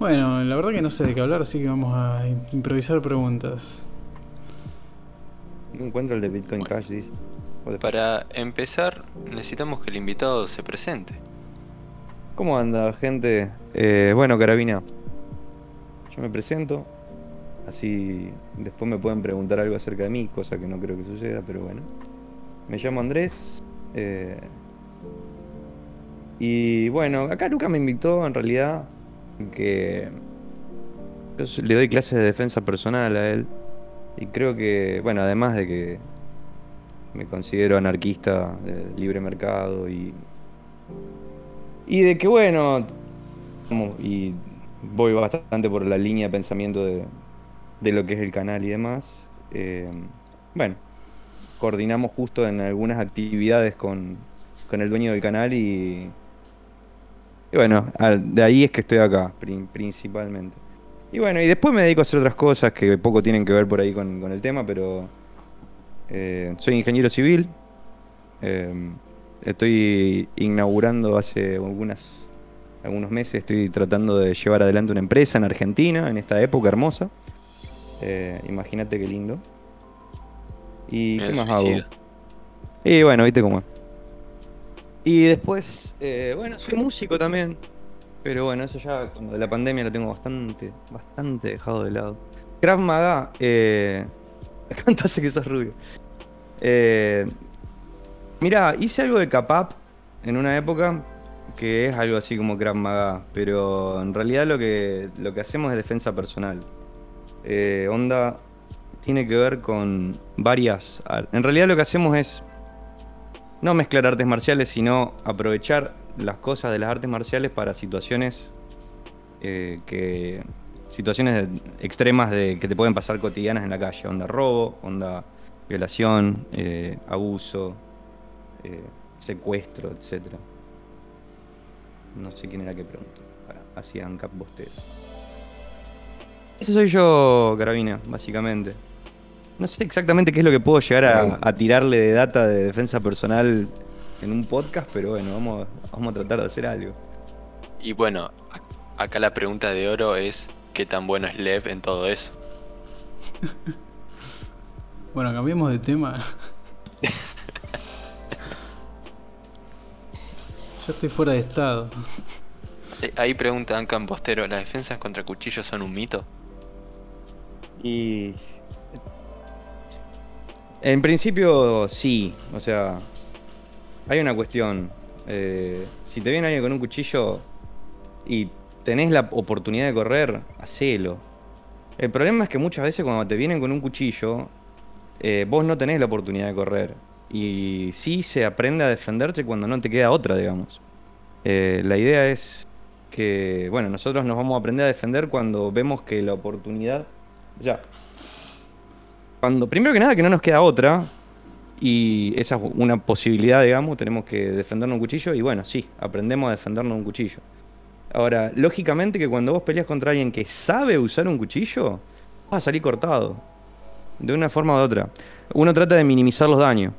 Bueno, la verdad que no sé de qué hablar, así que vamos a improvisar preguntas. No encuentro el de Bitcoin Bueno. Cash, dice. O de- Para empezar, necesitamos que el invitado se presente. ¿Cómo anda, gente? Eh, bueno, Carabina. Yo me presento. Así después me pueden preguntar algo acerca de mí, cosa que no creo que suceda, pero bueno. Me llamo Andrés. eh, y bueno, acá Luca me invitó en realidad que le doy clases de defensa personal a él. Y creo que, bueno, además de que me considero anarquista de libre mercado y y de que bueno, y voy bastante por la línea de pensamiento de, de lo que es el canal y demás. eh, bueno, coordinamos justo en algunas actividades con, con el dueño del canal y, y bueno, de ahí es que estoy acá, prin- principalmente. Y bueno, y después me dedico a hacer otras cosas que poco tienen que ver por ahí con, con el tema, pero eh, soy ingeniero civil. eh, Estoy inaugurando hace algunas, algunos meses, estoy tratando de llevar adelante una empresa en Argentina, en esta época hermosa. Eh, Imagínate qué lindo. ¿Y qué más suicida. hago? Y bueno, viste cómo. Y después, eh, bueno, soy músico también. Pero bueno, eso ya como de la pandemia lo tengo bastante, bastante dejado de lado. Krav Maga, eh... ¿Cuánto hace que sos rubio? Eh, Mira, hice algo de Capap en una época que es algo así como Krav Maga, pero en realidad lo que, lo que hacemos es defensa personal. Eh, onda tiene que ver con varias... ar- En realidad lo que hacemos es no mezclar artes marciales, sino aprovechar las cosas de las artes marciales para situaciones eh, que situaciones extremas de, que te pueden pasar cotidianas en la calle. Onda robo, onda violación, eh, abuso, eh, secuestro, etc. No sé quién era que preguntó. Hacían cap bosteros. Ese soy yo, Carabina, básicamente. No sé exactamente qué es lo que puedo llegar a, a tirarle de data de defensa personal en un podcast, pero bueno, vamos, vamos a tratar de hacer algo. Y bueno, acá la pregunta de oro es: ¿qué tan bueno es Lev en todo eso? Bueno, cambiemos de tema. Yo estoy fuera de estado. Eh, Ahí pregunta Ancan Postero: ¿las defensas contra cuchillos son un mito? Y. En principio, sí. O sea, hay una cuestión. eh, si te viene alguien con un cuchillo y tenés la oportunidad de correr, hacelo. El problema es que muchas veces cuando te vienen con un cuchillo, eh, vos no tenés la oportunidad de correr. Y sí se aprende a defenderse cuando no te queda otra, digamos. Eh, la idea es que, bueno, nosotros nos vamos a aprender a defender cuando vemos que la oportunidad. Ya. Cuando, primero que nada, que no nos queda otra. Y esa es una posibilidad, digamos, tenemos que defendernos un cuchillo. Y bueno, sí, aprendemos a defendernos un cuchillo. Ahora, lógicamente que cuando vos peleas contra alguien que sabe usar un cuchillo, vas a salir cortado. De una forma u otra. Uno trata de minimizar los daños.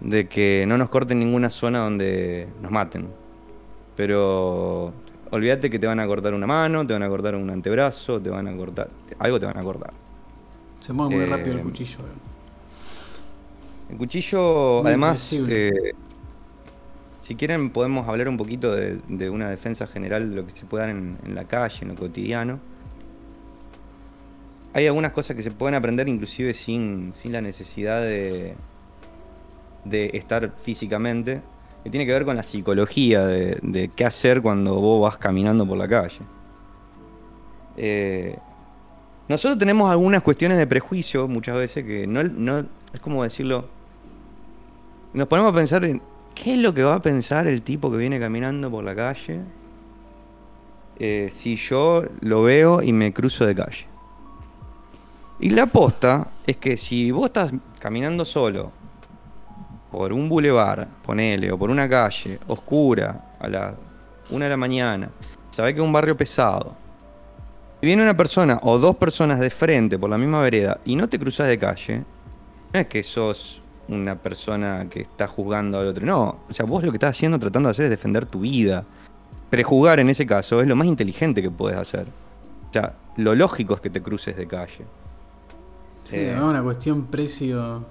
De que no nos corten ninguna zona donde nos maten. Pero olvídate que te van a cortar una mano, te van a cortar un antebrazo, te van a cortar. Algo te van a cortar. Se mueve muy Eh, rápido el cuchillo. eh. El cuchillo, Muy además, eh, si quieren podemos hablar un poquito de, de una defensa general de lo que se puede dar en, en la calle, en lo cotidiano. Hay algunas cosas que se pueden aprender inclusive sin, sin la necesidad de, de estar físicamente, que tiene que ver con la psicología de, de qué hacer cuando vos vas caminando por la calle. Eh, nosotros tenemos algunas cuestiones de prejuicio muchas veces que no, es como decirlo. Nos ponemos a pensar en qué es lo que va a pensar el tipo que viene caminando por la calle eh, si yo lo veo y me cruzo de calle. Y la aposta es que si vos estás caminando solo por un bulevar, ponele, o por una calle oscura a las una de la mañana, sabés que es un barrio pesado, si viene una persona o dos personas de frente por la misma vereda y no te cruzas de calle, no es que sos una persona que está juzgando al otro. No, o sea, vos lo que estás haciendo, tratando de hacer es defender tu vida. prejuzgar en ese caso es lo más inteligente que puedes hacer. O sea, lo lógico es que te cruces de calle. Sí, Eh. una cuestión precio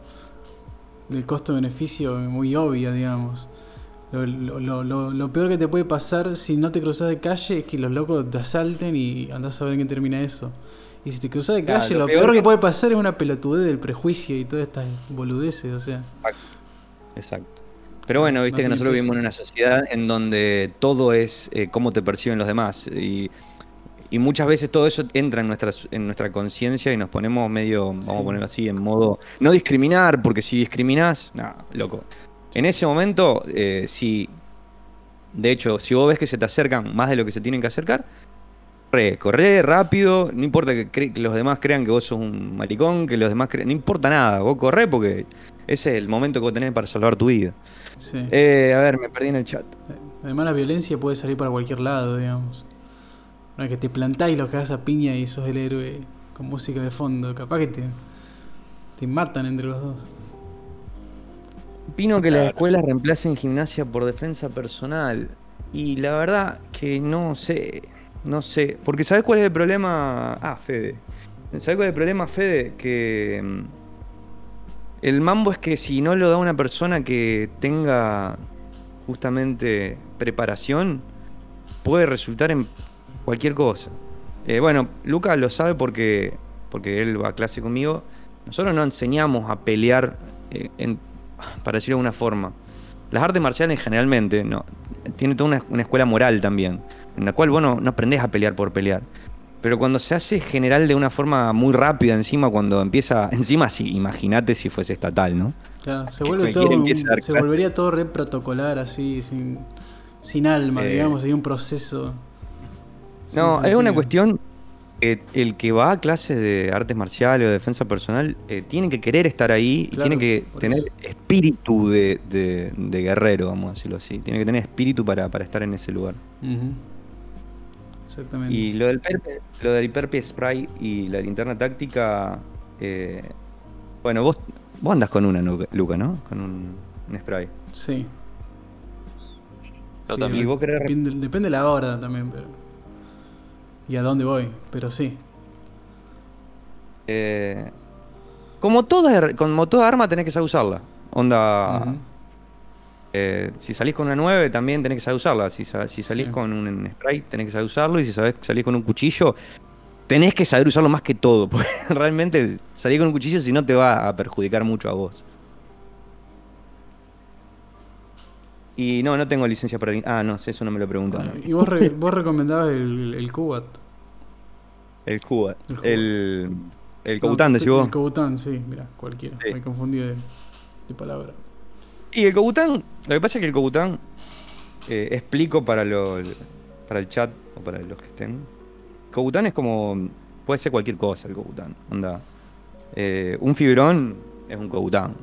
del costo-beneficio muy obvia, digamos. Lo, lo- lo- lo- lo peor que te puede pasar si no te cruzas de calle es que los locos te asalten y andás a ver en qué termina eso. Y si te cruzas de calle, lo lo peor peor que que- puede pasar es una pelotudez del prejuicio y todas estas boludeces, o sea. Exacto. Pero bueno, No viste que nosotros precio. vivimos en una sociedad en donde todo es eh, cómo te perciben los demás. Y, y muchas veces todo eso entra en nuestra, en nuestra conciencia y nos ponemos medio, vamos a ponerlo así, en modo no discriminar, porque si discriminás, no, loco. En ese momento, eh, si, de hecho, si vos ves que se te acercan más de lo que se tienen que acercar, corre, corre rápido, no importa que, que los demás crean que vos sos un maricón, que los demás crean, no importa nada, vos corre porque ese es el momento que vos tenés para salvar tu vida. Sí. Eh, a ver, me perdí en el chat. Además la violencia puede salir para cualquier lado, digamos. Vez que te plantás y los cagás a piña y sos el héroe con música de fondo, capaz que te, te matan entre los dos. Opino que las escuelas reemplacen gimnasia por defensa personal. Y la verdad que no sé. No sé. Porque ¿sabes cuál es el problema? Ah, Fede. ¿Sabes cuál es el problema, Fede? Que. mm, El mambo es que si no lo da una persona que tenga justamente preparación, puede resultar en cualquier cosa. Eh, bueno, Luca lo sabe porque, porque él va a clase conmigo. Nosotros no enseñamos a pelear eh, en, para decirlo de una forma. Las artes marciales generalmente no, tiene toda una, una escuela moral también, en la cual vos no, no aprendés a pelear por pelear. Pero cuando se hace general de una forma muy rápida, encima cuando empieza, encima sí, imagínate si fuese estatal, ¿no? Claro, se vuelve todo. se volvería todo re protocolar así, sin, sin alma, Eh. digamos, hay un proceso. No, es una cuestión que el que va a clases de artes marciales o de defensa personal eh, tiene que querer estar ahí y tiene que tener eso. espíritu de, de- de guerrero, vamos a decirlo así. Tiene que tener espíritu para, para estar en ese lugar. Exactamente. Y lo del, perpe- lo del Perpe Spray y la linterna táctica. eh, bueno, vos, vos andas con una, ¿no, Luca, ¿no? Con un, un spray. Sí. Yo Sí, también. Y vos querés. Depende, depende de la hora también, pero. Y a dónde voy, pero sí. eh, como, toda, como toda arma tenés que saber usarla. Onda. Eh, si salís con una 9 también tenés que saber usarla. Si, sa- si salís Sí. con un spray tenés que saber usarlo. Y si sabés, salís con un cuchillo, tenés que saber usarlo más que todo. Porque realmente salir con un cuchillo si no te va a perjudicar mucho a vos. Y no, no tengo licencia para... Ah, no, eso no me lo preguntan. Bueno, y vos, re- vos recomendabas el, el Cubat. El Cuba. El. El, el Cobután, decís vos. El Cobután, sí, mira, cualquiera. Sí. Me confundí de, de palabra. Y el Cobután, lo que pasa es que el Cobután, eh, explico para, lo- para el chat o para los que estén. Cobután es como, puede ser cualquier cosa el Cobután, onda. Eh, un fibrón es un Cobután.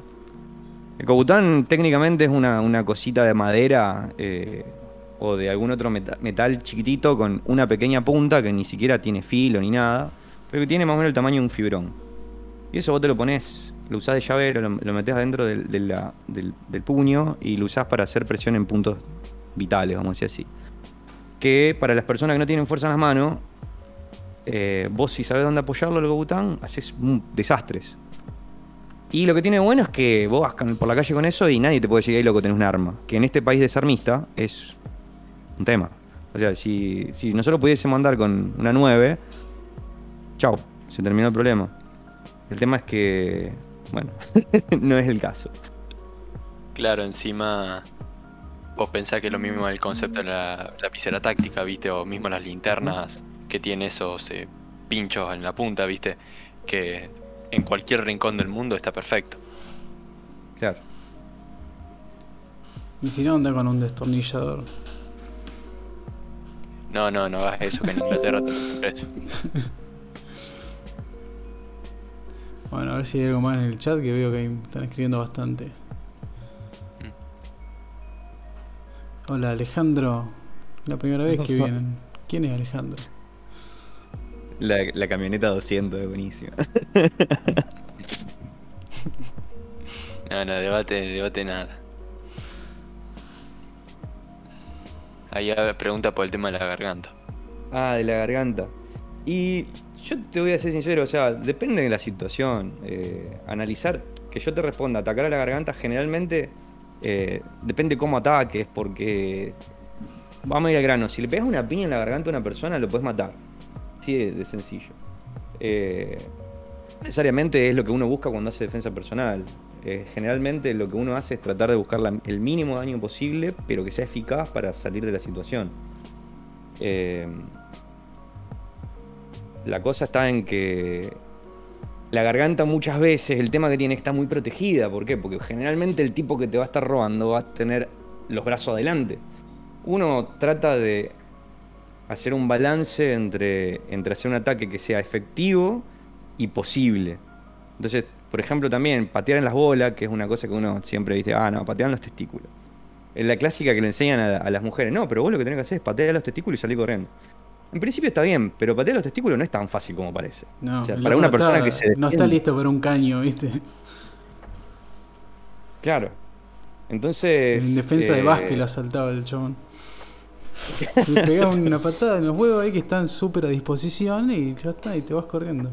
El Cobután técnicamente es una, una cosita de madera eh, o de algún otro meta- metal chiquitito con una pequeña punta que ni siquiera tiene filo ni nada, pero que tiene más o menos el tamaño de un fibrón. Y eso vos te lo pones, lo usás de llavero, lo, lo metés adentro del, del, puño y lo usás para hacer presión en puntos vitales, vamos a decir así. Que para las personas que no tienen fuerza en las manos, eh, vos si sabés dónde apoyarlo el Gobután, haces desastres. Y lo que tiene bueno es que vos vas por la calle con eso y nadie te puede decir, ahí loco, tenés un arma. Que en este país desarmista es un tema. O sea, si, si nosotros pudiésemos andar con una 9, chao, se terminó el problema. El tema es que, bueno, no es el caso. Claro, encima vos pensás que es lo mismo el concepto de la lapicera táctica, ¿viste? O mismo las linternas que tienen esos eh, pinchos en la punta, ¿viste? Que en cualquier rincón del mundo está perfecto. Claro. Y si no, anda con un destornillador. No, no, no hagas eso, que en Inglaterra te preso. Bueno, a ver si hay algo más en el chat que veo que ahí están escribiendo bastante. Hola Alejandro, la primera vez que vienen. ¿Quién es Alejandro? La, la camioneta 200 es buenísima. No, no, debate, debate nada. Ahí pregunta por el tema de la garganta. Ah, de la garganta. Y yo te voy a ser sincero, o sea, depende de la situación. Eh, analizar, que yo te responda, atacar a la garganta generalmente eh, depende cómo ataques, porque vamos a ir al grano. Si le pegas una piña en la garganta a una persona, lo puedes matar. Así de, de sencillo. Eh, necesariamente es lo que uno busca cuando hace defensa personal. Eh, generalmente lo que uno hace es tratar de buscar el mínimo daño posible, pero que sea eficaz para salir de la situación. Eh, la cosa está en que la garganta muchas veces, el tema que tiene está muy protegida. ¿Por qué? Porque generalmente el tipo que te va a estar robando va a tener los brazos adelante. Uno trata de hacer un balance entre, entre hacer un ataque que sea efectivo y posible. Entonces, por ejemplo, también patear en las bolas, que es una cosa que uno siempre dice, ah, no, patear en los testículos. Es la clásica que le enseñan a, a las mujeres, no, pero vos lo que tenés que hacer es patear los testículos y salir corriendo. En principio está bien, pero patear los testículos no es tan fácil como parece. No, O sea, para una no persona está- que se No está listo para un caño, ¿viste? Claro. Entonces. En defensa de eh, básquet la saltaba el chabón. Le pegaba una patada en los huevos ahí que están súper a disposición y ya está, y te vas corriendo.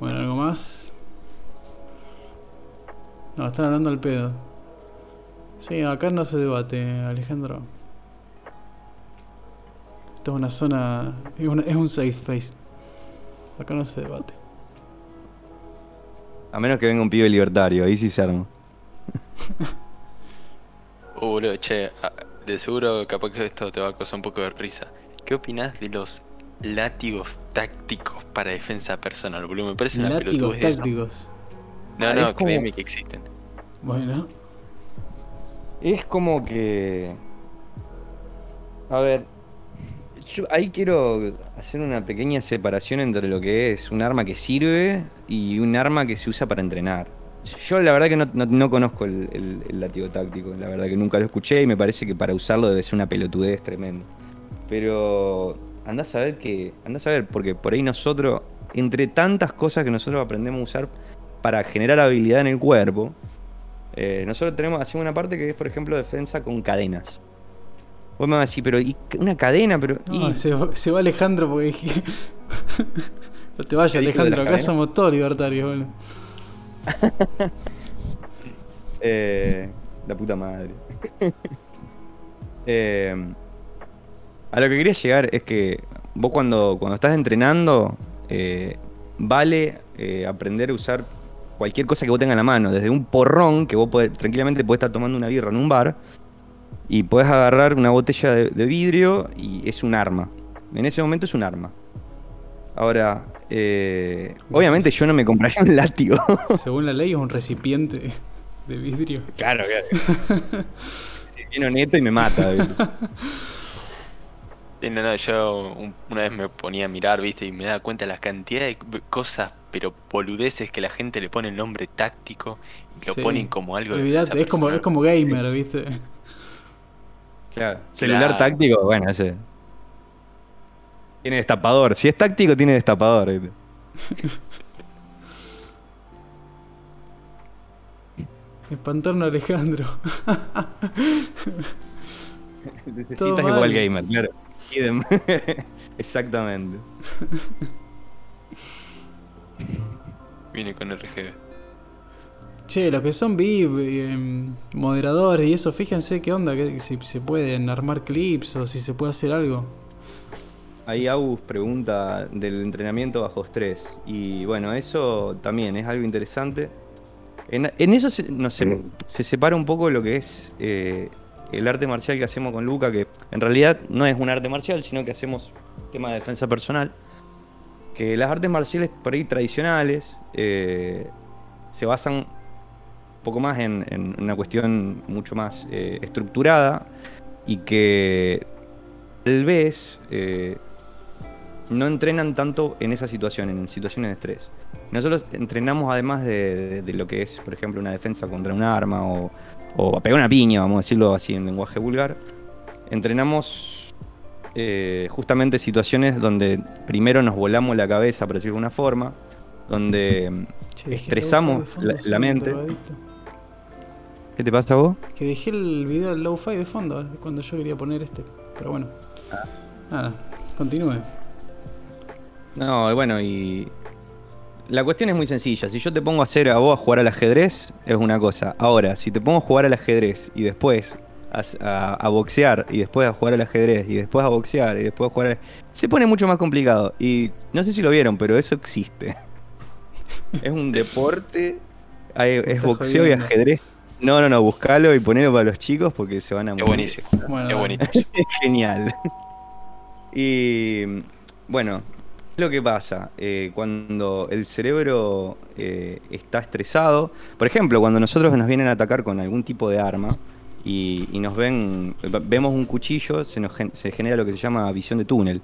Bueno, ¿algo más? No, están hablando al pedo. Sí, acá no se debate, Alejandro. Esto es una zona. Es, una- es un safe space. Acá no se debate. A menos que venga un pibe libertario, ahí sí se arma. Uh, boludo, che, ah, de seguro capaz que esto te va a causar un poco de risa. ¿Qué opinás de los látigos tácticos para defensa personal, boludo? Me parece una Látigos pelotudez tácticos. No, Ah, no, como- créeme que existen. Bueno, Es como que. A ver. Yo ahí quiero hacer una pequeña separación entre lo que es un arma que sirve y un arma que se usa para entrenar. Yo la verdad que no, no- no conozco el, el- el látigo táctico, la verdad que nunca lo escuché y me parece que para usarlo debe ser una pelotudez tremenda. Pero andás a ver que. Andás a ver, porque por ahí nosotros, entre tantas cosas que nosotros aprendemos a usar para generar habilidad en el cuerpo, eh, nosotros tenemos, hacemos una parte que es, por ejemplo, defensa con cadenas. Vos me vas a decir, pero ¿y una cadena? Pero, no, y- se, va- se va Alejandro porque no te vayas, ¿Qué dijo de Alejandro, acá somos todos libertarios, bueno. Eh, la puta madre. Eh, a lo que quería llegar es que vos cuando, cuando estás entrenando, eh, vale aprender a usar cualquier cosa que vos tengas en la mano. Desde un porrón, que vos tranquilamente podés estar tomando una birra en un bar, y podés agarrar una botella de vidrio y es un arma. En ese momento es un arma. Ahora, eh, obviamente yo no me compraría un látigo. Según la ley es un recipiente de vidrio. Claro, claro. Si viene neto y me mata. no, no, yo un- una vez me ponía a mirar, viste, y me daba cuenta de la cantidad de cosas, pero boludeces que la gente le pone el nombre táctico y lo Sí. ponen como algo de Olvidate, es como, es como gamer, ¿viste? Claro. Celular Claro. táctico, bueno, ese. Tiene destapador. Si es táctico, tiene destapador. Espantarnos a Alejandro. Necesitas igual gamer, claro. Idem. Exactamente. Viene con RGB. Che, los que son VIP, eh, moderadores y eso, fíjense qué onda, que, si se pueden armar clips o si se puede hacer algo. Ahí Agus pregunta del entrenamiento bajo estrés. Y bueno, eso también es algo interesante. En, en eso se, no sé, se separa un poco lo que es eh, el arte marcial que hacemos con Luca, que en realidad no es un arte marcial, sino que hacemos tema de defensa personal. Que las artes marciales por ahí tradicionales eh, se basan un poco más en, en una cuestión mucho más eh, estructurada y que tal vez eh, no entrenan tanto en esa situación, en situaciones de estrés. Nosotros entrenamos además de, de- de lo que es, por ejemplo, una defensa contra un arma o, o a pegar una piña, vamos a decirlo así en lenguaje vulgar. Entrenamos eh, justamente situaciones donde primero nos volamos la cabeza, por decirlo de una forma, donde Che, Estresamos la- mente. ¿Qué te pasa a vos? Que dejé el video del low-fi de fondo, eh, cuando yo quería poner este. Pero bueno. Nada, continúe. No, bueno, y. La cuestión es muy sencilla. Si yo te pongo a hacer a vos a jugar al ajedrez, es una cosa. Ahora, si te pongo a jugar al ajedrez y después a, a- a boxear y después a jugar al ajedrez y después a boxear y después a jugar al... Se pone mucho más complicado. Y no sé si lo vieron, pero eso existe. es un deporte. hay- es boxeo y ajedrez. No, no, no, buscalo y ponelo para los chicos porque se van a Es morir. buenísimo. Bueno, Es buenísimo. Es genial. Y bueno, lo que pasa eh, cuando el cerebro eh, está estresado, por ejemplo, cuando nosotros nos vienen a atacar con algún tipo de arma y, y nos ven, vemos un cuchillo, se nos se genera lo que se llama visión de túnel.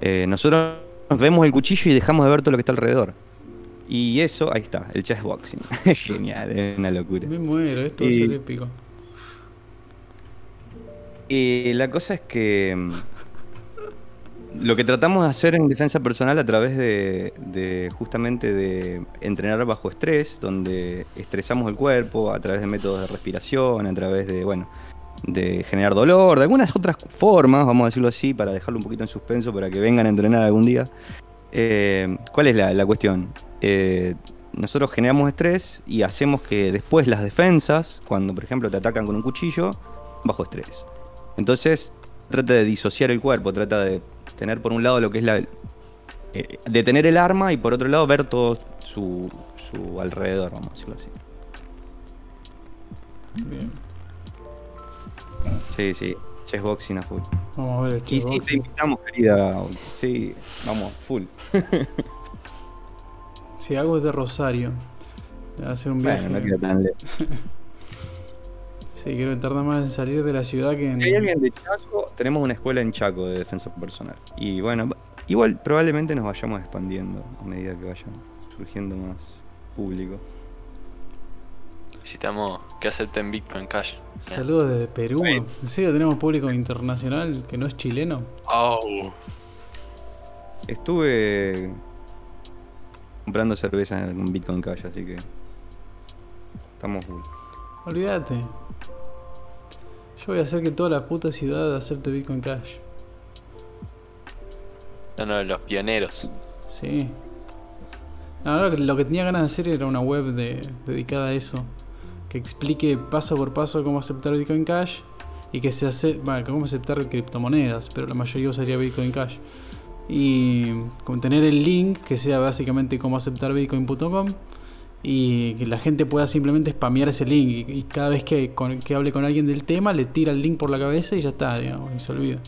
Eh, nosotros vemos el cuchillo y dejamos de ver todo lo que está alrededor. Y eso, ahí está, el chessboxing. Es genial, es una locura. Me muero, esto va a ser épico. Y la cosa es que mm, lo que tratamos de hacer en defensa personal a través de, justamente de entrenar bajo estrés, donde estresamos el cuerpo a través de métodos de respiración, a través de, bueno, de generar dolor, de algunas otras formas, vamos a decirlo así, para dejarlo un poquito en suspenso para que vengan a entrenar algún día. Eh, ¿Cuál es la, la cuestión? Eh, nosotros generamos estrés y hacemos que después las defensas, cuando por ejemplo te atacan con un cuchillo, bajo estrés. Entonces trata de disociar el cuerpo, trata de tener por un lado lo que es la... eh, detener el arma y por otro lado ver todo su, su alrededor, vamos a decirlo así. Bien. Sí, sí, chessboxing a full. Vamos a ver el Y sí, te invitamos, querida. Sí, vamos, full. Si algo es de Rosario. Hacer un viaje. Bueno, no queda tan lejos. Sí, creo que tarda más en salir de la ciudad que en. Si hay alguien de Chaco, tenemos una escuela en Chaco de defensa personal. Y bueno, igual probablemente nos vayamos expandiendo a medida que vaya surgiendo más público. Necesitamos que acepten Bitcoin Cash. Saludos desde Perú. ¿En serio tenemos público internacional que no es chileno? Oh, Estuve comprando cerveza con Bitcoin Cash, así que estamos full. Olvídate. Yo voy a hacer que toda la puta ciudad acepte Bitcoin Cash. uno de los pioneros. Sí. Lo que- lo que tenía ganas de hacer era una web de- dedicada a eso. Que explique paso por paso cómo aceptar Bitcoin Cash. Y que se hace. Bueno, cómo aceptar criptomonedas. Pero la mayoría usaría Bitcoin Cash. Y con tener el link que sea básicamente cómo aceptar bitcoin.com. Y que la gente pueda simplemente spamear ese link. Y, y cada vez que, con- que hable con alguien del tema, le tira el link por la cabeza y ya está, digamos. Y se olvida.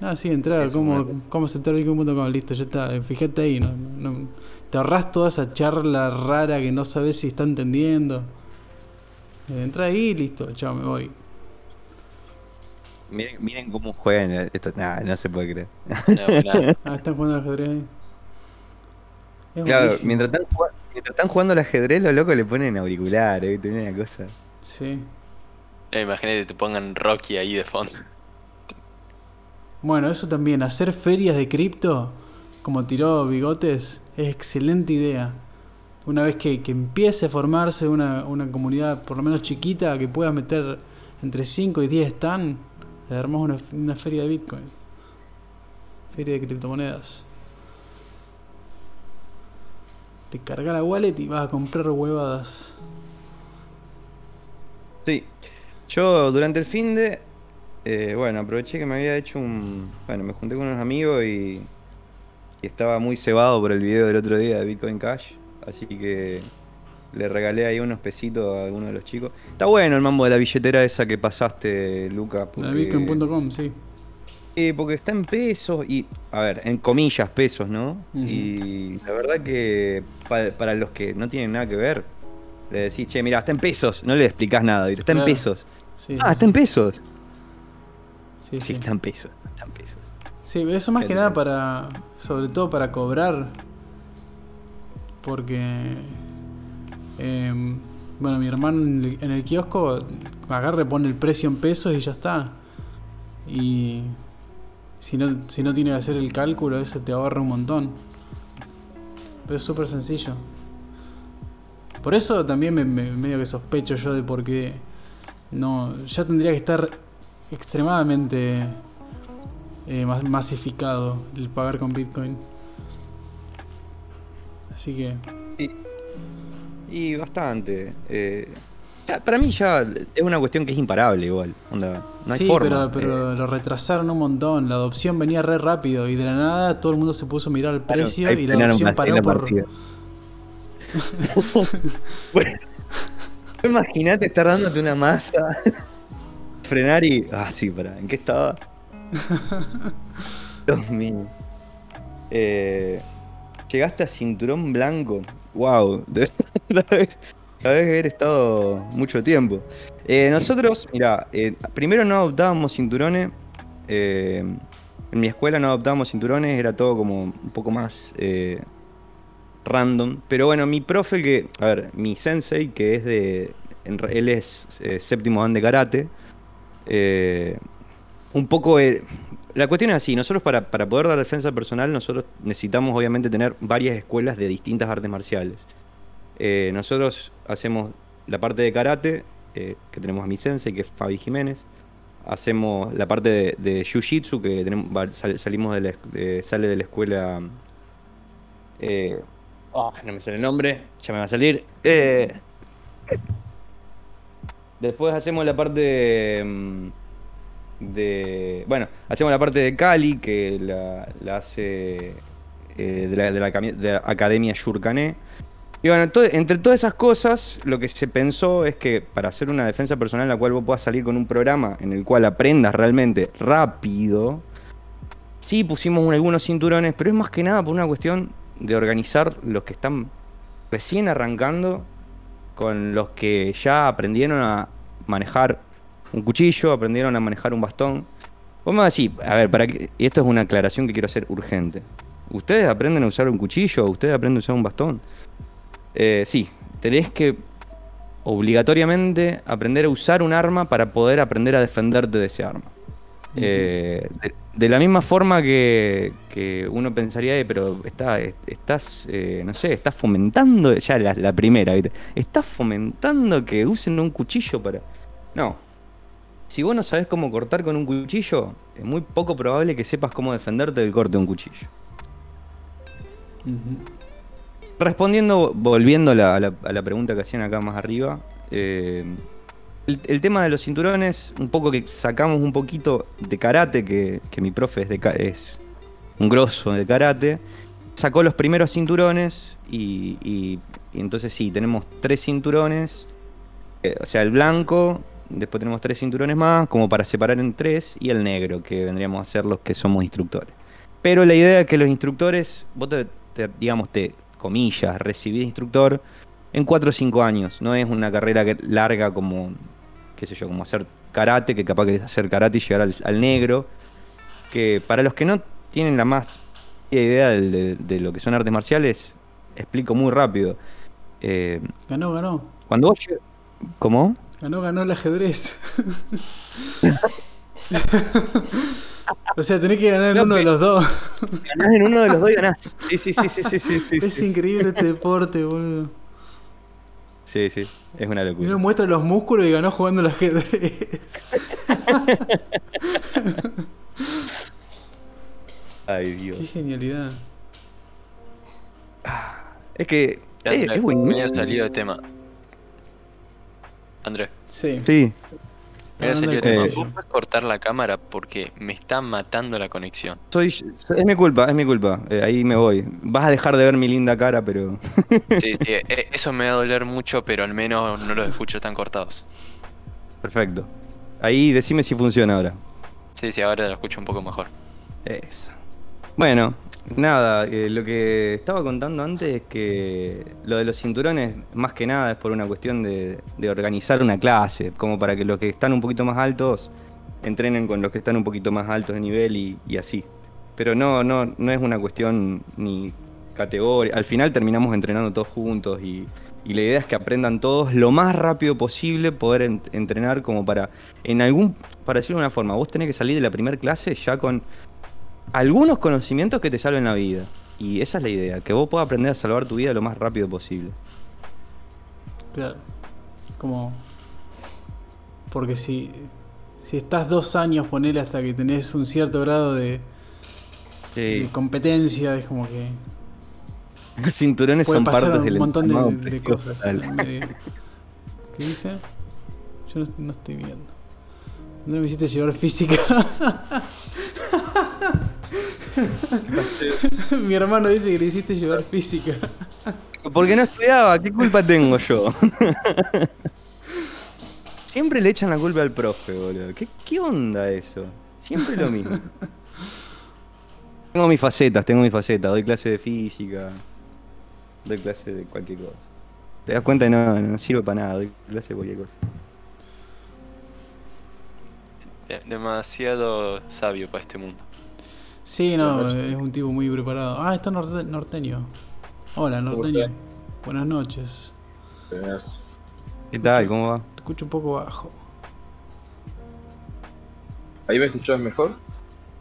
Ah, sí, entrar, cómo, cómo aceptar bitcoin.com, listo, ya está. Fíjate ahí, no, no- te ahorras toda esa charla rara que no sabes si está entendiendo. Eh, Entra ahí y listo, chao, me voy. Miren, miren cómo juegan esto. Nah, no se puede creer. No. Ah, están jugando al ajedrez ahí. Es Claro, buenísimo. mientras están, jugando, mientras están jugando al ajedrez, los locos le ponen auriculares, ¿viste? Una cosa. Sí. Eh, Imagínate que te pongan Rocky ahí de fondo. Bueno, eso también, hacer ferias de cripto, como tiró Bigotes, es excelente idea. Una vez que, que empiece a formarse una, una comunidad por lo menos chiquita, que pueda meter entre 5 y 10 están, le armamos una, una feria de Bitcoin. Feria de criptomonedas. Te carga la wallet y vas a comprar huevadas. Sí. Yo durante el fin de. eh, bueno, aproveché que me había hecho un. Bueno, me junté con unos amigos y. Y estaba muy cebado por el video del otro día de Bitcoin Cash. Así que. Le regalé ahí unos pesitos a alguno de los chicos. Está bueno el mambo de la billetera esa que pasaste, Lucas. La Porque, de Bitcoin.com, sí. Eh, porque está en pesos y. A ver, en comillas, pesos, ¿no? Y la verdad que. pa- para los que no tienen nada que ver. Le decís, che, mira, está en pesos. No le explicás nada. Está Claro. en pesos. Sí, Ah, sí, está en pesos. sí, está en pesos. Está en pesos. Sí, eso más que nada para, sobre todo para cobrar, porque, em, bueno, mi hermano en el, en el kiosco agarre, pone el precio en pesos y ya está. Y si no, si no tiene que hacer el cálculo, eso te ahorra un montón. Pero es súper sencillo. Por eso también me, me- medio que sospecho yo de por qué no. Ya tendría que estar extremadamente eh, mas- masificado el pagar con Bitcoin. Así que. Y, y bastante. eh, ya, para mí ya es una cuestión que es imparable igual. onda, no hay sí, forma. pero, pero eh, lo retrasaron un montón. La adopción venía re rápido y de la nada todo el mundo se puso a mirar el precio y la adopción paró por. bueno, imagínate estar dándote una masa, frenar y. Ah, sí, para. ¿En qué estaba? Dios mío. Eh, llegaste a cinturón blanco. Wow, debes haber, estado mucho tiempo. Eh, nosotros, mira, eh, primero no adoptábamos cinturones. eh, en mi escuela no adoptábamos cinturones, era todo como un poco más eh, random. Pero bueno, mi profe, que, a ver, mi sensei, que es de. él es eh, séptimo dan de karate. un poco. la cuestión es así: nosotros para, para poder dar defensa personal, nosotros necesitamos obviamente tener varias escuelas de distintas artes marciales. Eh, nosotros hacemos la parte de karate, eh, que tenemos a mi sensei, que es Fabi Jiménez. Hacemos la parte de, de jiu-jitsu, que tenemos, salimos de la, sale de la escuela. eh, ah, no me sale el nombre, ya me va a salir. Después hacemos la parte de, Bueno, hacemos la parte de Cali, que la, hace de, la, Academia Shurkané. Y bueno, entre todas esas cosas, lo que se pensó es que para hacer una defensa personal en la cual vos puedas salir con un programa en el cual aprendas realmente rápido, sí pusimos un- algunos cinturones, pero es más que nada por una cuestión de organizar los que están recién arrancando con los que ya aprendieron a manejar un cuchillo, aprendieron a manejar un bastón. Vas a decir, a ver, para que, y esto es una aclaración que quiero hacer urgente. ¿Ustedes aprenden a usar un cuchillo? ¿Ustedes aprenden a usar un bastón? Eh, sí, tenés que obligatoriamente aprender a usar un arma para poder aprender a defenderte de ese arma. Eh, de, de la misma forma que, que uno pensaría, "Eh, pero está, est- estás, eh, no sé, estás fomentando, ya la, la primera, ¿viste? Estás fomentando que usen un cuchillo para... No. Si vos no sabés cómo cortar con un cuchillo, es muy poco probable que sepas cómo defenderte del corte de un cuchillo. Respondiendo, volviendo a la, pregunta que hacían acá más arriba, eh, el, tema de los cinturones, un poco que sacamos un poquito de karate, que, que mi profe es, de, es un grosso de karate, sacó los primeros cinturones y, y- y entonces sí, tenemos tres cinturones, eh, o sea, el blanco, después tenemos tres cinturones más, como para separar en tres, y el negro, que vendríamos a ser los que somos instructores. Pero la idea es que los instructores, vos te, te- digamos, te, comillas, recibís de instructor en 4 o 5 años. No es una carrera larga como, qué sé yo, como hacer karate, que capaz que es hacer karate y llegar al, al negro. Que para los que no tienen la más idea de, de lo que son artes marciales, explico muy rápido. Eh, Ganó, ganó. cuando vos ¿Cómo? Ganó, ganó el ajedrez. o sea, tenés que ganar en No, uno de los dos. Ganás en uno de los dos y ganás. Sí, sí, sí, sí, sí, sí, sí, es sí. increíble este deporte, boludo. Sí, sí, es una Y locura. uno muestra los músculos y ganó jugando al ajedrez. Ay, Dios. Qué genialidad. Es que Ya, es, es me había buenísimo. salido de tema. Andrés, Sí. Sí, del tema. cuchillo. ¿Vos cortar la cámara? Porque me está matando la conexión. soy, es mi culpa, es mi culpa. Eh, ahí me voy. Vas a dejar de ver mi linda cara, pero Sí, sí, eh, eso me va a doler mucho, pero al menos no los escucho tan cortados. perfecto. Ahí decime si funciona ahora. Sí, sí, ahora lo escucho un poco mejor. Eso. Bueno, nada, eh, lo que estaba contando antes es que lo de los cinturones, más que nada, es por una cuestión de, organizar una clase, como para que los que están un poquito más altos entrenen con los que están un poquito más altos de nivel y, así. Pero no, no, no es una cuestión ni categoría. Al final terminamos entrenando todos juntos y, la idea es que aprendan todos lo más rápido posible poder en- entrenar como para, en algún, para decirlo de una forma, vos tenés que salir de la primera clase ya con algunos conocimientos que te salven la vida. Y esa es la idea, que vos puedas aprender a salvar tu vida lo más rápido posible. Claro. Como. Porque si. Si estás dos años, ponele hasta que tenés un cierto grado de, competencia, es como que. Los cinturones son partes un del montón de, cosas. medio. ¿Qué dice? Yo no, no estoy viendo. ¿Dónde me hiciste llevar física? Mi hermano dice que le hiciste llevar física. Porque no estudiaba, ¿qué culpa tengo yo? Siempre le echan la culpa al profe, boludo. ¿Qué, qué onda eso? Siempre lo mismo. Tengo mis facetas, tengo mis facetas. Doy clase de física. Doy clase de cualquier cosa. Te das cuenta que no, no sirve para nada. Doy clase de cualquier cosa. De- demasiado sabio para este mundo. Sí, no, Buenas es un tipo muy preparado. Ah, está norte- norteño. Hola, norteño. Buenas noches. Tenés- ¿Qué tal? ¿Cómo va? Te escucho un poco bajo. ¿Ahí me escuchás mejor?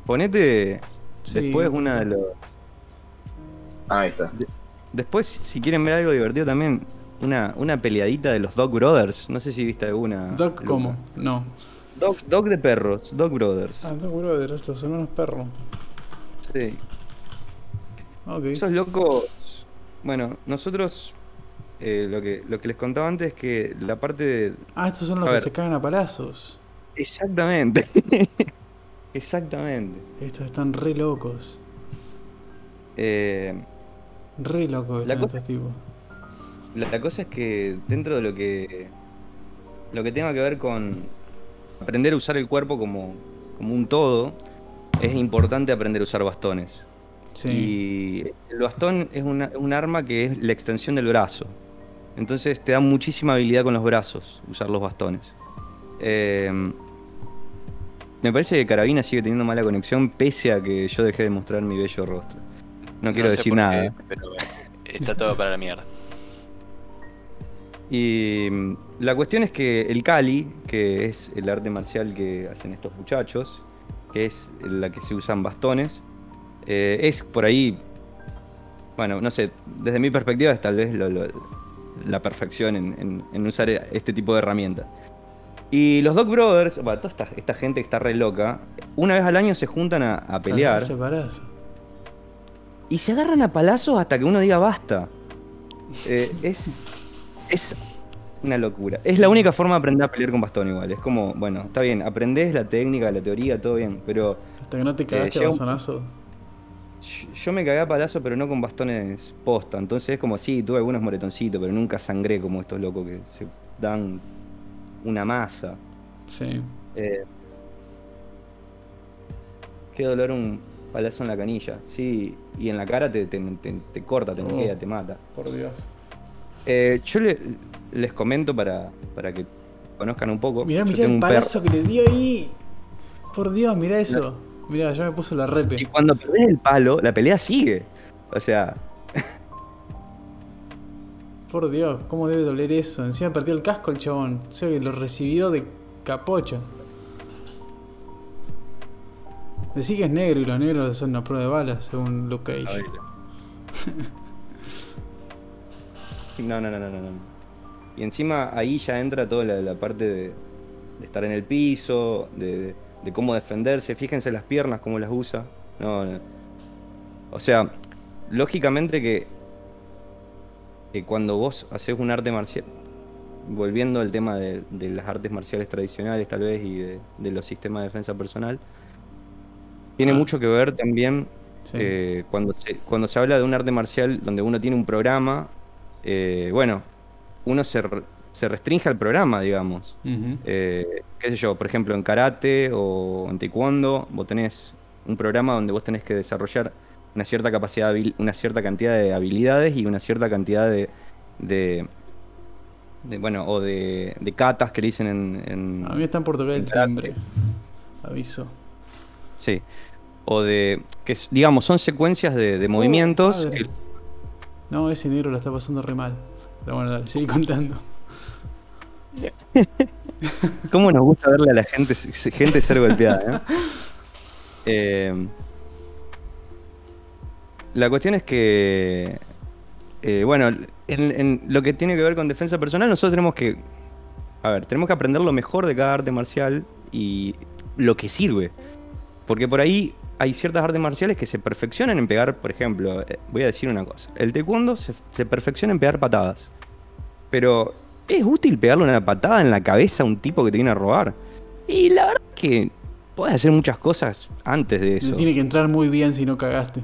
Ponete Sí, después un una de los. Ah, ahí está. Después, si quieren ver algo divertido también, una, una peleadita de los Dog Brothers. No sé si viste alguna. Doc, Luca. ¿cómo? No. Dog, Dog de perros, Dog Brothers. Ah, Doc Brothers, los hermanos perros. Sí. Esos locos. Bueno, nosotros. eh, lo, que, lo que les contaba antes es que la parte de. Ah, estos son los A que ver. se cagan a palazos. Exactamente. Exactamente. Estos están re locos. Eh, Re locos La cosa- estos tipos. la, la cosa es que dentro de lo que. Lo que tenga que ver con aprender a usar el cuerpo como, como un todo, es importante aprender a usar bastones. Sí. Y el bastón es una- un arma que es la extensión del brazo. Entonces te da muchísima habilidad con los brazos usar los bastones. Eh, me parece que Carabina sigue teniendo mala conexión pese a que yo dejé de mostrar mi bello rostro. No quiero sé decir qué, nada. pero está todo para la mierda. Y mm, la cuestión es que el Kali, que es el arte marcial que hacen estos muchachos, que es la que se usan bastones, eh, es por ahí, bueno, no sé, desde mi perspectiva es tal vez lo- lo- la perfección en, en- en usar este tipo de herramientas. Y los Dog Brothers, bueno, toda esta, esta gente que está re loca, una vez al año se juntan a, a pelear Agarrarse a palazos. y se agarran a palazos hasta que uno diga basta. Eh, es. Es una locura. Es la única forma de aprender a pelear con bastón igual. Es como, bueno, está bien, aprendés la técnica, la teoría, todo bien, pero Hasta que no te cagaste a llega un- bastonazos. yo- yo me cagué a palazo, pero no con bastones posta. Entonces es como, sí, tuve algunos moretoncitos, pero nunca sangré como estos locos que se dan una masa. Sí. Eh, qué dolor un palazo en la canilla. Sí, y en la cara te, te, te- te corta, te Oh. te mata. Por Dios. Eh, yo le- les comento para, para que conozcan un poco. Mirá, mirá el perro. palazo que le dio ahí. Por Dios, mirá eso. Mirá, ya me puso la Y repe. cuando perdés el palo, la pelea sigue. O sea, Por Dios, ¿cómo debe doler eso? Encima perdió el casco el chabón. O sea que lo recibió de capocha. Decí que es negro y los negros son una prueba de balas, según Luke Cage. No, no, no, no, no, no. Y encima ahí ya entra toda la, la parte de, de estar en el piso, de, de cómo defenderse. Fíjense las piernas, cómo las usa. No, no. O sea, lógicamente que, que cuando vos haces un arte marcial, volviendo al tema de, de las artes marciales tradicionales tal vez y de, de los sistemas de defensa personal, tiene Ah. mucho que ver también Sí. eh, cuando, se, cuando se habla de un arte marcial donde uno tiene un programa, eh, bueno, uno se, se restringe al programa, digamos. Eh, qué sé yo, por ejemplo, en karate o en taekwondo, vos tenés un programa donde vos tenés que desarrollar una cierta capacidad, una cierta cantidad de habilidades y una cierta cantidad de, de, de, bueno, o de, de katas que le dicen en, en- A mí está en portugués el timbre. Aviso. sí, o de, que digamos, son secuencias de, de movimientos Oh, que- No, ese negro la está pasando re mal. Pero bueno, dale, seguí contando. ¿Cómo nos gusta verle a la gente, gente ser golpeada? eh? Eh, la cuestión es que, eh, bueno, en lo que tiene que ver con defensa personal, nosotros tenemos que. A ver, tenemos que aprender lo mejor de cada arte marcial y lo que sirve. Porque por ahí hay ciertas artes marciales que se perfeccionan en pegar, por ejemplo, eh, voy a decir una cosa. El taekwondo se, se perfecciona en pegar patadas. Pero, ¿es útil pegarle una patada en la cabeza a un tipo que te viene a robar? Y la verdad es que puedes hacer muchas cosas antes de eso. No tiene que entrar muy bien si no cagaste.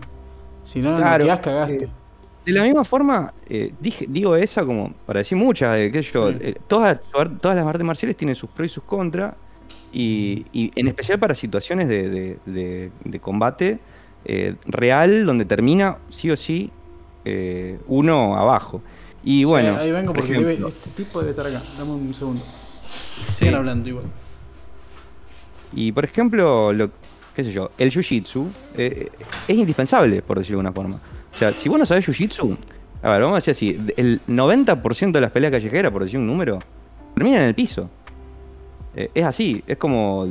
Si no, Claro, no quedás, cagaste. eh, De la misma forma, eh, dije, digo esa como para decir muchas, eh, sé yo, Sí. todas, todas las artes marciales tienen sus pros y sus contras, y, y en especial para situaciones de, de- de- de combate eh, real, donde termina sí o sí eh, uno abajo. Y Sí, bueno, ahí vengo por porque debe- ejemplo, este tipo debe estar acá. Dame un segundo. sí. Sigan hablando igual. Y por ejemplo, lo, qué sé yo, el jiu-jitsu eh, es indispensable, por decirlo de alguna forma. O sea, si vos no sabés jiu-jitsu, a ver, vamos a decir así, el 90% de las peleas callejeras, por decir un número, terminan en el piso. Eh, es así, es como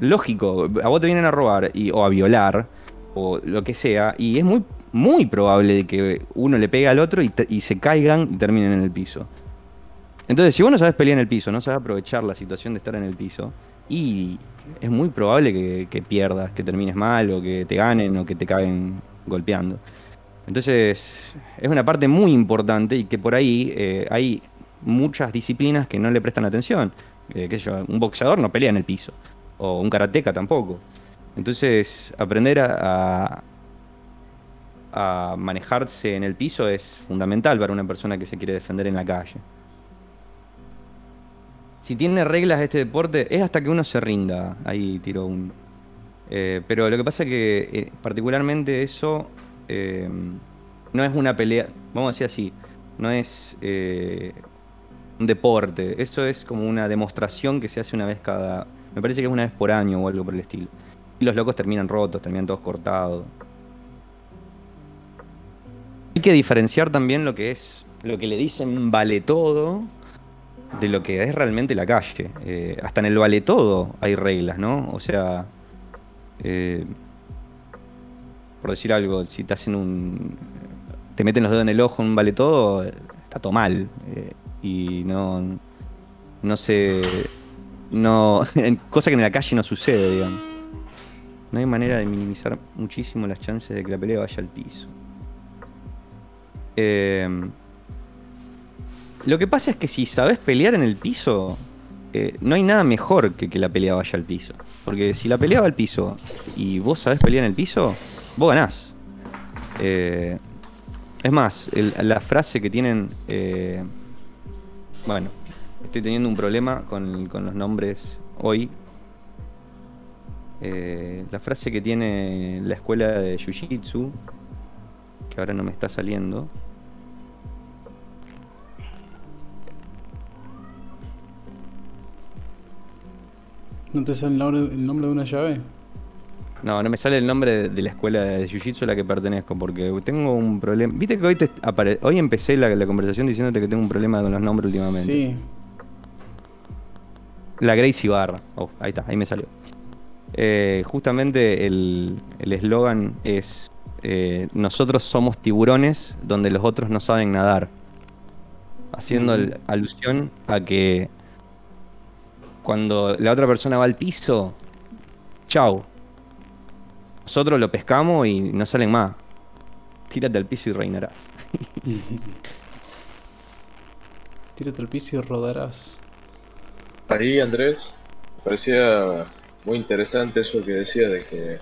lógico. A vos te vienen a robar y, o a violar, o lo que sea, y es muy, muy probable de que uno le pegue al otro y, se caigan y terminen en el piso. Entonces, si vos no sabes pelear en el piso, no sabes aprovechar la situación de estar en el piso, y es muy probable que, que pierdas, que termines mal, o que te ganen, o que te caguen golpeando. Entonces, es una parte muy importante y que por ahí eh, hay muchas disciplinas que no le prestan atención. Eh, yo, un boxeador no pelea en el piso, o un karateca tampoco. Entonces, aprender a, a, manejarse en el piso es fundamental para una persona que se quiere defender en la calle. Si tiene reglas este deporte, es hasta que uno se rinda. Ahí tiro un. Eh, pero lo que pasa es que, eh, particularmente, eso eh, no es una pelea. Vamos a decir así. No es un deporte. Eso es como una demostración que se hace una vez cada. Me parece que es una vez por año o algo por el estilo. Y los locos terminan rotos, terminan todos cortados. Hay que diferenciar también lo que es. Lo que le dicen vale todo de lo que es realmente la calle. Eh, hasta en el vale todo hay reglas, ¿no? O sea, eh, por decir algo, si te hacen un. te meten los dedos en el ojo en un vale todo, está todo mal. Eh, y no. no se. no. cosa que en la calle no sucede, digamos. No hay manera de minimizar muchísimo las chances de que la pelea vaya al piso. Eh, lo que pasa es que si sabes pelear en el piso, eh, no hay nada mejor que que la pelea vaya al piso. Porque si la pelea va al piso y vos sabés pelear en el piso, vos ganás. Eh, es más, la frase que tienen... bueno, estoy teniendo un problema con, con los nombres hoy. Eh, la frase que tiene la escuela de Jiu-Jitsu, que ahora no me está saliendo. ¿No te sale el nombre de una llave? No, no me sale el nombre de, de la escuela de Jiu-Jitsu a la que pertenezco, porque tengo un problema. Viste que hoy, te apare- hoy empecé la, la conversación diciéndote que tengo un problema con los nombres últimamente. Sí. La Gracie Barra. Oh, ahí está, ahí me salió. Eh, justamente el el eslogan es: eh, Nosotros somos tiburones donde los otros no saben nadar. Haciendo el- alusión a que cuando la otra persona va al piso, chau. Nosotros lo pescamos y no salen más. Tírate al piso y reinarás. Tírate al piso y rodarás. Ahí, Andrés, me parecía muy interesante eso que decía de que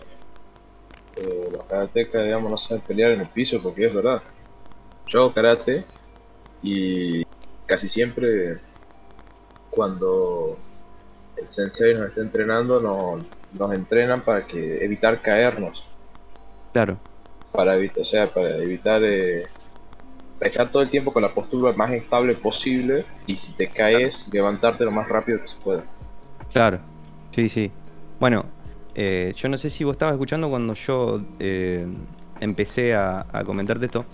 eh, los karatecas, digamos, no saben pelear en el piso, porque es verdad. Yo hago karate y casi siempre cuando el sensei nos está entrenando, nos, nos entrenan para que evitar caernos. Claro. para evitar, o sea, para evitar eh, estar todo el tiempo con la postura más estable posible y si te caes, levantarte lo más rápido que se pueda. Claro, sí, sí. Bueno, eh, yo no sé si vos estabas escuchando cuando yo eh, empecé a, a comentarte esto.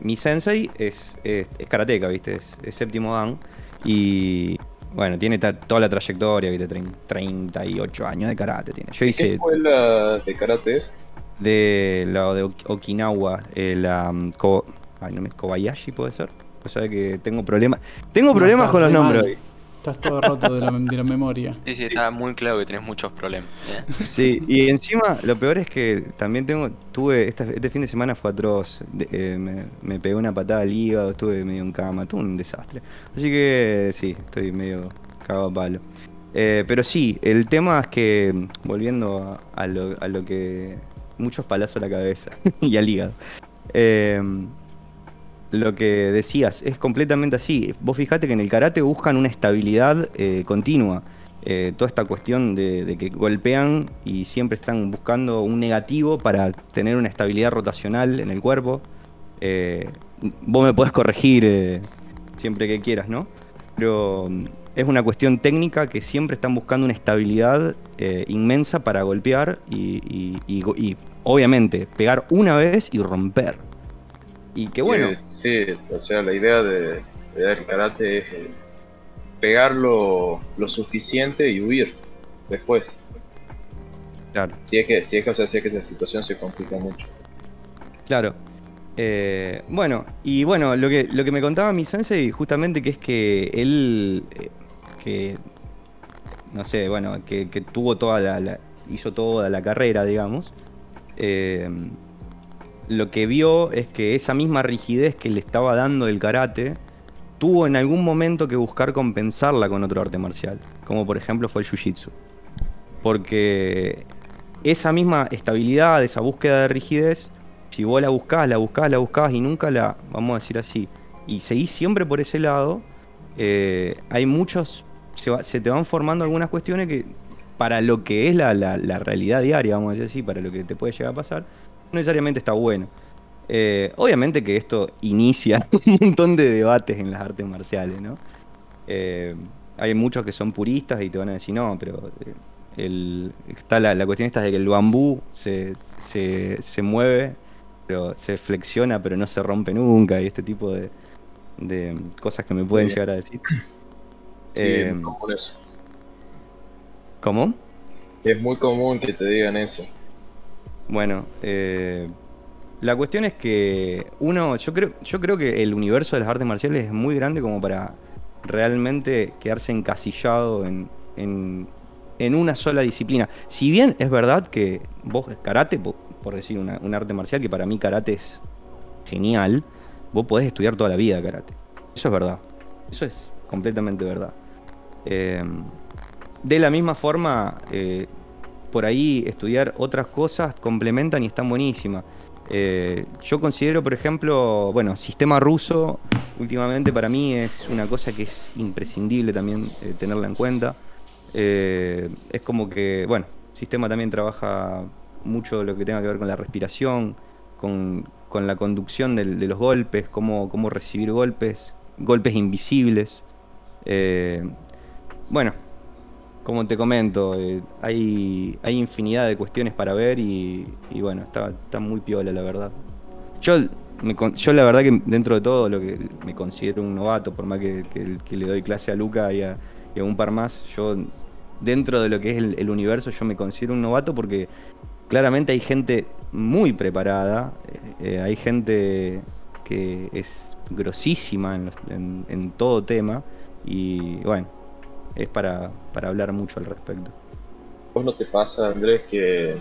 Mi sensei es, es, es karateca, ¿viste? Es, es séptimo dan. Y bueno, tiene toda la trayectoria, ¿viste? Trein- 38 años de karate tiene. Yo ¿Qué hice escuela de karate es? de la de Ok- Okinawa, eh, la, um, Ko- Ay, no me. Kobayashi puede ser. O sea que tengo problemas. Tengo problemas con los nombres hoy. Estás todo roto de la, de la memoria. Sí, sí, está muy claro que tenés muchos problemas. ¿eh? Sí, y encima lo peor es que también tengo, tuve, esta- este fin de semana fue atroz, de- eh, me, me pegué una patada al hígado, estuve medio en cama, todo un desastre. Así que sí, estoy medio cagado a palo. Eh, pero sí, el tema es que, volviendo a, a lo, a lo que, muchos palazos a la cabeza y al hígado. Eh, lo que decías, es completamente así. Vos fijate que en el karate buscan una estabilidad eh, continua. Eh, toda esta cuestión de, que golpean y siempre están buscando un negativo para tener una estabilidad rotacional en el cuerpo. Eh, vos me podés corregir siempre que quieras, ¿no? Pero mm, es una cuestión técnica que siempre están buscando una estabilidad inmensa para golpear y, y- y go- y, obviamente pegar una vez y romper. Y que bueno, sí, o sea, la idea de, de dar el karate es eh, pegarlo lo suficiente y huir después. claro. Si es que, si es que, o sea, si es que esa situación se complica mucho. Claro. Eh, bueno, y bueno, lo que, lo que me contaba mi sensei justamente que es que él, eh, que, no sé, bueno, que, que tuvo toda la, la- hizo toda la carrera, digamos, eh, lo que vio es que esa misma rigidez que le estaba dando el karate, tuvo en algún momento que buscar compensarla con otro arte marcial, como por ejemplo fue el jiu-jitsu. Porque esa misma estabilidad, esa búsqueda de rigidez, si vos la buscás, la buscás, la buscás y nunca la, vamos a decir así, y seguís siempre por ese lado, eh, hay muchos, se, va- te van formando algunas cuestiones que para lo que es la, la- la realidad diaria, vamos a decir así, para lo que te puede llegar a pasar, necesariamente está bueno. Eh, obviamente que esto inicia un montón de debates en las artes marciales, ¿no? Eh, hay muchos que son puristas y te van a decir, no, pero eh, el, está la, la cuestión esta de que el bambú se, se, se mueve, pero se flexiona, pero no se rompe nunca, y este tipo de, de cosas que me pueden llegar a decir. Sí, Eh, es muy común eso. ¿Cómo? Es muy común que te digan eso. Bueno, eh, la cuestión es que uno, yo creo, yo creo que el universo de las artes marciales es muy grande como para realmente quedarse encasillado en, en, una sola disciplina. Si bien es verdad que vos karate, po- por decir una, un arte marcial, que para mí karate es genial, vos podés estudiar toda la vida karate. Eso es verdad. Eso es completamente verdad. Eh, de la misma forma, eh, por ahí estudiar otras cosas complementan y están buenísimas. Eh, yo considero, por ejemplo, bueno, sistema ruso, últimamente para mí es una cosa que es imprescindible también eh, tenerla en cuenta. Eh, es como que, bueno, sistema también trabaja mucho lo que tenga que ver con la respiración, con, con la conducción del- de, los golpes, cómo, cómo recibir golpes, golpes invisibles. Bueno, como te comento, eh, hay, hay infinidad de cuestiones para ver y, bueno, está, está muy piola la verdad. Yo, me yo la verdad que dentro de todo lo que me considero un novato, por más que, que- le doy clase a Luca y a, y a un par más, yo dentro de lo que es el, universo yo me considero un novato porque claramente hay gente muy preparada, eh, eh, hay gente que es grosísima en, los- en todo tema y bueno, es para, para hablar mucho al respecto. ¿Vos no te pasa, Andrés, que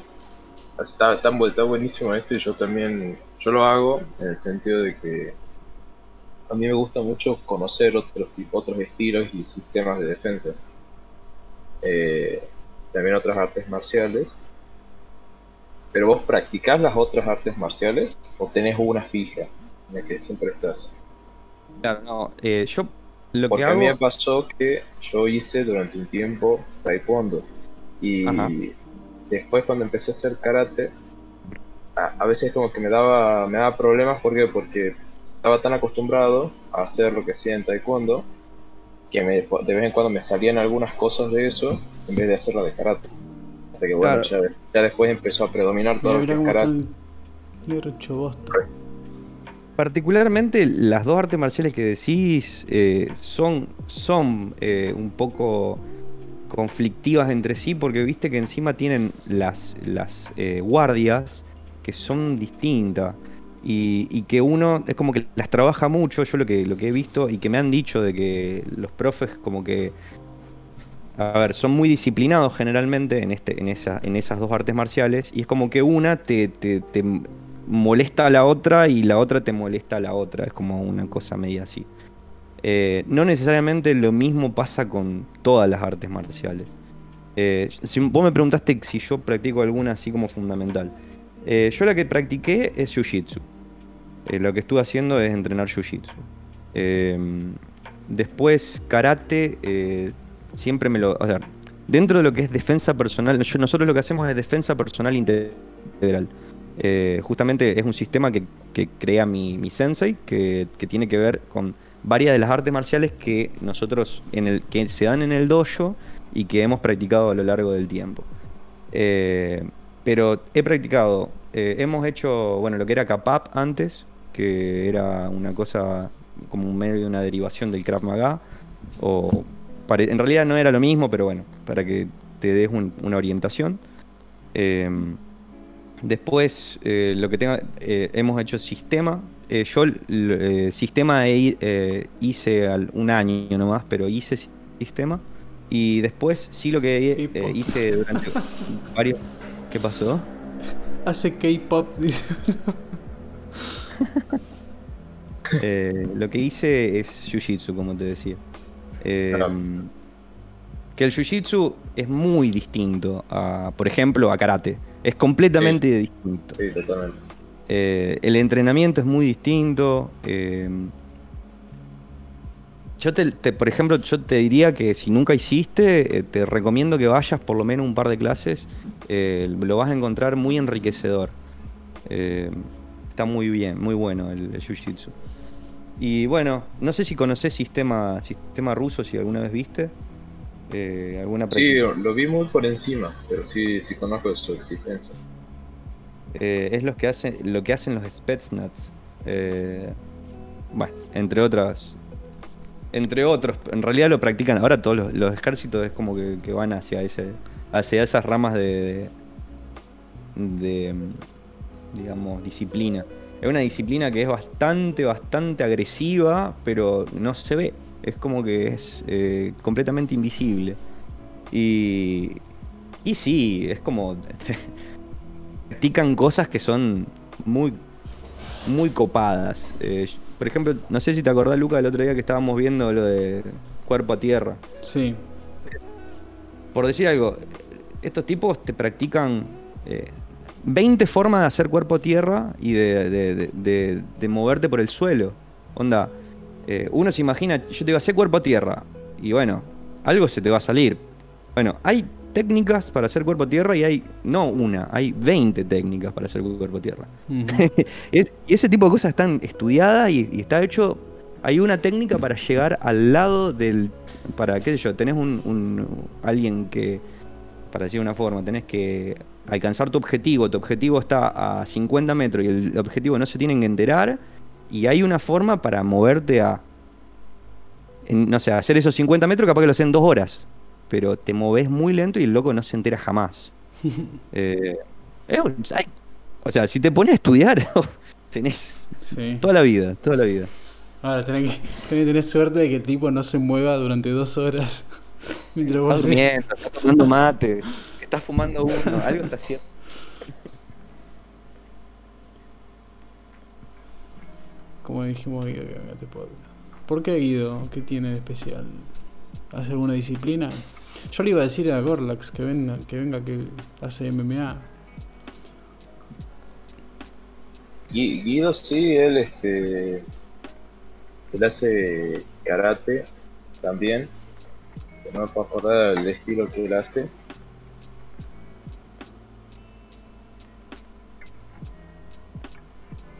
está tan vuelta buenísimo esto y yo también, yo lo hago en el sentido de que a mí me gusta mucho conocer otros, otros estilos y sistemas de defensa. Eh, también otras artes marciales. Pero vos practicás las otras artes marciales o tenés una fija en la que siempre estás. Claro, no, eh, yo lo Porque que a mí me pasó que yo hice durante un tiempo taekwondo y Ajá. después cuando empecé a hacer karate a, a veces como que me daba me daba problemas porque porque estaba tan acostumbrado a hacer lo que hacía en taekwondo que me, de vez en cuando me salían algunas cosas de eso en vez de hacerlo de karate hasta que bueno Claro. ya, ya después empezó a predominar todo Mira, lo mira que es karate bosta. Particularmente las dos artes marciales que decís eh, son, son eh, un poco conflictivas entre sí porque viste que encima tienen las, las eh, guardias que son distintas. Y, y que uno es como que las trabaja mucho, yo lo que, lo que he visto y que me han dicho de que los profes como que, a ver, son muy disciplinados generalmente en, este, en, esa, en esas dos artes marciales y es como que una te, te, te molesta a la otra y la otra te molesta a la otra, es como una cosa media así. Eh, no necesariamente lo mismo pasa con todas las artes marciales. Eh, si vos me preguntaste si yo practico alguna así como fundamental. Eh, yo la que practiqué es Jiu-Jitsu. Lo que estuve haciendo es entrenar Jiu-Jitsu. Después, karate, siempre me lo. Dentro de lo que es defensa personal, nosotros lo que hacemos es defensa personal integral. Eh, justamente es un sistema que, crea mi, sensei, que, tiene que ver con varias de las artes marciales que nosotros, en el, que se dan en el dojo y que hemos practicado a lo largo del tiempo. Eh, pero he practicado, eh, hemos hecho, bueno, lo que era Kapap antes, que era una cosa como un medio de una derivación del Krav Maga, o en realidad no era lo mismo, pero bueno, para que te des un- una orientación. Después, eh, lo que tenga, eh, hemos hecho sistema. Eh, yo eh, sistema he- eh, hice al- un año nomás, pero hice si- sistema. Y después sí lo que eh, hice durante varios... ¿Qué pasó? Hace K-pop, dice. Eh, lo que hice es Jiu-Jitsu, como te decía. Eh, Claro. Que el Jiu-Jitsu es muy distinto a, por ejemplo, a Karate. Es completamente distinto. Sí, totalmente. Eh, el entrenamiento es muy distinto. eh, yo te, te- por ejemplo, yo te diría que si nunca hiciste, eh, te recomiendo que vayas por lo menos un par de clases. lo vas a encontrar muy enriquecedor. Está muy bien, muy bueno el, el Jiu-Jitsu. Y bueno, no sé si conoces sistema, sistema ruso, si alguna vez viste. Eh, alguna Sí, lo vi muy por encima, pero sí, sí conozco su existencia. Eh, es lo que hacen, lo que hacen los Spetsnaz. Eh, bueno, entre otras. Entre otros, en realidad lo practican. Ahora todos los, los ejércitos es como que, que van hacia ese. hacia esas ramas de. de, de, digamos, disciplina. Es una disciplina que es bastante, bastante agresiva, pero no se ve. Es como que es eh, completamente invisible. Y. Y sí, es como. practican cosas que son muy, muy copadas. Eh, por ejemplo, no sé si te acordás, Luca, el otro día que estábamos viendo lo de cuerpo a tierra. Sí. Por decir algo, estos tipos te practican eh, 20 formas de hacer cuerpo a tierra y de, de- de- de- de moverte por el suelo. Onda, eh, uno se imagina, yo te digo, hacer cuerpo a tierra. Y bueno, algo se te va a salir. Bueno, hay técnicas para hacer cuerpo a tierra y hay, no una, hay 20 técnicas para hacer cuerpo a tierra. Es- y ese tipo de cosas están estudiadas y, y está hecho. Hay una técnica para llegar al lado del. Para, qué sé yo, tenés un, un- alguien que. Para decir de una forma, tenés que alcanzar tu objetivo. Tu objetivo está a 50 metros y el objetivo no se tienen que enterar. Y hay una forma para moverte a. en- no sé, hacer esos 50 metros, capaz que lo hacen en dos horas. Pero te moves muy lento y el loco no se entera jamás. Eh, es un- hay- o sea, si te pones a estudiar, tenés Sí. toda la vida, toda la vida. Ahora tenés que, tenés que tener suerte de que el tipo no se mueva durante dos horas. Mientras Estás vos haces- durmiendo, estás tomando mate, estás fumando uno, algo está haciendo. Como dijimos Guido que este podcast. ¿Por qué Guido? ¿Qué tiene de especial? ¿Hace alguna disciplina? Yo le iba a decir a Gorlax que venga, que venga que hace MMA. Gui- Guido sí, él este él hace karate también. No me puedo acordar el estilo que él hace.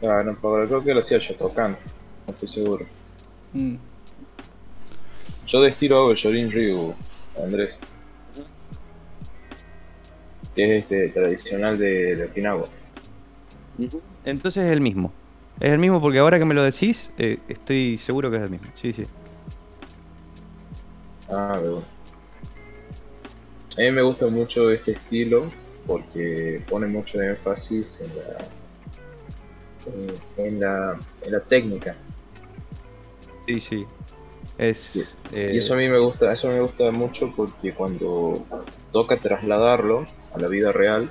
Ah, puedo acordar, creo que lo hacía Shotokan, no estoy seguro. Mm. Yo de estilo hago el Shorin Ryu, Andrés. Que es este tradicional de, de Okinawa. Entonces es el mismo. Es el mismo porque ahora que me lo decís, eh, estoy seguro que es el mismo. Sí, sí. Ah, bueno. A mí me gusta mucho este estilo porque pone mucho énfasis en la, eh, en, la, en la técnica. Sí, sí. Es, Sí. eh, Y eso a mí me gusta, eso me gusta mucho porque cuando toca trasladarlo a la vida real,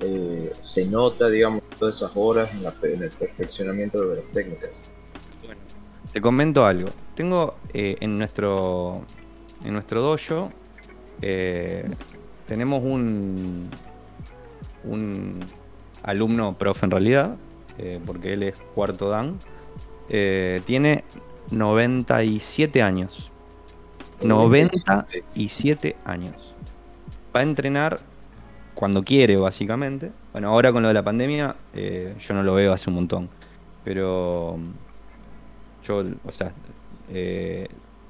eh, se nota, digamos, todas esas horas en, la pe- en el perfeccionamiento de las técnicas. Te comento algo. Tengo eh, en nuestro en nuestro dojo eh, tenemos un un alumno profe en realidad, eh, porque él es cuarto dan. eh, tiene 97 años. 97 años. Va a entrenar cuando quiere, básicamente. Bueno, ahora con lo de la pandemia, eh, yo no lo veo hace un montón. Pero yo, o sea, eh,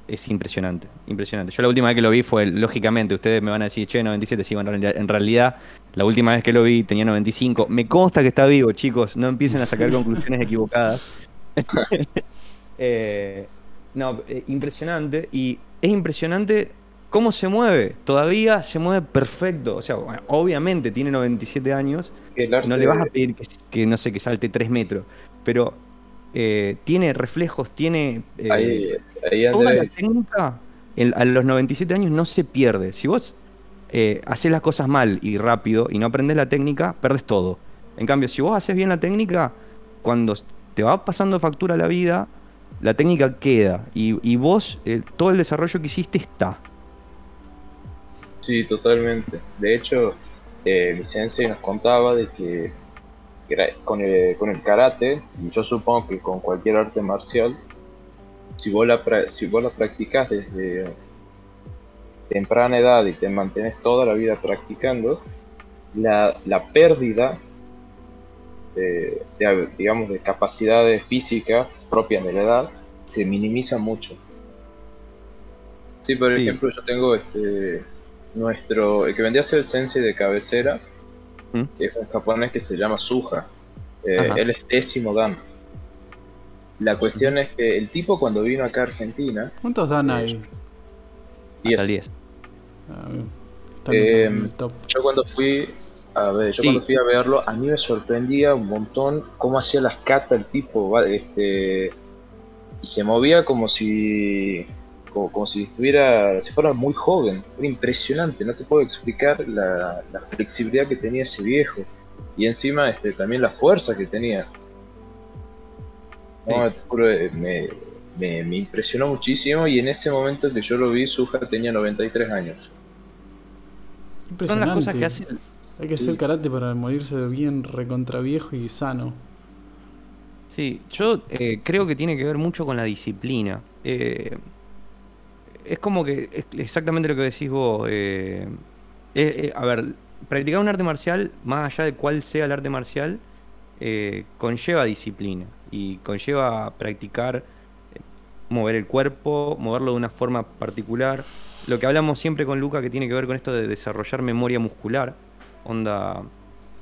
es impresionante, impresionante. Yo la última vez que lo vi fue, lógicamente, ustedes me van a decir, che, 97, sí, bueno, en realidad, la última vez que lo vi tenía 95. Me consta que está vivo, chicos, no empiecen a sacar conclusiones equivocadas. Eh, no, eh, impresionante. Y es impresionante cómo se mueve. Todavía se mueve perfecto. O sea, bueno, obviamente tiene 97 años. No le vas a pedir que, que, no sé, que salte 3 metros. Pero eh, tiene reflejos, tiene. eh, ahí, ahí toda la técnica a los 97 años no se pierde. Si vos eh, haces las cosas mal y rápido y no aprendes la técnica, perdes todo. En cambio, si vos haces bien la técnica, cuando te va pasando factura la vida, la técnica queda. Y, y vos, eh, todo el desarrollo que hiciste está. Sí, totalmente. De hecho, eh, nos contaba de que con el, con el karate, y yo supongo que con cualquier arte marcial, si vos la, si vos la practicás desde temprana edad y te mantenés toda la vida practicando, la, la pérdida de, de, digamos, de capacidades físicas propias de la edad se minimiza mucho. Sí, por Sí. ejemplo, yo tengo este nuestro, el que vendría a ser el sensei de cabecera, ¿Mm? que es un japonés que se llama Suja. Eh, él es décimo dan. La cuestión es que el tipo cuando vino acá a Argentina, ¿Cuántos dan ahí? y Hasta es- el 10. Ah, bien. Están Eh, el top. yo cuando fui a ver, yo Sí. cuando fui a verlo, a mí me sorprendía un montón cómo hacía las catas el tipo, este y se movía como si como, como si estuviera, si fuera muy joven, era impresionante, no te puedo explicar la, la flexibilidad que tenía ese viejo y encima este también la fuerza que tenía. No, te juro, eh, me, me, me impresionó muchísimo y en ese momento que yo lo vi, Suja tenía 93 años. Son las cosas que hacen. Hay que hacer karate para morirse bien recontra viejo y sano. Sí, yo eh, creo que tiene que ver mucho con la disciplina. Eh, es como que es exactamente lo que decís vos. eh, eh, a ver, practicar un arte marcial, más allá de cuál sea el arte marcial, eh, conlleva disciplina y conlleva practicar, eh, mover el cuerpo, moverlo de una forma particular. Lo que hablamos siempre con Luca que tiene que ver con esto de desarrollar memoria muscular. Onda,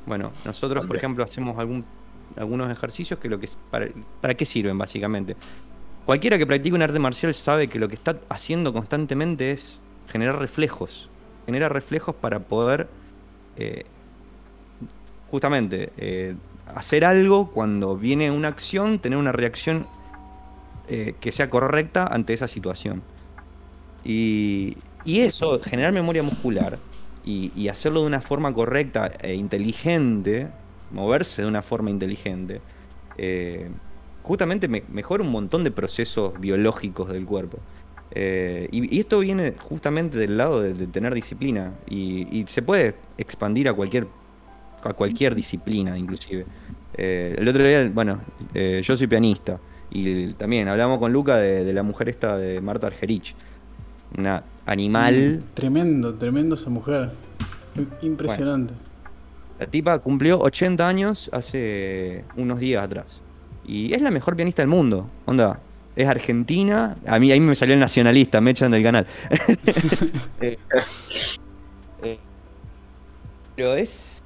bueno, nosotros por ejemplo hacemos algún, algunos ejercicios que lo que para qué sirven básicamente. Cualquiera que practique un arte marcial sabe que lo que está haciendo constantemente es generar reflejos. Genera reflejos para poder eh, justamente eh, hacer algo cuando viene una acción, tener una reacción eh, que sea correcta ante esa situación. Y, eso, generar memoria muscular y, hacerlo de una forma correcta e inteligente, moverse de una forma inteligente, justamente me- mejora un montón de procesos biológicos del cuerpo. Eh, y, y esto viene justamente del lado de, de tener disciplina y, y se puede expandir a cualquier a cualquier disciplina inclusive. Eh, el otro día, bueno, eh, yo soy pianista y también hablamos con Luca de, de la mujer esta de Marta Argerich, una animal. Mm, Tremendo, tremendo esa mujer. Impresionante. La tipa cumplió 80 años hace unos días atrás. Y es la mejor pianista del mundo. Onda, es argentina. A mí ahí me salió el nacionalista, me echan del canal. Eh, eh, pero es.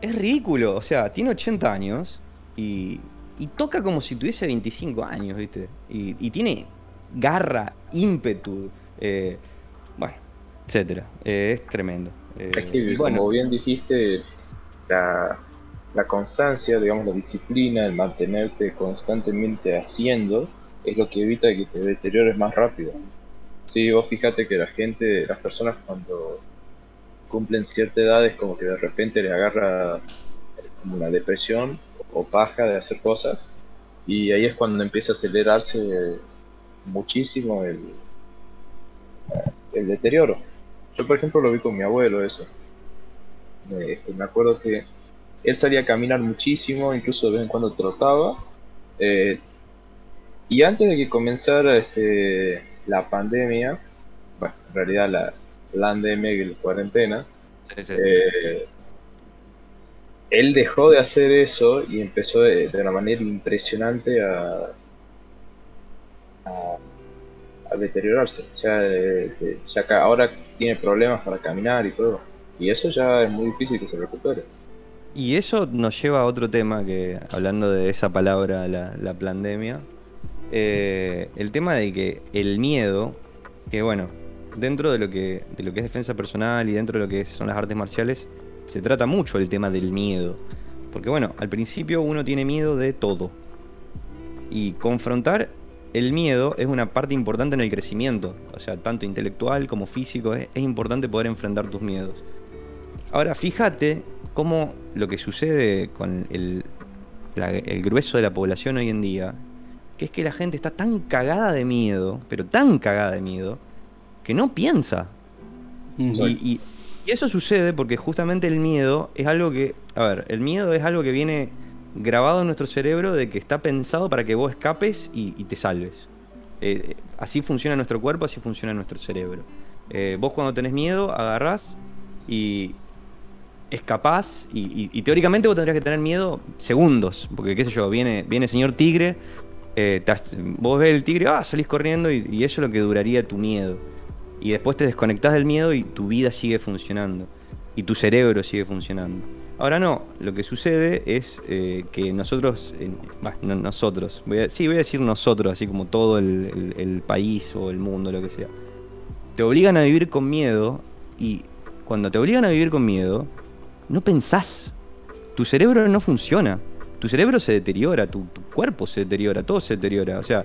Es ridículo. O sea, tiene 80 años y, y toca como si tuviese 25 años, ¿viste? Y, y tiene garra, ímpetu. eh, bueno, etcétera. Es tremendo. Es que, bueno, como bien dijiste, la, la constancia, digamos, la disciplina, el mantenerte constantemente haciendo, es lo que evita que te deteriores más rápido. Sí, vos fíjate que la gente, las personas cuando cumplen cierta edad es como que de repente les agarra como una depresión o paja de hacer cosas y ahí es cuando empieza a acelerarse muchísimo el, el deterioro. Yo por ejemplo lo vi con mi abuelo eso. Este, me acuerdo que él salía a caminar muchísimo, incluso de vez en cuando trotaba. Eh, y antes de que comenzara este, la pandemia, bueno, en realidad la, pandemia y la cuarentena, eh, él dejó de hacer eso y empezó de, una manera impresionante a, a, deteriorarse. Ya, ya que ahora tiene problemas para caminar y todo. Y eso ya es muy difícil que se recupere. Y eso nos lleva a otro tema que, hablando de esa palabra, la, la pandemia, eh, el tema de que el miedo, que bueno, dentro de lo que, de lo que es defensa personal y dentro de lo que son las artes marciales, se trata mucho el tema del miedo. Porque bueno, al principio uno tiene miedo de todo. Y confrontar el miedo es una parte importante en el crecimiento. O sea, tanto intelectual como físico, es, importante poder enfrentar tus miedos. Ahora, fíjate cómo lo que sucede con el, el grueso de la población hoy en día que es que la gente está tan cagada de miedo, pero tan cagada de miedo, que no piensa. Y, eso sucede porque justamente el miedo es algo que, a ver, el miedo es algo que viene grabado en nuestro cerebro de que está pensado para que vos escapes y, te salves. Eh, así funciona nuestro cuerpo, así funciona nuestro cerebro. Eh, vos cuando tenés miedo agarrás y escapás y, y, teóricamente vos tendrías que tener miedo segundos, porque qué sé yo, viene, viene señor tigre, eh, vos ves el tigre, ah, salís corriendo y, eso es lo que duraría tu miedo. Y después te desconectás del miedo y tu vida sigue funcionando. Y tu cerebro sigue funcionando. Ahora no, lo que sucede es eh, que nosotros, nosotros, sí, voy a decir nosotros, así como todo el, el país o el mundo, lo que sea, te obligan a vivir con miedo y cuando te obligan a vivir con miedo, no pensás. Tu cerebro no funciona tu cerebro se deteriora, tu, cuerpo se deteriora, todo se deteriora. O sea,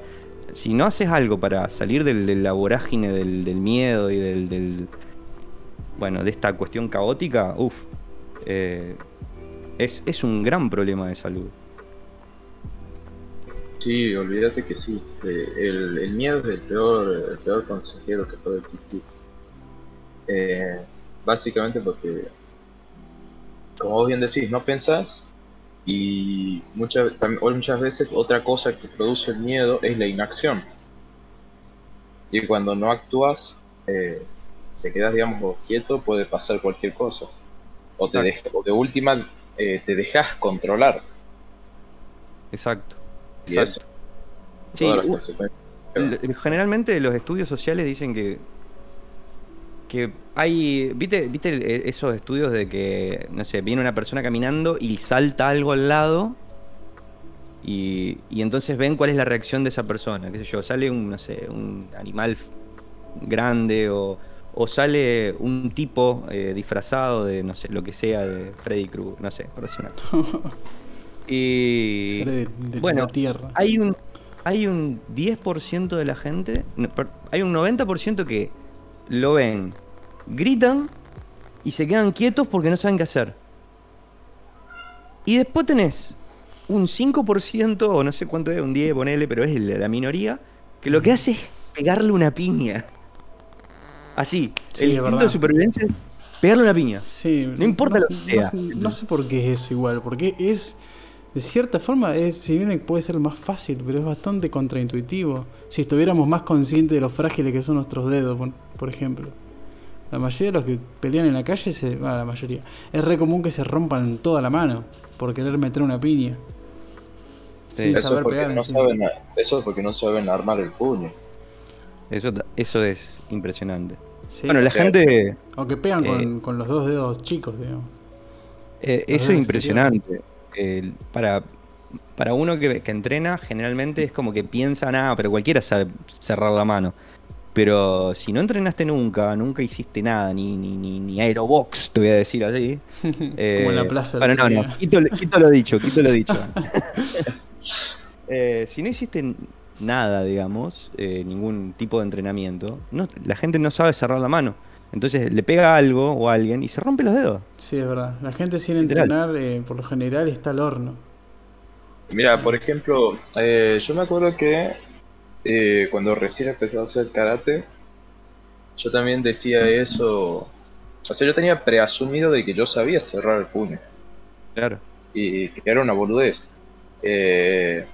si no haces algo para salir del, de la vorágine del, miedo y del, bueno, de esta cuestión caótica, uff, eh, es, un gran problema de salud. Sí, olvídate que sí. El, miedo es el peor, el peor consejero que puede existir. Eh, básicamente porque, como vos bien decís, no pensás y muchas, muchas veces otra cosa que produce el miedo es la inacción. Y cuando no actúas, eh, te quedas, digamos, quieto, puede pasar cualquier cosa. O, te de última, eh, te dejas controlar. Exacto. Exacto. Sí, generalmente los estudios sociales dicen que que hay, ¿viste, ¿viste esos estudios de que, no sé, viene una persona caminando y salta algo al lado y, y entonces ven cuál es la reacción de esa persona? ¿Qué sé yo? Sale un, no sé, un animal grande o, o sale un tipo eh, disfrazado de, no sé, lo que sea, de Freddy Krueger, no sé, por decir una y bueno, tierra. hay un hay un 10% de la gente, hay un 90% que lo ven, gritan y se quedan quietos porque no saben qué hacer. Y después tenés un 5% o no sé cuánto es, un 10, ponele, pero es la minoría, que lo que hace es pegarle una piña. Así, el instinto de supervivencia es pegarle una piña. Sí, no importa lo que sea. No, sé por qué es eso igual, porque es de cierta forma, es, si bien puede ser más fácil, pero es bastante contraintuitivo. Si estuviéramos más conscientes de lo frágiles que son nuestros dedos, por, ejemplo. La mayoría de los que pelean en la calle, se, la mayoría, es re común que se rompan toda la mano por querer meter una piña. eso, porque no saben, eso es porque no saben armar el puño. Eso, eso es impresionante. bueno, la gente... O que pegan con, eh, con, los dos dedos chicos, digamos. Eh, eso es impresionante para, para uno que, entrena, generalmente es como que piensa, nada, pero cualquiera sabe cerrar la mano. Pero si no entrenaste nunca, nunca hiciste nada, ni, ni, ni, ni aerobox, te voy a decir así. Como en Eh, la plaza. Bueno, no, no, quito, quito lo dicho, quito lo dicho. Eh, si no hiciste nada, digamos, eh, ningún tipo de entrenamiento, no, la gente no sabe cerrar la mano. Entonces le pega algo o a alguien y se rompe los dedos. Sí, es verdad. La gente sin Literal. entrenar, eh, por lo general, está al horno. Mira, por ejemplo, eh, yo me acuerdo que eh, cuando recién empecé a hacer karate, yo también decía eso. O sea, yo tenía preasumido de que yo sabía cerrar el puño Claro. y que era una boludez. Eh,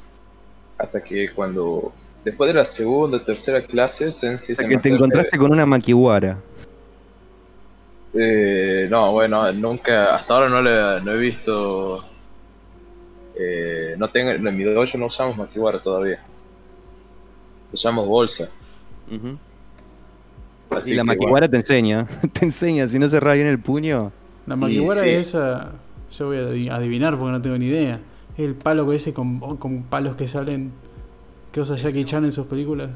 hasta que cuando, después de la segunda o tercera clase, Sensei se que me te encontraste con una maquiwara. Eh, no, bueno, nunca, hasta ahora no, le, no he visto. Eh, no tengo, en mi dojo no usamos maquiwara todavía. Usamos bolsa. Ujú. Así y la que, maquiwara te enseña. te enseña, si no cerrás bien el puño. La maquiwara sí. es esa. Yo voy a adi- adivinar porque no tengo ni idea. Es el palo que ese con, con palos que salen. que usa Jackie Chan en sus películas.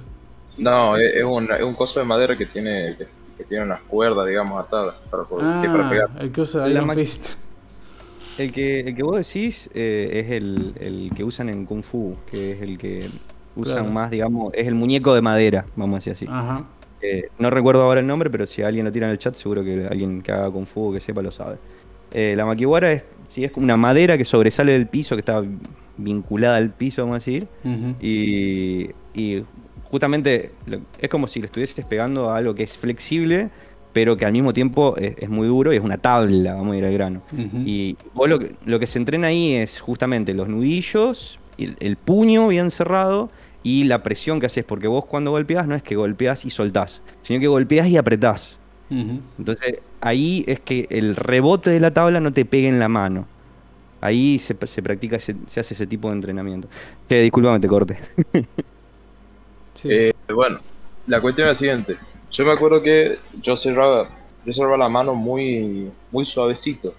No, es, es un, es un coso de madera que tiene que, que tiene unas cuerdas, digamos, atadas para, poder- para Ah, pegar. el que usa La Fist. El que, el que vos decís eh, es el, el que usan en Kung Fu, que es el que usan Claro. más, digamos, es el muñeco de madera, vamos a decir así. Ajá. Eh, no recuerdo ahora el nombre, pero si alguien lo tira en el chat, seguro que alguien que haga Kung Fu o que sepa lo sabe. Eh, la maquiwara es, sí, es como una madera que sobresale del piso, que está vinculada al piso, vamos a decir. Y justamente es como si le estuvieses pegando a algo que es flexible, pero que al mismo tiempo es, es muy duro y es una tabla, vamos a ir al grano. Y vos lo que, lo que se entrena ahí es justamente los nudillos, el, el puño bien cerrado y la presión que haces, porque vos cuando golpeás no es que golpeás y soltás, sino que golpeás y apretás. Entonces ahí es que el rebote de la tabla no te pegue en la mano. Ahí se, se practica, ese- se hace ese tipo de entrenamiento. Che, disculpame, te corte. Sí. Eh, bueno, la cuestión es la siguiente. Yo me acuerdo que yo cerraba, yo cerraba la mano muy, muy suavecito.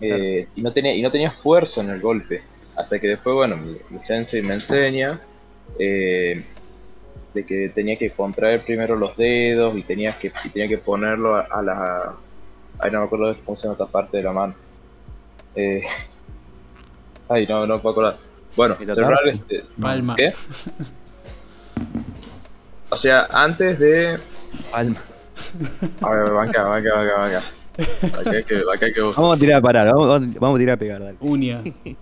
Eh, y, no tenía, y no tenía fuerza en el golpe. Hasta que después, bueno, mi, mi sensei me enseña eh, de que tenía que contraer primero los dedos y tenías que, y tenía que ponerlo a, a la... Ay, no me acuerdo cómo se llama esta parte de la mano. Eh, ay, no, no me puedo acordar. Bueno, cerrar este... Palma. ¿Qué? O sea, antes de. Palma. A ver, banca, banca, banca, banca. Acá hay que, acá hay que buscar. Vamos a tirar a parar, vamos, vamos- a tirar a pegar, dale. Uña.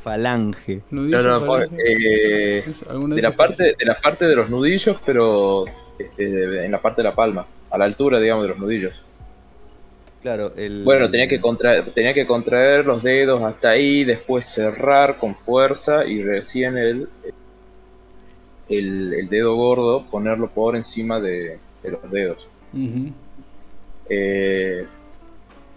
Falange. Nudillo, No, no, falange. eh, de la parte, de la parte de los nudillos, pero este, en la parte de la palma, a la altura, digamos, de los nudillos. Claro, el. Bueno, tenía que contraer, tenía que contraer los dedos hasta ahí, después cerrar con fuerza y recién el, el, el dedo gordo ponerlo por encima de, de los dedos. Eh,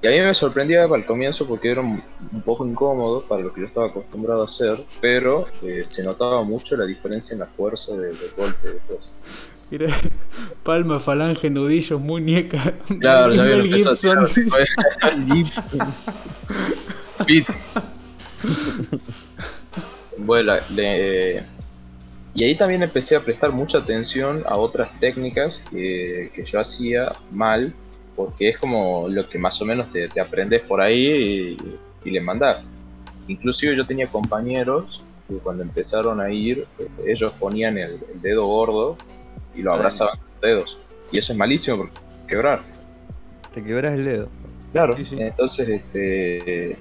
y a mí me sorprendía al comienzo porque era un, un poco incómodo para lo que yo estaba acostumbrado a hacer, pero eh, se notaba mucho la diferencia en la fuerza del, del golpe después. Era palma, falange, nudillos, muñeca. Claro, ya a Gibson. Bueno, le- y ahí también empecé a prestar mucha atención a otras técnicas que, que yo hacía mal, porque es como lo que más o menos te, te aprendes por ahí y, y le mandás. Inclusive yo tenía compañeros que cuando empezaron a ir, ellos ponían el, el dedo gordo y lo abrazaban con los dedos. Y eso es malísimo porque quebrar. Te quebras el dedo. Claro, Sí, sí. entonces este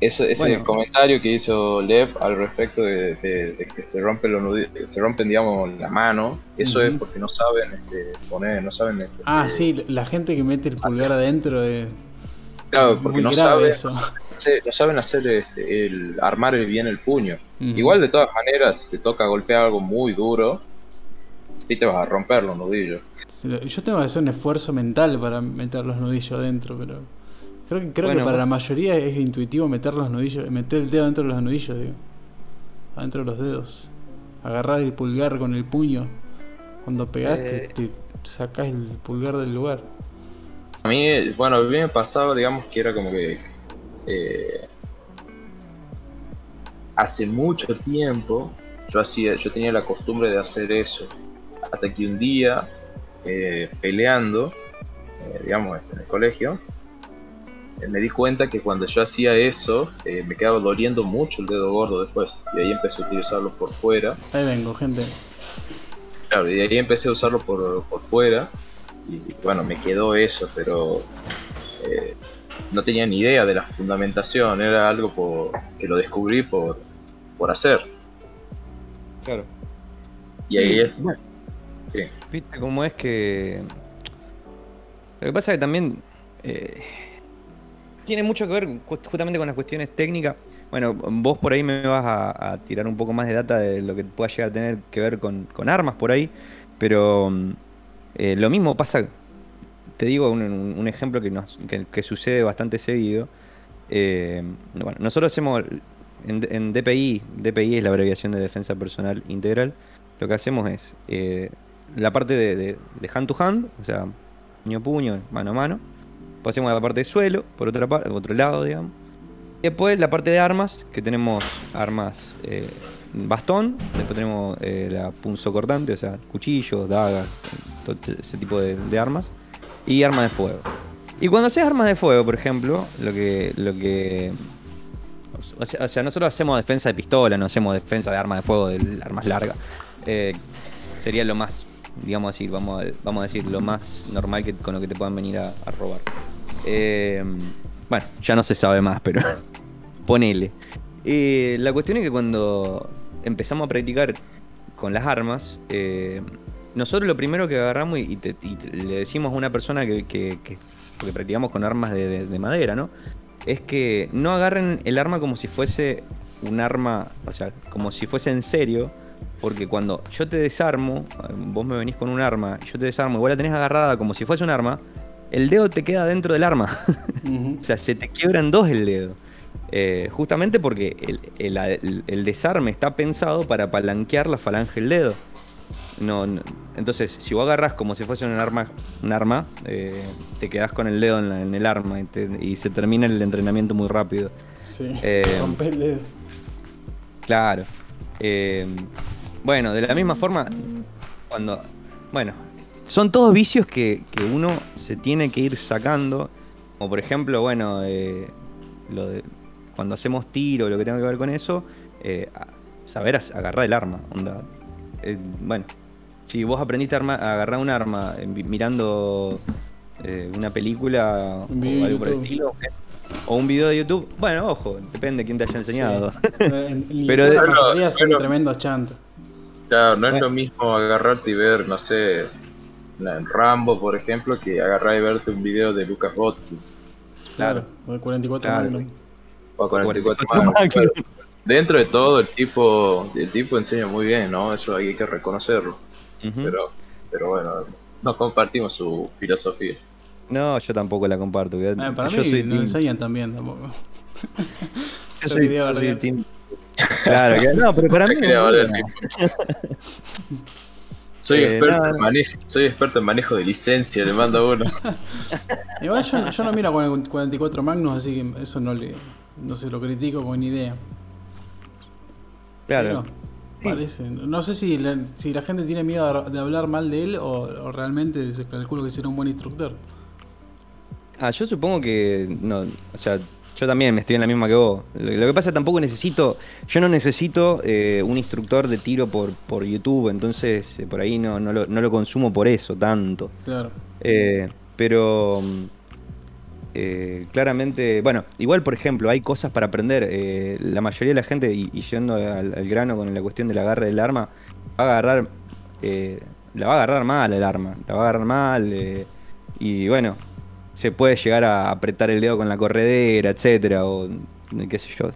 ese, ese Bueno. comentario que hizo Lev al respecto de, de- de que se rompen los que se rompen digamos la mano, eso es porque no saben este, poner, no saben este, Ah, eh, sí, la gente que mete el pulgar adentro es claro, porque no saben, eso. no saben hacer este, el armar bien el puño. Igual de todas maneras, si te toca golpear algo muy duro, sí te vas a romper los nudillos. Yo tengo que hacer un esfuerzo mental para meter los nudillos adentro, pero creo que creo Bueno, que para vos- la mayoría es intuitivo meter los nudillos, meter el dedo dentro de los nudillos, digo. Adentro de los dedos. Agarrar el pulgar con el puño. Cuando pegaste, Eh. te sacás el pulgar del lugar. A mí, bueno, a mí me pasaba, digamos, que era como que. eh, hace mucho tiempo yo hacía, yo tenía la costumbre de hacer eso. Hasta que un día, eh, peleando, eh, digamos, este, en el colegio, eh, me di cuenta que cuando yo hacía eso, eh, me quedaba doliendo mucho el dedo gordo después. Y ahí empecé a utilizarlo por fuera. Ahí vengo, gente. Claro, y ahí empecé a usarlo por, por fuera. Y bueno, me quedó eso, pero eh, no tenía ni idea de la fundamentación. Era algo por, que lo descubrí por, por hacer. Claro. Y ahí es. Viste cómo es que. Lo que pasa es que también. eh, tiene mucho que ver justamente con las cuestiones técnicas. Bueno, vos por ahí me vas a, tirar un poco más de data de lo que pueda llegar a tener que ver con, con armas por ahí. Pero eh, lo mismo pasa. Te digo un, ejemplo que, que, sucede bastante seguido. Eh, bueno, nosotros hacemos. En, DPI, DPI es la abreviación de Defensa Personal Integral. Lo que hacemos es la parte de, hand to hand, o sea, puño a puño, mano a mano. Después hacemos la parte de suelo, por otra parte, otro lado, digamos. Y después la parte de armas, que tenemos armas eh, bastón, después tenemos eh, la punzo cortante, o sea, cuchillos, dagas, todo ese tipo de, armas. Y armas de fuego. Y cuando haces armas de fuego, por ejemplo, lo que, lo que o sea, o nosotros hacemos defensa de pistola, no hacemos defensa de armas de fuego, de armas largas. Eh, sería lo más, digamos así, vamos a, vamos a decir, lo más normal que, con lo que te puedan venir a, robar. Eh, bueno, ya no se sabe más, pero ponele. Eh, la cuestión es que cuando empezamos a practicar con las armas, eh, nosotros lo primero que agarramos y, te- le decimos a una persona que, que- practicamos con armas de madera, ¿no? Es que no agarren el arma como si fuese un arma, o sea, como si fuese en serio, porque cuando yo te desarmo, eh, vos me venís con un arma, yo te desarmo, igual la tenés agarrada como si fuese un arma, el dedo te queda dentro del arma. O sea, se te quiebran dos el dedo. Eh, justamente porque el, el- el- el desarme está pensado para palanquear la falange del dedo. No, no- entonces, si vos agarras como si fuese un arma, un arma eh, te quedás con el dedo en, la- en el arma y, te- y se termina el entrenamiento muy rápido. Sí. Eh, Rompe el dedo. Claro. Bueno, de la misma forma, cuando. Bueno, son todos vicios que, que uno se tiene que ir sacando. Como por ejemplo, bueno, eh, lo de, cuando hacemos tiro, lo que tenga que ver con eso, eh, saber agarrar el arma. Onda. Eh, bueno, si vos aprendiste a, arma- a agarrar un arma eh, mirando eh, una película o algo por el estilo, o un video de YouTube, bueno, ojo, depende de quién te haya enseñado. En, en Pero la de- mayoría son Bueno, tremendos chantos. Claro, no es lo mismo agarrarte y ver, no sé, en Rambo, por ejemplo, que agarrar y verte un video de Lucas Botti Claro. O de 44 Claro. Magnum. o 44 44 más. Magnum. Dentro de todo, el tipo, el tipo enseña muy bien, ¿no? Eso hay que reconocerlo. Pero, pero bueno, no compartimos su filosofía. No, yo tampoco la comparto. Ah, para yo mí soy no team- enseñan también tampoco. yo soy- yo soy team- Claro, que no, pero para mí. No. Soy, Eh, experto no. en manejo, soy experto en manejo de licencia, le mando uno. Igual yo, yo no miro 44 Magnus, así que eso no le. No se lo critico con ni idea. Claro. Pero, parece. No sé si la, si la gente tiene miedo de hablar mal de él o, o realmente se calculo que será un buen instructor. Ah, yo supongo que. No, o sea, yo también me estoy en la misma que vos. Lo, que pasa tampoco necesito. Yo no necesito eh, un instructor de tiro por, por YouTube, entonces eh, por ahí no, no, lo, no lo consumo por eso tanto. Claro. Eh, pero mm, claramente, bueno, igual por ejemplo, hay cosas para aprender. la mayoría de la gente, y, y yendo al, al grano con la cuestión del agarre del arma, va a agarrar, la va a agarrar mal el arma, la va a agarrar mal. y bueno, se puede llegar a apretar el dedo con la corredera, etcétera, o eh, qué sé yo.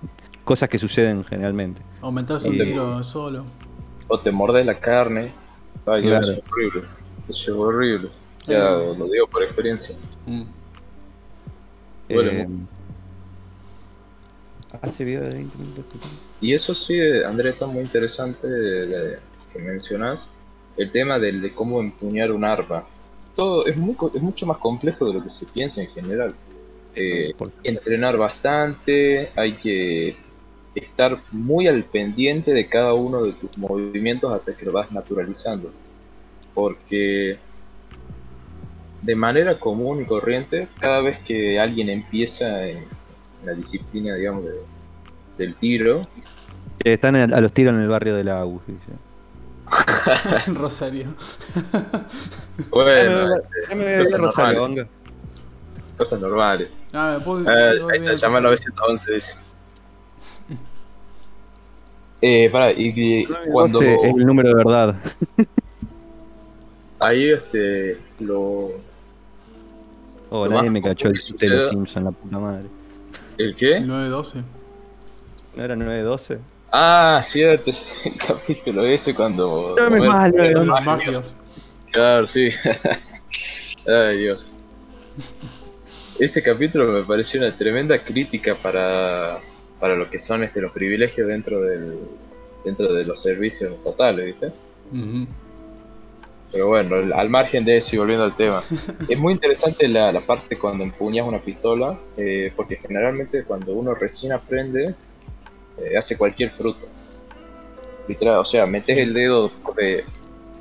Cosas que suceden generalmente. Aumentarse un tiro solo. O te mordes la carne. Ay, Claro. es horrible. Eso es horrible. Ya lo digo por experiencia. Mm. Duele Eh, hace video de 20 minutos. que- Y eso sí, Andrés, está muy interesante de- de- que mencionas. El tema del, de cómo empuñar un arma. Todo es, muy, es mucho más complejo de lo que se piensa en general. Eh, entrenar bastante, hay que estar muy al pendiente de cada uno de tus movimientos hasta que lo vas naturalizando. Porque de manera común y corriente, cada vez que alguien empieza en la disciplina, digamos, de- del tiro, Están a los tiros en el barrio de la AUS, dice. En Rosario. bueno, Ya me voy a Cosas ver Rosario, normales. venga. cosas normales. Ah, me puedo- Eh, ahí olvidar está, llama al Rosario. 911, dice. Eh, pará, y, y cuando es el número de verdad. ahí este lo Oh, Lo nadie me cachó el chiste de los suceda- Simpsons, la puta madre. ¿El qué? El 912. ¿No era 912? Ah, cierto, es el capítulo ese cuando. No me Homer- mal, Homer- Los magios. Claro, sí. Ay, Dios. Ese capítulo me pareció una tremenda crítica para, para lo que son este, los privilegios dentro del dentro de los servicios estatales, ¿viste? Pero bueno, al- al margen de eso y volviendo al tema, es muy interesante la, la parte cuando empuñas una pistola, eh, porque generalmente cuando uno recién aprende, eh, hace cualquier fruto. Literal, o sea, metes el dedo eh,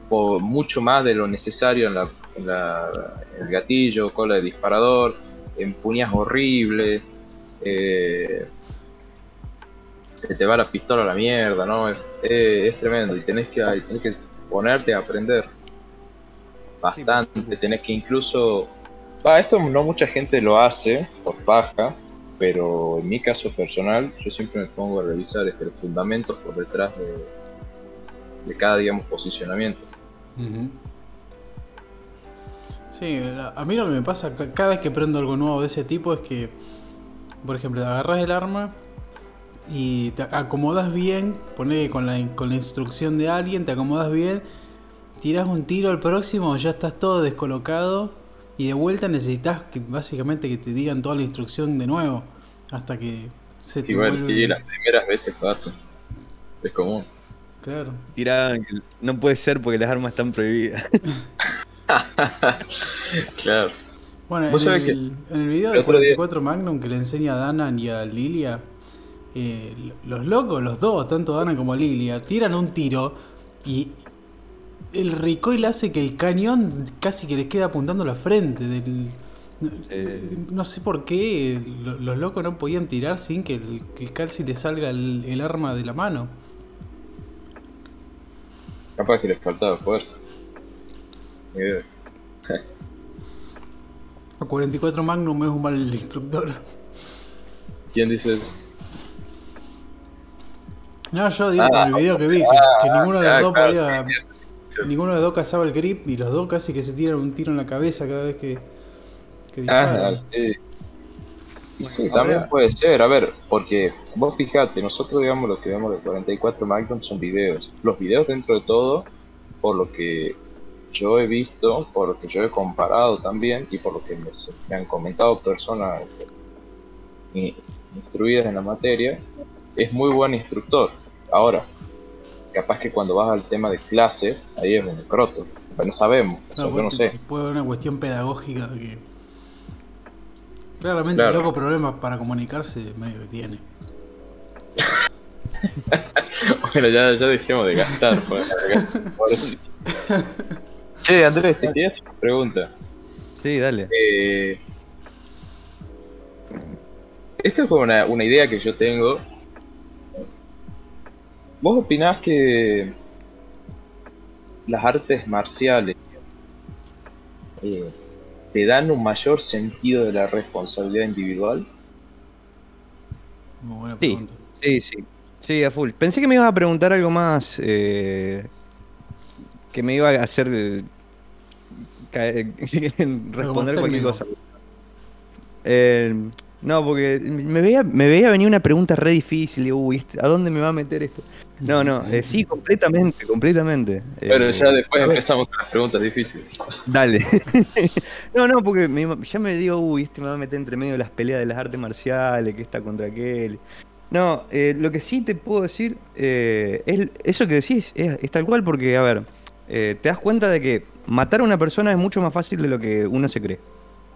por mucho más de lo necesario en, la, en la- en el gatillo, cola de disparador, empuñas horrible, eh, se te va la pistola a la mierda, ¿no? Es, es- es tremendo y tenés que, tenés que ponerte a aprender bastante, tenés que incluso... Esto no mucha gente lo hace por paja, pero en mi caso personal yo siempre me pongo a revisar este, los fundamentos por detrás de, de cada, digamos, posicionamiento. Sí, a mí lo que me pasa ca- cada vez que prendo algo nuevo de ese tipo es que, por ejemplo, agarras el arma y te acomodas bien, poné con la, con la instrucción de alguien, te acomodas bien, tiras un tiro al próximo, ya estás todo descolocado y de vuelta necesitas que básicamente que te digan toda la instrucción de nuevo hasta que se te Igual vuelve- sí, las primeras veces pasa. Es común. Claro. Tiraban no puede ser porque las armas están prohibidas. claro. Bueno, en sabés el, en el video el de otro día- 44 Magnum que le enseña a Danan y a Lilia, eh, los locos, los dos, tanto Danan como Lilia, tiran un tiro y el recoil hace que el cañón casi que les queda apuntando a la frente. Del, no, Eh. no sé por qué lo- los locos no podían tirar sin que el, el calci le salga el, el arma de la mano. Capaz que les faltaba fuerza. A 44 Magnum es un mal instructor. ¿Quién dice eso? No, yo digo Ah, con el video que vi, que, que ninguno de los Ah, dos podía. sí, cierto, sí. Ninguno de los dos cazaba el grip y los dos casi que se tiran un tiro en la cabeza cada vez que, que Ah, disparan. sí. Y sí, también puede ser, a ver, porque vos fijate, nosotros digamos lo que vemos de 44 Magnum son videos. Los videos dentro de todo, por lo que yo he visto, por lo que yo he comparado también y por lo que me, me han comentado personas instruidas en la materia, es muy buen instructor. Ahora, capaz que cuando vas al tema de clases, ahí es un croto. Pero no sabemos, o sea, No, yo no pues, sé. Puede haber una cuestión pedagógica que. Claramente Claro. el loco problemas para comunicarse medio que tiene. Bueno, ya, ya dejemos de gastar. por acá. Ahora sí. Che, Andrés, te quería hacer una pregunta. Sí, dale. Eh, esto es como una, una idea que yo tengo. ¿Vos opinás que las artes marciales eh, te dan un mayor sentido de la responsabilidad individual? Muy buena Sí. pregunta. Sí, sí. Sí, a full. Pensé que me ibas a preguntar algo más. eh, que me iba a hacer. eh, responder cualquier cosa. Eh, no, porque me veía, me veía venir una pregunta re difícil. Digo, uy, este- ¿a dónde me va a meter esto? No, no, eh, sí, completamente, completamente. Pero Eh, ya después a ver, empezamos con las preguntas difíciles. Dale. no, no, porque me ya me digo, uy, este me va a meter entre medio de las peleas de las artes marciales, que está contra aquel. No, eh, lo que sí te puedo decir, eh, es, eso que decís es, es tal cual porque, a ver, eh, te das cuenta de que matar a una persona es mucho más fácil de lo que uno se cree.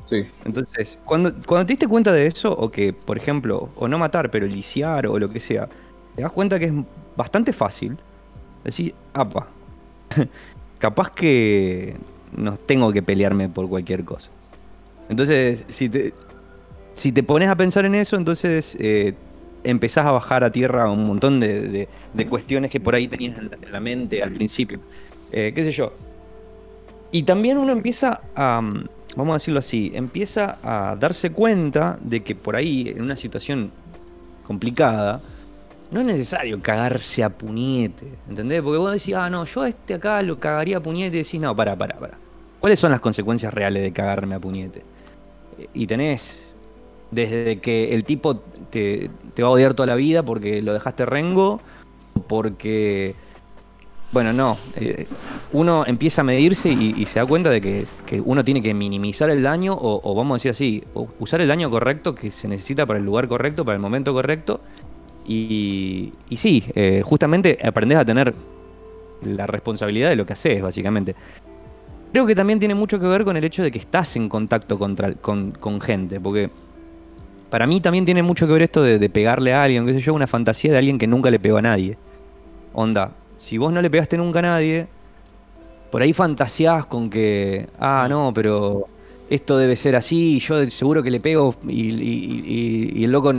Sí. Entonces, cuando, cuando te diste cuenta de eso, o que, por ejemplo, o no matar, pero lisiar o lo que sea, te das cuenta que es bastante fácil decir, apa, capaz que no tengo que pelearme por cualquier cosa. Entonces, si te, si te pones a pensar en eso, entonces eh, empezás a bajar a tierra un montón de, de- cuestiones que por ahí tenías en la, en la mente al principio. Eh, ¿Qué sé yo? Y también uno empieza a, vamos a decirlo así, empieza a darse cuenta de que por ahí, en una situación complicada, no es necesario cagarse a puñete, ¿entendés? Porque vos decís, ah, no, yo a este acá lo cagaría a puñete y decís, no, pará, pará, pará. ¿Cuáles son las consecuencias reales de cagarme a puñete? Y tenés desde que el tipo te, te va a odiar toda la vida porque lo dejaste rengo, porque... Bueno, no. eh, uno empieza a medirse y, se da cuenta de que, que uno tiene que minimizar el daño o, o vamos a decir así, usar el daño correcto que se necesita para el lugar correcto, para el momento correcto. Y, y sí, eh, justamente aprendes a tener la responsabilidad de lo que haces, básicamente. Creo que también tiene mucho que ver con el hecho de que estás en contacto contra- con, con gente, porque para mí también tiene mucho que ver esto de, de pegarle a alguien, qué sé yo, una fantasía de alguien que nunca le pegó a nadie. Onda, si vos no le pegaste nunca a nadie, por ahí fantaseás con que, ah, no, pero esto debe ser así, yo seguro que le pego y, y- y- y el loco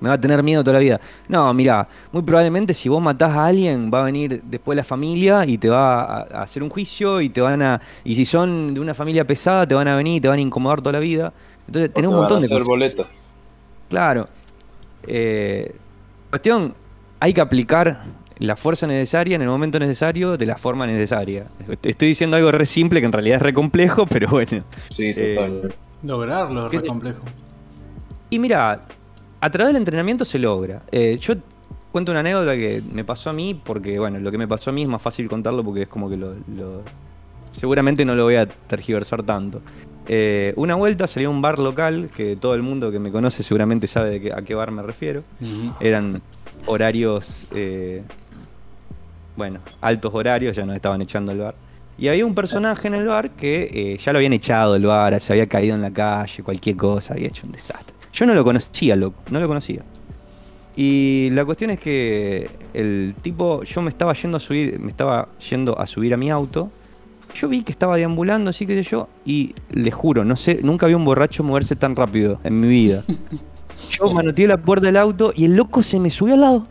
me va a tener miedo toda la vida. No, mira, muy probablemente si vos matás a alguien, va a venir después la familia y te va a, hacer un juicio y te van a. Y si son de una familia pesada, te van a venir y te van a incomodar toda la vida. Entonces tenés un Te van a montón de boleto. Claro. Eh, cuestión, hay que aplicar la fuerza necesaria en el momento necesario de la forma necesaria. Estoy diciendo algo re simple que en realidad es re complejo, pero bueno. Sí, Eh, total. Lograrlo es ¿Qué re complejo. Y mira, a través del entrenamiento se logra. Eh, yo cuento una anécdota que me pasó a mí, porque bueno, lo que me pasó a mí es más fácil contarlo porque es como que lo... lo- seguramente no lo voy a tergiversar tanto. Eh, una vuelta salí a un bar local, que todo el mundo que me conoce seguramente sabe de qué- a qué bar me refiero. Eran horarios, eh, bueno, altos horarios, ya nos estaban echando el bar. Y había un personaje en el bar que eh, ya lo habían echado del bar, se había caído en la calle, cualquier cosa, había hecho un desastre. Yo no lo conocía, loco, no lo conocía. Y la cuestión es que el tipo, yo me estaba yendo a subir, me estaba yendo a subir a mi auto. Yo vi que estaba deambulando, así que sé yo, y le juro, no sé, nunca vi un borracho moverse tan rápido en mi vida. Yo manoteé la puerta del auto y el loco se me subió al lado.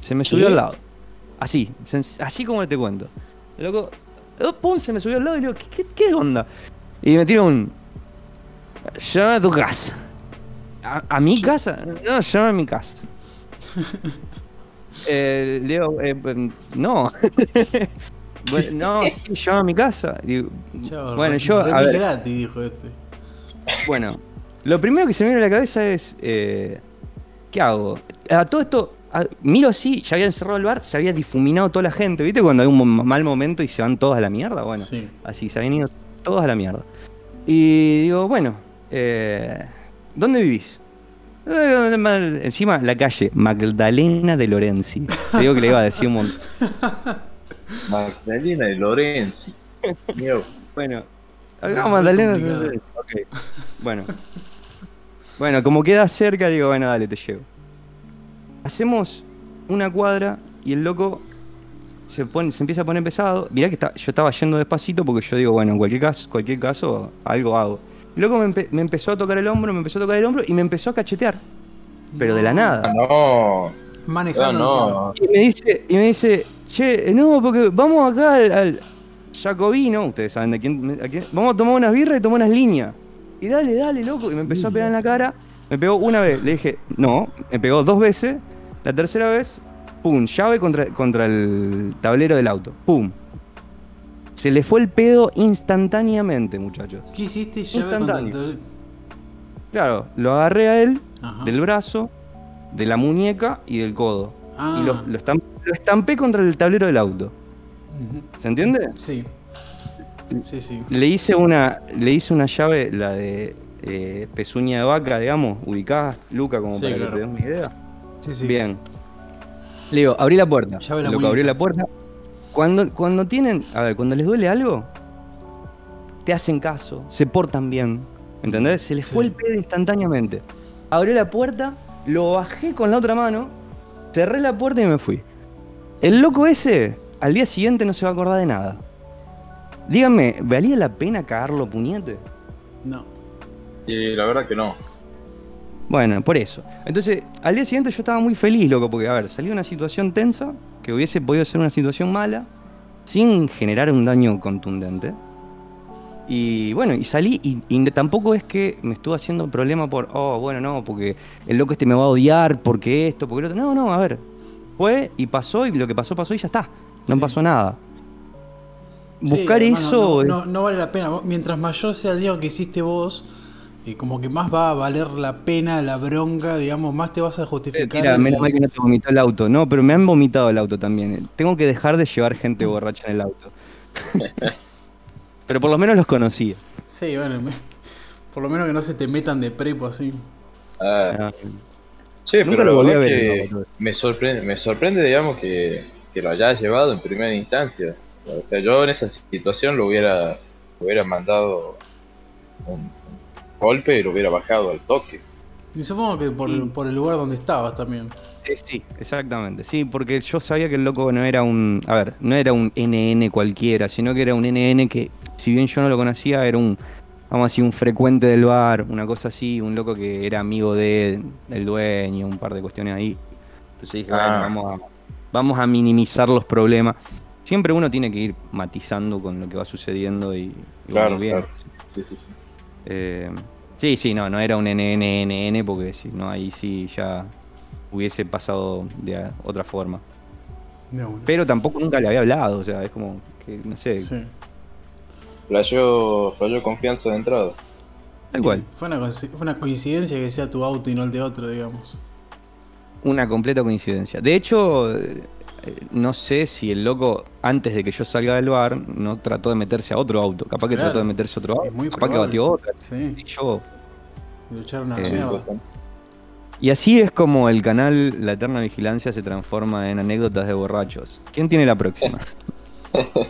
Se me subió ¿Qué? al lado. Así, así como te cuento. El loco, oh, pum, se me subió al lado y le digo, ¿qué, qué, qué onda? Y me tira un. Llama a tu casa. ¿A, a mi casa? No, llama a mi casa. Eh, le digo, eh, eh, no. bueno, no, llama a mi casa. Digo, Chao, bueno, yo, a ver, gratis, dijo este. bueno, lo primero que se me viene a la cabeza es, eh, ¿qué hago? A todo esto, a- miro así, ya había encerrado el bar, se había difuminado toda la gente, ¿viste? Cuando hay un mal momento y se van todos a la mierda, bueno, Sí. así, se habían ido todos a la mierda. Y digo, bueno, eh, ¿dónde vivís? Eh, Encima la calle Magdalena de Lorenzi. Te digo que le iba a decir un montón. Magdalena de Lorenzi. Bueno, acá Magdalena. Bueno. Bueno, como queda cerca, digo, bueno, dale, te llevo. Hacemos una cuadra y el loco se, pone, se empieza a poner pesado. Mirá que está- yo estaba yendo despacito porque yo digo, bueno, en cualquier caso, cualquier caso algo hago. Loco me, empe- me empezó a tocar el hombro, me empezó a tocar el hombro y me empezó a cachetear. Pero de la nada. no. Ah, Manejando no. Y me dice, y me dice, che, no, porque vamos acá al, al Jacobino, ustedes saben de quién, a quién- vamos a tomar unas birras y tomar unas líneas. Y dale, dale, loco. Y me empezó a pegar en la cara. Me pegó una vez, le dije, no, me pegó dos veces. La tercera vez, pum, llave contra, contra el tablero del auto. Pum. Se le fue el pedo instantáneamente, muchachos. ¿Qué hiciste? Instantáneo. Claro, lo agarré a él Ajá. del brazo, de la muñeca y del codo. Ah. Y lo, lo estam- lo estampé contra el tablero del auto. ¿Se entiende? Sí. Sí, sí. Le hice una, le hice una llave, la de eh, pezuña de vaca, digamos, ubicada, Luca, como Sí, para claro. que te des una idea. Sí, sí. Bien. Le digo, abrí la puerta. Llave la Loco, abrió la puerta. Cuando, cuando tienen, a ver, cuando les duele algo, te hacen caso, se portan bien. ¿Entendés? Se les fue el pedo instantáneamente. Abrió la puerta, lo bajé con la otra mano Cerré la puerta y me fui. El loco ese, al día siguiente no se va a acordar de nada. Díganme, ¿valía la pena cagarlo puñete? No. Y la verdad que no. Bueno, por eso. Entonces, al día siguiente yo estaba muy feliz, loco, porque, a ver, salió una situación tensa, que hubiese podido ser una situación mala, sin generar un daño contundente. Y bueno, y salí, y, y tampoco es que me estuvo haciendo problema por, oh, bueno, no, porque el loco este me va a odiar, porque esto, porque lo otro. No, no, a ver. Fue y pasó, y lo que pasó, pasó y ya está. No Sí. pasó nada. Sí, Buscar hermano, eso. No, no- no vale la pena. Mientras mayor sea el día que hiciste vos, y como que más va a valer la pena, la bronca, digamos, más te vas a justificar. Tira, el- menos mal que no te vomitó el auto. No, pero me han vomitado el auto también. Tengo que dejar de llevar gente borracha en el auto. pero por lo menos los conocía. Sí, bueno, me- por lo menos que no se te metan de prepo así. Ah, Ah, sí, Nunca pero lo volví a ver, que no, me sorprende, me sorprende, digamos, que, que lo hayas llevado en primera instancia. O sea, yo en esa situación lo hubiera, lo hubiera mandado un, un golpe y lo hubiera bajado al toque. Y supongo que por, Y- por el lugar donde estabas también. Eh, sí, exactamente. Sí, porque yo sabía que el loco no era un. A ver, no era un NN cualquiera, sino que era un NN que, si bien yo no lo conocía, era un. Vamos a decir, un frecuente del bar, una cosa así, un loco que era amigo de, del dueño, un par de cuestiones ahí. Entonces dije, bueno, Ah. vamos a, vamos a minimizar los problemas. Siempre uno tiene que ir matizando con lo que va sucediendo y, y Claro, bien. claro. Sí, sí, sí. Eh, sí, sí, no, no era un NNNN porque si no, ahí sí ya hubiese pasado de otra forma. Pero tampoco nunca le había hablado, o sea, es como que, no sé, Sí. Flasheó, flasheó confianza de entrada. tal cual. Fue una, coinci- fue una coincidencia que sea tu auto y no el de otro, digamos. Una completa coincidencia. De hecho, no sé si el loco, antes de que yo salga del bar, no trató de meterse a otro auto. Capaz que Claro. trató de meterse a otro auto. Muy capaz que batió otra. Sí. Y yo. A Eh. Y así es como el canal La Eterna Vigilancia se transforma en anécdotas de borrachos. ¿Quién tiene la próxima?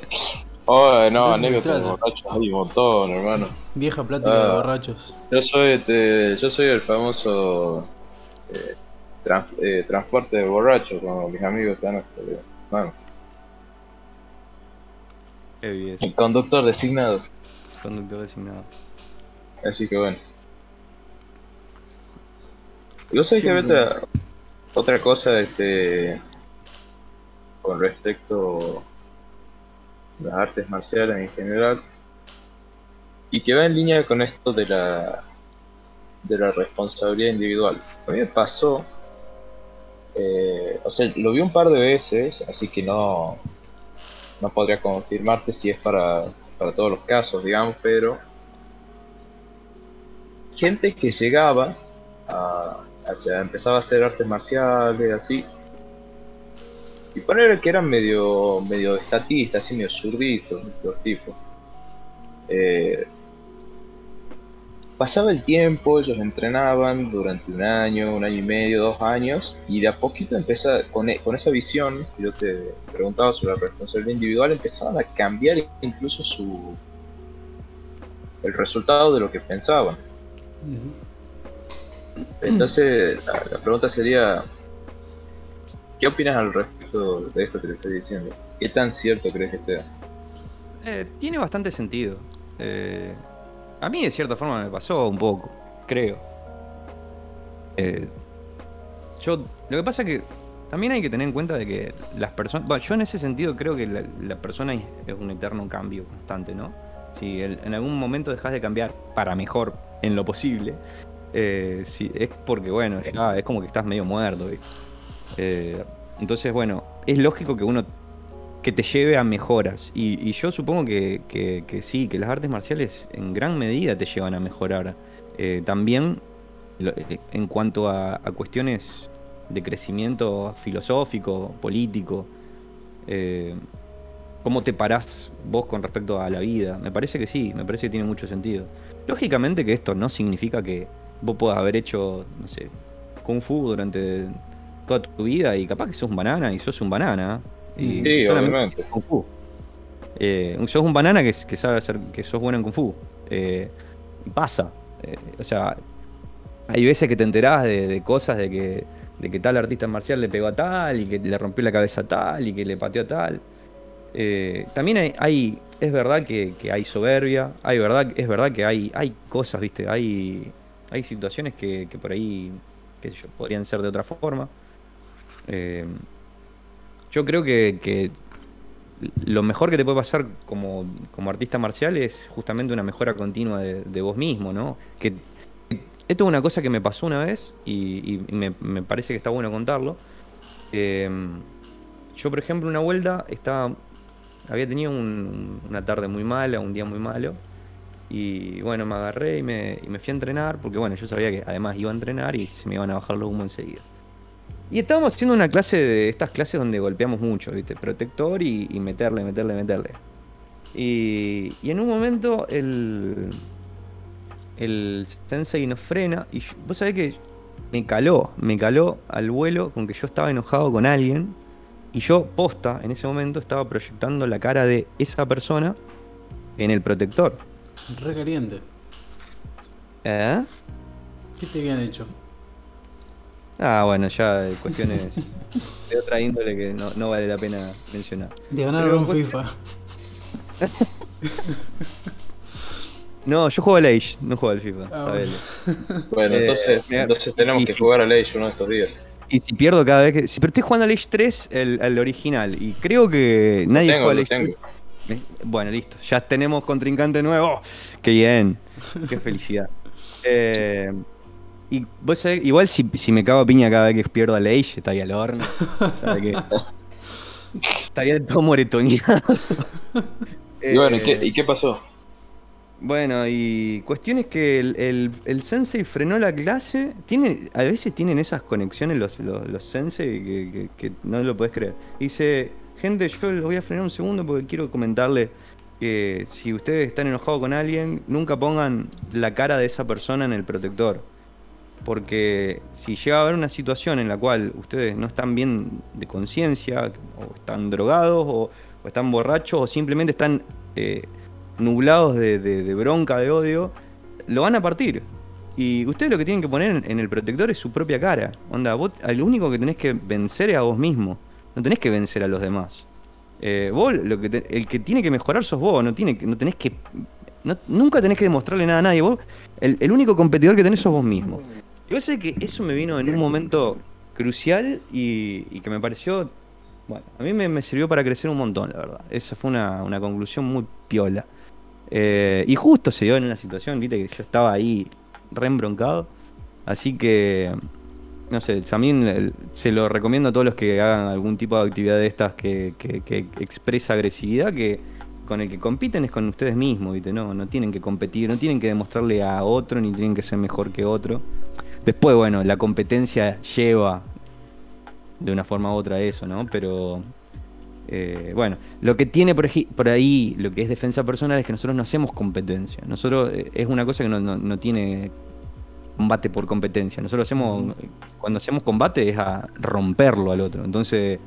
Oh, no, anécdotas de borrachos hay un montón, hermano. Vieja plática de Ah. borrachos. Yo soy, este, yo soy el famoso eh, trans- eh, transporte de borrachos, como mis amigos están hasta bueno, el conductor designado. Conductor designado. Así que bueno. Yo sé que Siempre. otra, otra cosa este con respecto a las artes marciales en general y que va en línea con esto de la de la responsabilidad individual. A mí me pasó eh, o sea, lo vi un par de veces, así que no no podría confirmarte si es para, para todos los casos, digamos, pero gente que llegaba a, sea, empezaba a hacer artes marciales, así. Y poner que eran medio, medio estatistas, así medio zurditos los tipos. Eh, pasaba el tiempo, ellos entrenaban durante un año, un año y medio, dos años, y de a poquito empezaba, con, e- con esa visión, que yo te preguntaba sobre la responsabilidad individual, empezaban a cambiar incluso su el resultado de lo que pensaban. Entonces, la, la pregunta sería, ¿qué opinas al respecto de esto que te estoy diciendo? ¿Qué tan cierto crees que sea? Eh, tiene bastante sentido. Eh, a mí de cierta forma me pasó un poco, creo. Eh, yo, lo que pasa es que también hay que tener en cuenta de que las personas, yo en ese sentido creo que la, la persona es un eterno cambio constante, ¿no? Si en algún momento dejas de cambiar para mejor en lo posible, eh, es porque, bueno, ya es como que estás medio muerto. Eh, entonces, bueno, es lógico que uno que te lleve a mejoras. Y, y yo supongo que, sí, que las artes marciales en gran medida te llevan a mejorar. Eh, también eh, en cuanto a, a cuestiones de crecimiento filosófico, político, eh, cómo te parás vos con respecto a la vida. Me parece que sí, me parece que tiene mucho sentido. Lógicamente que esto no significa que vos puedas haber hecho, no sé, kung fu durante toda tu vida y capaz que sos un banana y sos un banana. Y Sí, obviamente. Kung Fu. Eh, sos un banana que, que sabe hacer, que sos bueno en Kung Fu. Eh, pasa. Eh, o sea, hay veces que te enterás de, de cosas de que de que tal artista marcial le pegó a tal y que le rompió la cabeza a tal y que le pateó a tal. Eh, también hay, hay- es verdad que, que hay soberbia, hay verdad, es verdad que hay, hay cosas, viste, hay, hay situaciones que, que por ahí, qué sé yo, podrían ser de otra forma. Yo creo que, lo mejor que te puede pasar como, artista marcial es justamente una mejora continua de, vos mismo, ¿no? Esto es una cosa que me pasó una vez y, me, parece que está bueno contarlo. Eh, yo, por ejemplo, una vuelta estaba, había tenido un- una tarde muy mala, un día muy malo. Y bueno, me agarré y me, y me fui a entrenar, porque bueno, yo sabía que además iba a entrenar y se me iban a bajar los humos enseguida. Y estábamos haciendo una clase de estas clases donde golpeamos mucho, ¿viste? Protector y, y meterle, meterle, meterle. Y, y en un momento el, el sensei nos frena y yo- vos sabés que me caló, me caló al vuelo con que yo estaba enojado con alguien y yo, posta, en ese momento estaba proyectando la cara de esa persona en el protector. Re caliente. ¿Eh? ¿Qué te habían hecho? Ah, bueno, ya eh, cuestiones de otra índole que no, no vale la pena mencionar. De ganar Pero un FIFA. No, yo juego al Age, no juego al FIFA, Ah, sabelo. Bueno, Eh, entonces, tenemos sí, que jugar a Age uno de estos días. Y si pierdo cada vez que. Sí, pero estoy jugando al Age 3, el, el original. Y creo que nadie tengo, juega al lo Age tengo. 3. Eh, Bueno, listo. Ya tenemos contrincante nuevo. Qué bien. Qué felicidad. Eh, y vos sabés, igual si, si me cago a piña cada vez que pierdo al Age, estaría al horno. ¿Sabes qué? Estaría todo moretoneado. Y bueno, ¿y Eh, qué, y qué pasó? bueno, y cuestión es que el, el- el sensei frenó la clase. Tiene, a veces tienen esas conexiones los, los, los sensei que, que- que no lo podés creer. Dice, gente, yo los voy a frenar un segundo porque quiero comentarle que si ustedes están enojados con alguien, nunca pongan la cara de esa persona en el protector. Porque si llega a haber una situación en la cual ustedes no están bien de conciencia, o están drogados, o, están borrachos, o simplemente están eh, nublados de, bronca, de odio, lo van a partir. Y ustedes lo que tienen que poner en, el protector es su propia cara. Onda, vos lo único que tenés que vencer es a vos mismo. No tenés que vencer a los demás. Eh, vos, lo que te- el que tiene que mejorar sos vos, no, tiene, no tenés que. nunca tenés que demostrarle nada a nadie. Vos, el, el único competidor que tenés sos vos mismo. Y vos sabés que eso me vino en un momento crucial y, que me pareció. Bueno, a mí me, sirvió para crecer un montón, la verdad. Esa fue una, una conclusión muy piola. Eh, y justo se dio en una situación, viste, que yo estaba ahí re embroncado. Así que, no sé, también se lo recomiendo a todos los que hagan algún tipo de actividad de estas que- que expresa agresividad, que con el que compiten es con ustedes mismos, viste, no, no tienen que competir, no tienen que demostrarle a otro, ni tienen que ser mejor que otro. Después, bueno, la competencia lleva de una forma u otra eso, ¿no? Pero eh, bueno, lo que tiene por, ahí, lo que es defensa personal, es que nosotros no hacemos competencia. Nosotros eh, es una cosa que no, no- no tiene combate por competencia. Nosotros hacemos, cuando hacemos combate es a romperlo al otro. Entonces,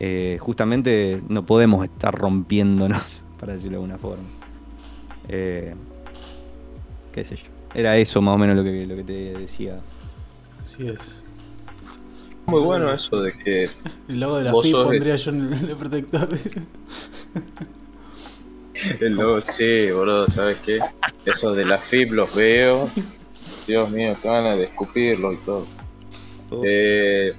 eh, justamente no podemos estar rompiéndonos, para decirlo de alguna forma. Eh, qué sé yo. Era eso más o menos lo que, lo que te decía. Así es. Muy bueno eso de que El logo de la FIP pondría yo en el, protector. el logo, sí, boludo, ¿sabes qué? Eso de la FIP los veo. Dios mío, qué ganas de escupirlo y todo. Eh,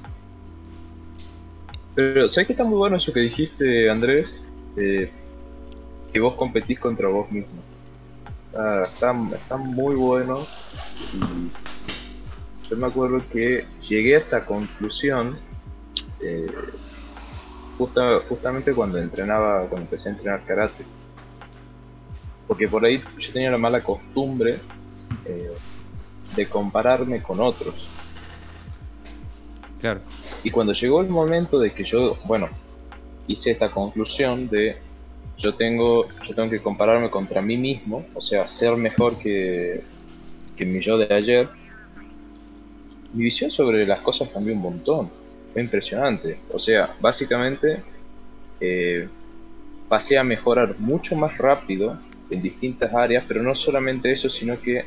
pero, ¿sabes qué está muy bueno eso que dijiste, Andrés? Eh, que vos competís contra vos mismo. Está, está muy bueno. Y yo me acuerdo que llegué a esa conclusión eh, justa- justamente cuando entrenaba, cuando empecé a entrenar karate. Porque por ahí yo tenía la mala costumbre eh, de compararme con otros. Claro. Y cuando llegó el momento de que yo, bueno, hice esta conclusión de yo tengo, yo tengo que compararme contra mí mismo, o sea, ser mejor que, que mi yo de ayer, mi visión sobre las cosas cambió un montón. Fue impresionante. O sea, básicamente eh, pasé a mejorar mucho más rápido en distintas áreas, pero no solamente eso, sino que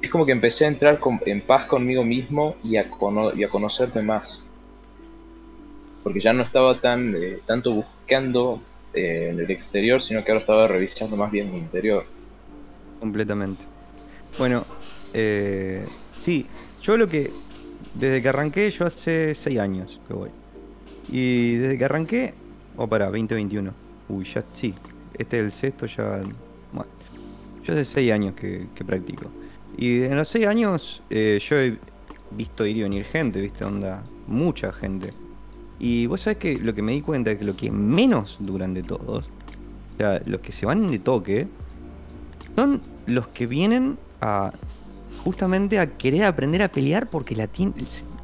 es como que empecé a entrar con- en paz conmigo mismo y a, cono- y a conocerme más. Porque ya no estaba tan eh, tanto buscando eh, en el exterior, sino que ahora estaba revisando más bien mi interior. Completamente. Bueno, eh, sí, yo lo que. Desde que arranqué, yo hace 6 años que voy. Y desde que arranqué. Oh, para, 2021. Uy, ya, sí. Este es el sexto, ya. Yo hace 6 años que, que practico. Y en los 6 años, eh, yo he visto ir y venir gente, ¿viste? Onda, mucha gente. Y vos sabés que lo que me di cuenta es que lo que menos duran de todos, o sea, los que se van de toque, son los que vienen a justamente a querer aprender a pelear porque la tien-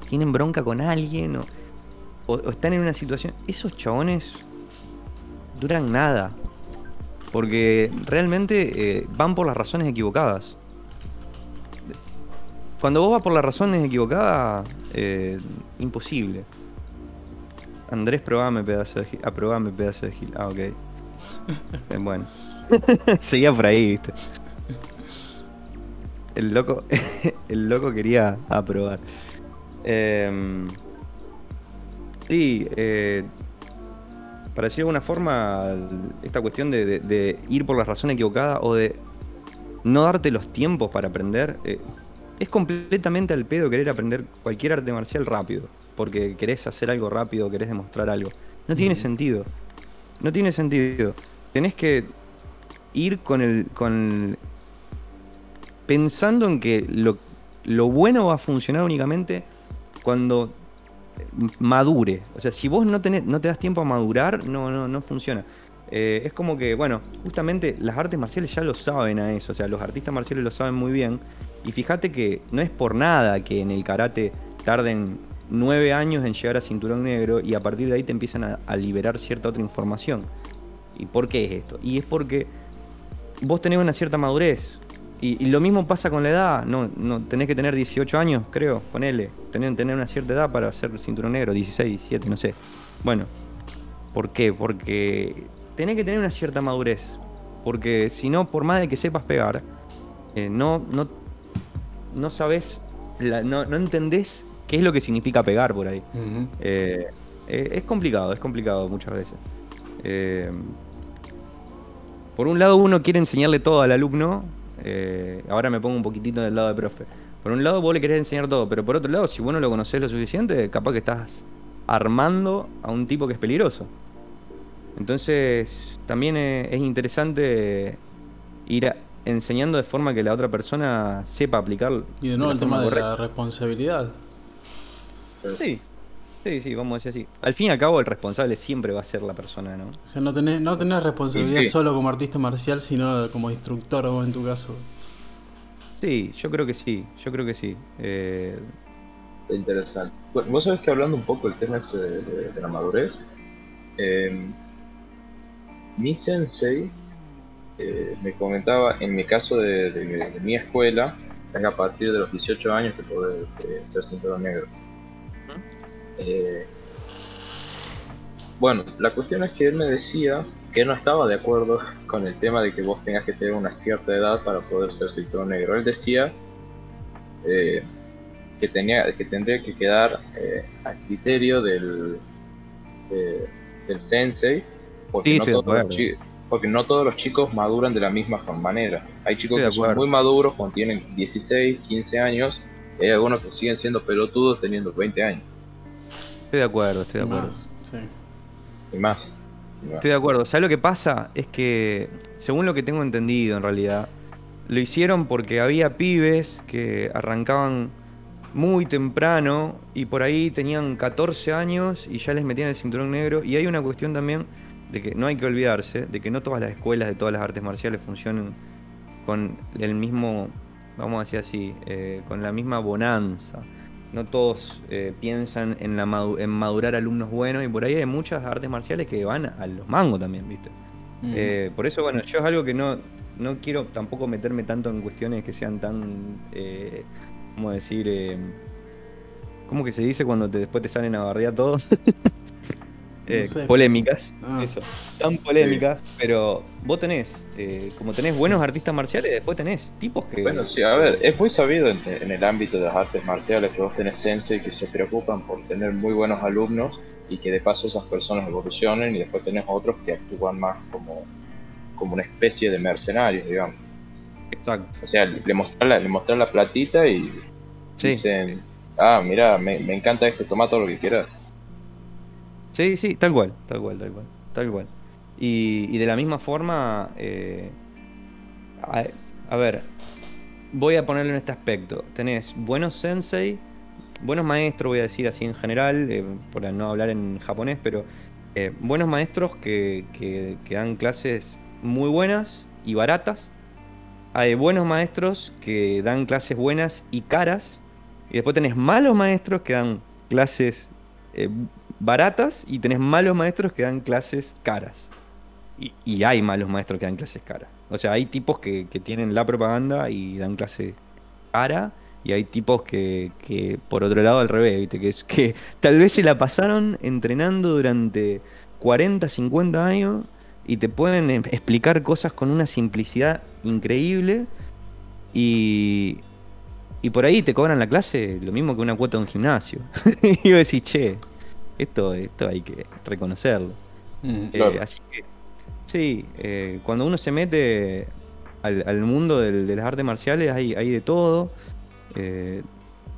tienen bronca con alguien o están en una situación. Esos chabones duran nada. Porque realmente eh, van por las razones equivocadas. Cuando vos vas por las razones equivocadas, eh, imposible. Andrés, probame pedazo de gil. Aprobame pedazo de gil. Ah, ok. Eh, bueno. Seguía por ahí, viste. El loco, el loco quería aprobar. Em, sí, eh, para decir de alguna forma, esta cuestión de, de- de ir por la razón equivocada o de no darte los tiempos para aprender, eh, es completamente al pedo querer aprender cualquier arte marcial rápido, porque querés hacer algo rápido, querés demostrar algo. No tiene sentido. No tiene sentido. Tenés que ir con el. con. pensando en que lo, lo bueno va a funcionar únicamente cuando madure. O sea, si vos no, tenés, no te das tiempo a madurar, no, no, no funciona. Eh, es como que, bueno, justamente las artes marciales ya lo saben a eso. O sea, los artistas marciales lo saben muy bien. Y fíjate que no es por nada que en el karate tarden nueve años en llegar a cinturón negro y a partir de ahí te empiezan a, liberar cierta otra información. ¿Y por qué es esto? Y es porque vos tenés una cierta madurez. Y, lo mismo pasa con la edad. No, no, tenés que tener 18 años, creo, ponele. Tener, tener una cierta edad para ser cinturón negro, 16, 17, no sé. Bueno, ¿por qué? Porque tenés que tener una cierta madurez. Porque si no, por más de que sepas pegar, eh, no, no, no sabes, no, no entendés qué es lo que significa pegar por ahí. Eh, eh, es complicado, es complicado muchas veces. Eh, por un lado uno quiere enseñarle todo al alumno, eh, ahora me pongo un poquitito del lado de profe. Por un lado vos le querés enseñar todo, pero por otro lado, si vos no lo conocés lo suficiente, capaz que estás armando a un tipo que es peligroso. Entonces, también es interesante ir a- enseñando de forma que la otra persona sepa aplicar. Y de nuevo el tema de correcta. la responsabilidad. Sí, sí, sí, vamos a decir así. Al fin y al cabo, el responsable siempre va a ser la persona, ¿no? O sea, no tenés, no tenés responsabilidad sí. solo como artista marcial, sino como instructor, vos en tu caso. Sí, yo creo que sí, yo creo que sí. Eh, Interesante. Bueno, vos sabés que hablando un poco del tema ese de, de- de la madurez, eh, mi sensei eh, me comentaba, en mi caso de, de- de mi escuela, es a partir de los 18 años que podés eh, ser cinturón negro. Eh, bueno, la cuestión es que él me decía que no estaba de acuerdo con el tema de que vos tengas que tener una cierta edad para poder ser cinturón negro. Él decía eh, que, tenía, que tendría que quedar eh, a criterio del, de- del sensei, porque, Sí, no todos los acuerdo. chi- porque no todos los chicos maduran de la misma manera. Hay chicos que son muy maduros cuando tienen 16, 15 años, y hay algunos que siguen siendo pelotudos teniendo 20 años estoy de acuerdo, estoy de acuerdo. Más, sí. y más. Y más. Estoy de acuerdo. ¿Sabes lo que pasa? Es que, según lo que tengo entendido en realidad, lo hicieron porque había pibes que arrancaban muy temprano y por ahí tenían 14 años y ya les metían el cinturón negro. Y hay una cuestión también de que no hay que olvidarse de que no todas las escuelas de todas las artes marciales funcionan con el mismo, vamos a decir así, eh, con la misma bonanza. No todos eh, piensan en, la madu- en madurar alumnos buenos y por ahí hay muchas artes marciales que van a los mangos también, ¿viste? Ujú. Eh, por eso, bueno, yo es algo que no, no quiero tampoco meterme tanto en cuestiones que sean tan, eh, ¿cómo decir? Eh, ¿Cómo que se dice cuando te, después te salen a bardear todos? eh, No sé. polémicas, Ah. eso, tan polémicas, pero vos tenés, eh, como tenés buenos artistas marciales, después tenés tipos que... Bueno, sí, a ver, es muy sabido en, en el ámbito de las artes marciales que vos tenés sensei que se preocupan por tener muy buenos alumnos y que de paso esas personas evolucionen y después tenés otros que actúan más como, como una especie de mercenarios, digamos. Exacto. O sea, le mostrás la, le la platita y Sí. dicen, ah, mira, me, me encanta esto, toma todo lo que quieras. Sí, sí, tal cual, tal cual, tal cual, tal cual. Y, de la misma forma, eh, a, a ver, voy a ponerlo en este aspecto. Tenés buenos sensei, buenos maestros, voy a decir así en general, eh, por no hablar en japonés, pero eh, buenos maestros que, que- que dan clases muy buenas y baratas. Hay buenos maestros que dan clases buenas y caras. Y después tenés malos maestros que dan clases eh, baratas y tenés malos maestros que dan clases caras. Y, hay malos maestros que dan clases caras. O sea, hay tipos que, que tienen la propaganda y dan clase cara. Y hay tipos que, que por otro lado al revés, ¿viste? Que, es, que tal vez se la pasaron entrenando durante 40, 50 años y te pueden em- explicar cosas con una simplicidad increíble y, y por ahí te cobran la clase lo mismo que una cuota de un gimnasio. y yo decís, che, esto, esto hay que reconocerlo. Mm. Eh, así que, sí, eh, cuando uno se mete al, al mundo del- de las artes marciales hay, hay de todo. Eh,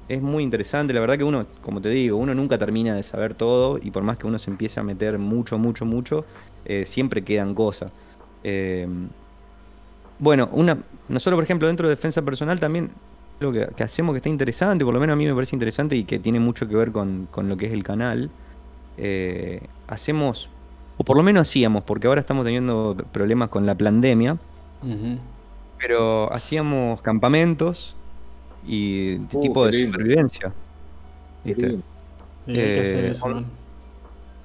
es muy interesante, la verdad que uno, como te digo, uno nunca termina de saber todo y por más que uno se empiece a meter mucho, mucho, mucho, siempre quedan cosas. Bueno, una, nosotros por ejemplo dentro de defensa personal también lo que, que hacemos que está interesante, por lo menos a mí me parece interesante y que tiene mucho que ver con, con lo que es el canal, eh, hacemos, o por lo menos hacíamos, porque ahora estamos teniendo problemas con la pandemia, pero hacíamos campamentos y de Uh, tipo de lindo. supervivencia. ¿viste? Sí. Y hay que hacer Eh, eso.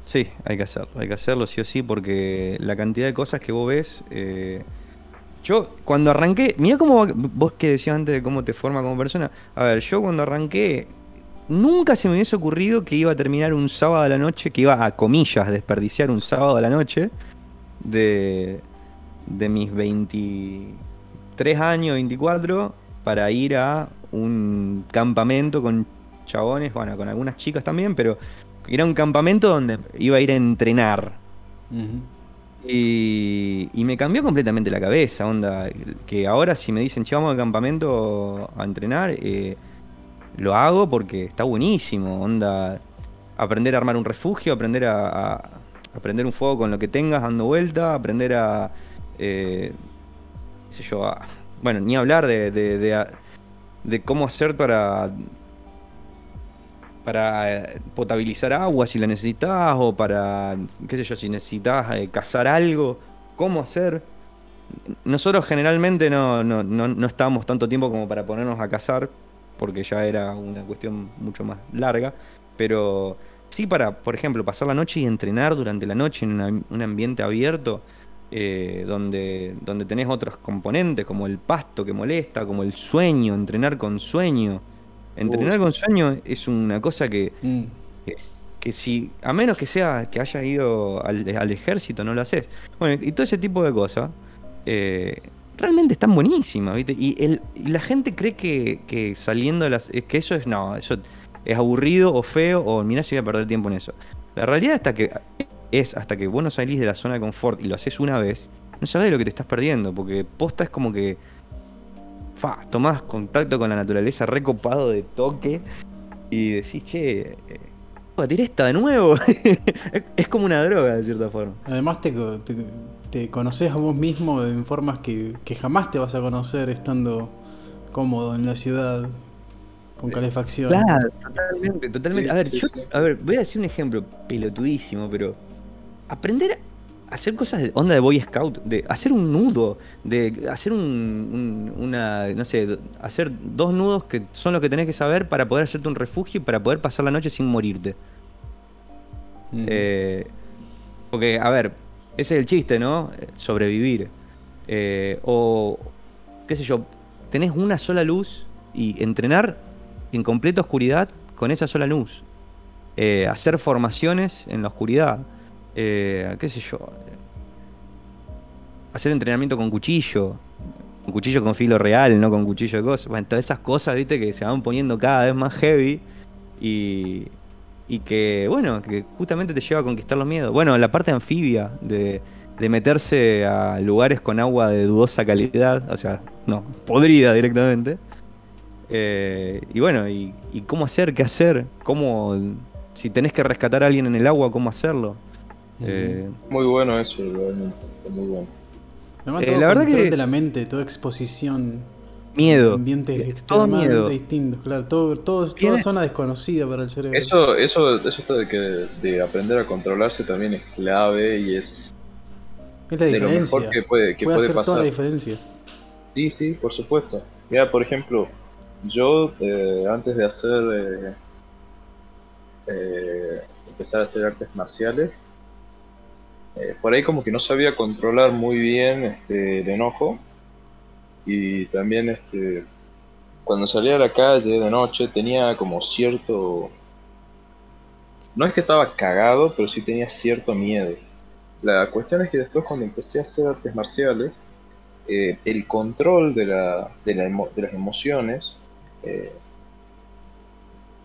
Sí, hay que hacerlo, hay que hacerlo sí o sí, porque la cantidad de cosas que vos ves. eh, yo cuando arranqué, mira cómo va- vos que decías antes de cómo te forma como persona. A ver, yo cuando arranqué, nunca se me hubiese ocurrido que iba a terminar un sábado a la noche, que iba a comillas desperdiciar un sábado a la noche de, de mis 23 años, 24, para ir a un campamento con chabones, bueno, con algunas chicas también, pero era un campamento donde iba a ir a entrenar. Y, y me cambió completamente la cabeza, onda. Que ahora si me dicen, che, vamos al campamento a entrenar, eh, lo hago porque está buenísimo, onda. Aprender a armar un refugio, aprender a, a- a prender un fuego con lo que tengas dando vuelta, aprender a. eh, qué sé yo, bueno, ni hablar de, de, de cómo hacer para para eh, potabilizar agua si la necesitas o para, qué sé yo, si necesitas eh, cazar algo, cómo hacer. Nosotros generalmente no, no, no, no estábamos tanto tiempo como para ponernos a cazar, porque ya era una cuestión mucho más larga, pero sí para, por ejemplo, pasar la noche y entrenar durante la noche en una- un ambiente abierto, eh, donde, donde tenés otros componentes, como el pasto que molesta, como el sueño, entrenar con sueño. Entrenar con sueño es una cosa que, Mm. que si, a menos que sea que haya ido al, al ejército, no lo haces. Bueno, y todo ese tipo de cosas, eh, realmente están buenísimas, ¿viste? Y, el, y la gente cree que, que saliendo de las. que eso es, no, eso es aburrido o feo, o mirá si voy a perder tiempo en eso. La realidad hasta que es hasta que vos no salís de la zona de confort y lo haces una vez, no sabés lo que te estás perdiendo, porque posta es como que. Fa, tomás contacto con la naturaleza recopado de toque y decís, che, eh, batir esta de nuevo. es, como una droga, de cierta forma. Además te, co- te, te conoces a vos mismo en formas que, que jamás te vas a conocer estando cómodo en la ciudad con Sí. calefacción. totalmente, totalmente. Sí, a ver, yo, a ver, voy a decir un ejemplo pelotudísimo, pero aprender a hacer cosas de onda de Boy Scout, de hacer un nudo, de hacer un, un- una, no sé, hacer dos nudos que son los que tenés que saber para poder hacerte un refugio y para poder pasar la noche sin morirte. Mm. Eh, porque, a ver, ese es el chiste, ¿no? Eh, Sobrevivir. Eh, o, qué sé yo, tenés una sola luz y entrenar en completa oscuridad con esa sola luz. Eh, hacer formaciones en la oscuridad. Eh, qué sé yo, hacer entrenamiento con cuchillo, con cuchillo con filo real, no con cuchillo de cosas. Bueno, todas esas cosas, viste, que se van poniendo cada vez más heavy y, y que, bueno, que justamente te lleva a conquistar los miedos. Bueno, la parte anfibia de, de meterse a lugares con agua de dudosa calidad, o sea, no, podrida directamente. Eh, y bueno, y, y cómo hacer, qué hacer, cómo, si tenés que rescatar a alguien en el agua, cómo hacerlo. Eh, Muy bueno eso, realmente. Muy bueno. Además, Eh, todo la verdad control que- de la mente, toda exposición. miedo. Ambientes Eh, todo extremadamente miedo. distintos, claro. Todo, todo, toda zona desconocida para el cerebro. Eso, eso, eso de que de aprender a controlarse también es clave y es es la de lo mejor que puede, que Puede puede hacer toda pasar. la diferencia. Sí, sí, por supuesto. Mira, por ejemplo, yo eh, antes de hacer eh, eh, empezar a hacer artes marciales, eh, por ahí como que no sabía controlar muy bien este, el enojo y también este, cuando salía a la calle de noche tenía como cierto, no es que estaba cagado, pero sí tenía cierto miedo. La cuestión es que después cuando empecé a hacer artes marciales eh, el control de, la, de, las emociones eh,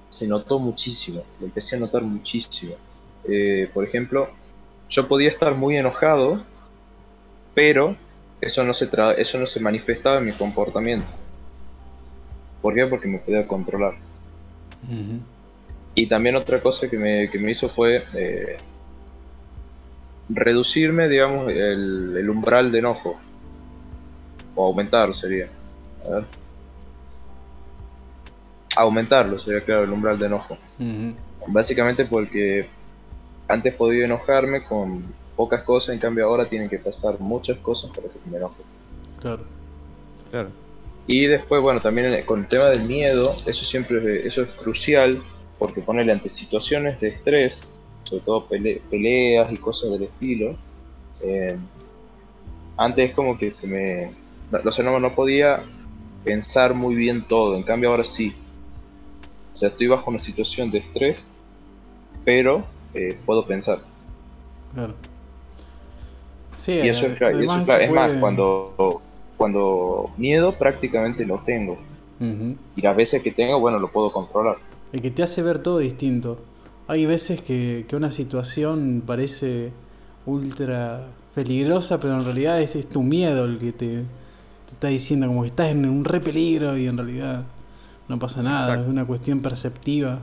se notó muchísimo, lo empecé a notar muchísimo. Por ejemplo, yo podía estar muy enojado, pero eso no se, tra- eso no se manifestaba en mi comportamiento. ¿Por qué? Porque me podía controlar. Y también otra cosa que me, que me hizo fue eh, reducirme, digamos, el, el umbral de enojo. O aumentarlo sería. A ver. Aumentarlo sería, claro, el umbral de enojo. Básicamente porque antes podía enojarme con pocas cosas, en cambio ahora tienen que pasar muchas cosas para que me enoje. Claro. Claro. Y después, bueno, también con el tema del miedo, eso siempre es- eso es crucial, porque ponerle ante situaciones de estrés, sobre todo pele- peleas y cosas del estilo, eh, antes es como que se me... No, o sea, no, no podía pensar muy bien todo, en cambio ahora sí. O sea, estoy bajo una situación de estrés, pero eh, puedo pensar. Claro. Sí, Y eso es, claro, y eso es claro. más, cuando, cuando miedo prácticamente lo tengo. Y las veces que tengo, bueno, lo puedo controlar. El que te hace ver todo distinto. Hay veces que, que una situación parece ultra peligrosa, pero en realidad es, es tu miedo el que te, te está diciendo como que estás en un re peligro y en realidad no pasa nada. Exacto. Es una cuestión perceptiva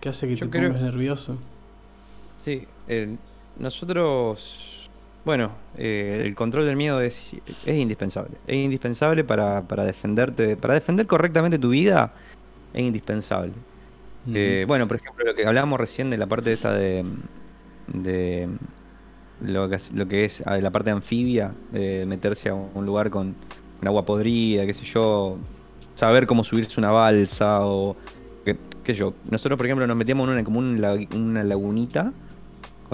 que hace que Yo te creo- pongas nervioso. Sí, eh, nosotros, bueno, eh, el control del miedo es, es indispensable. Es indispensable para, para defenderte, para defender correctamente tu vida, es indispensable. Eh, bueno, por ejemplo, lo que hablábamos recién de la parte esta de, de lo, que, es- lo que es ah, la parte anfibia, de meterse a un lugar con, con agua podrida, qué sé yo, saber cómo subirse una balsa o qué, qué sé yo. Nosotros, por ejemplo, nos metíamos en una, como una lagunita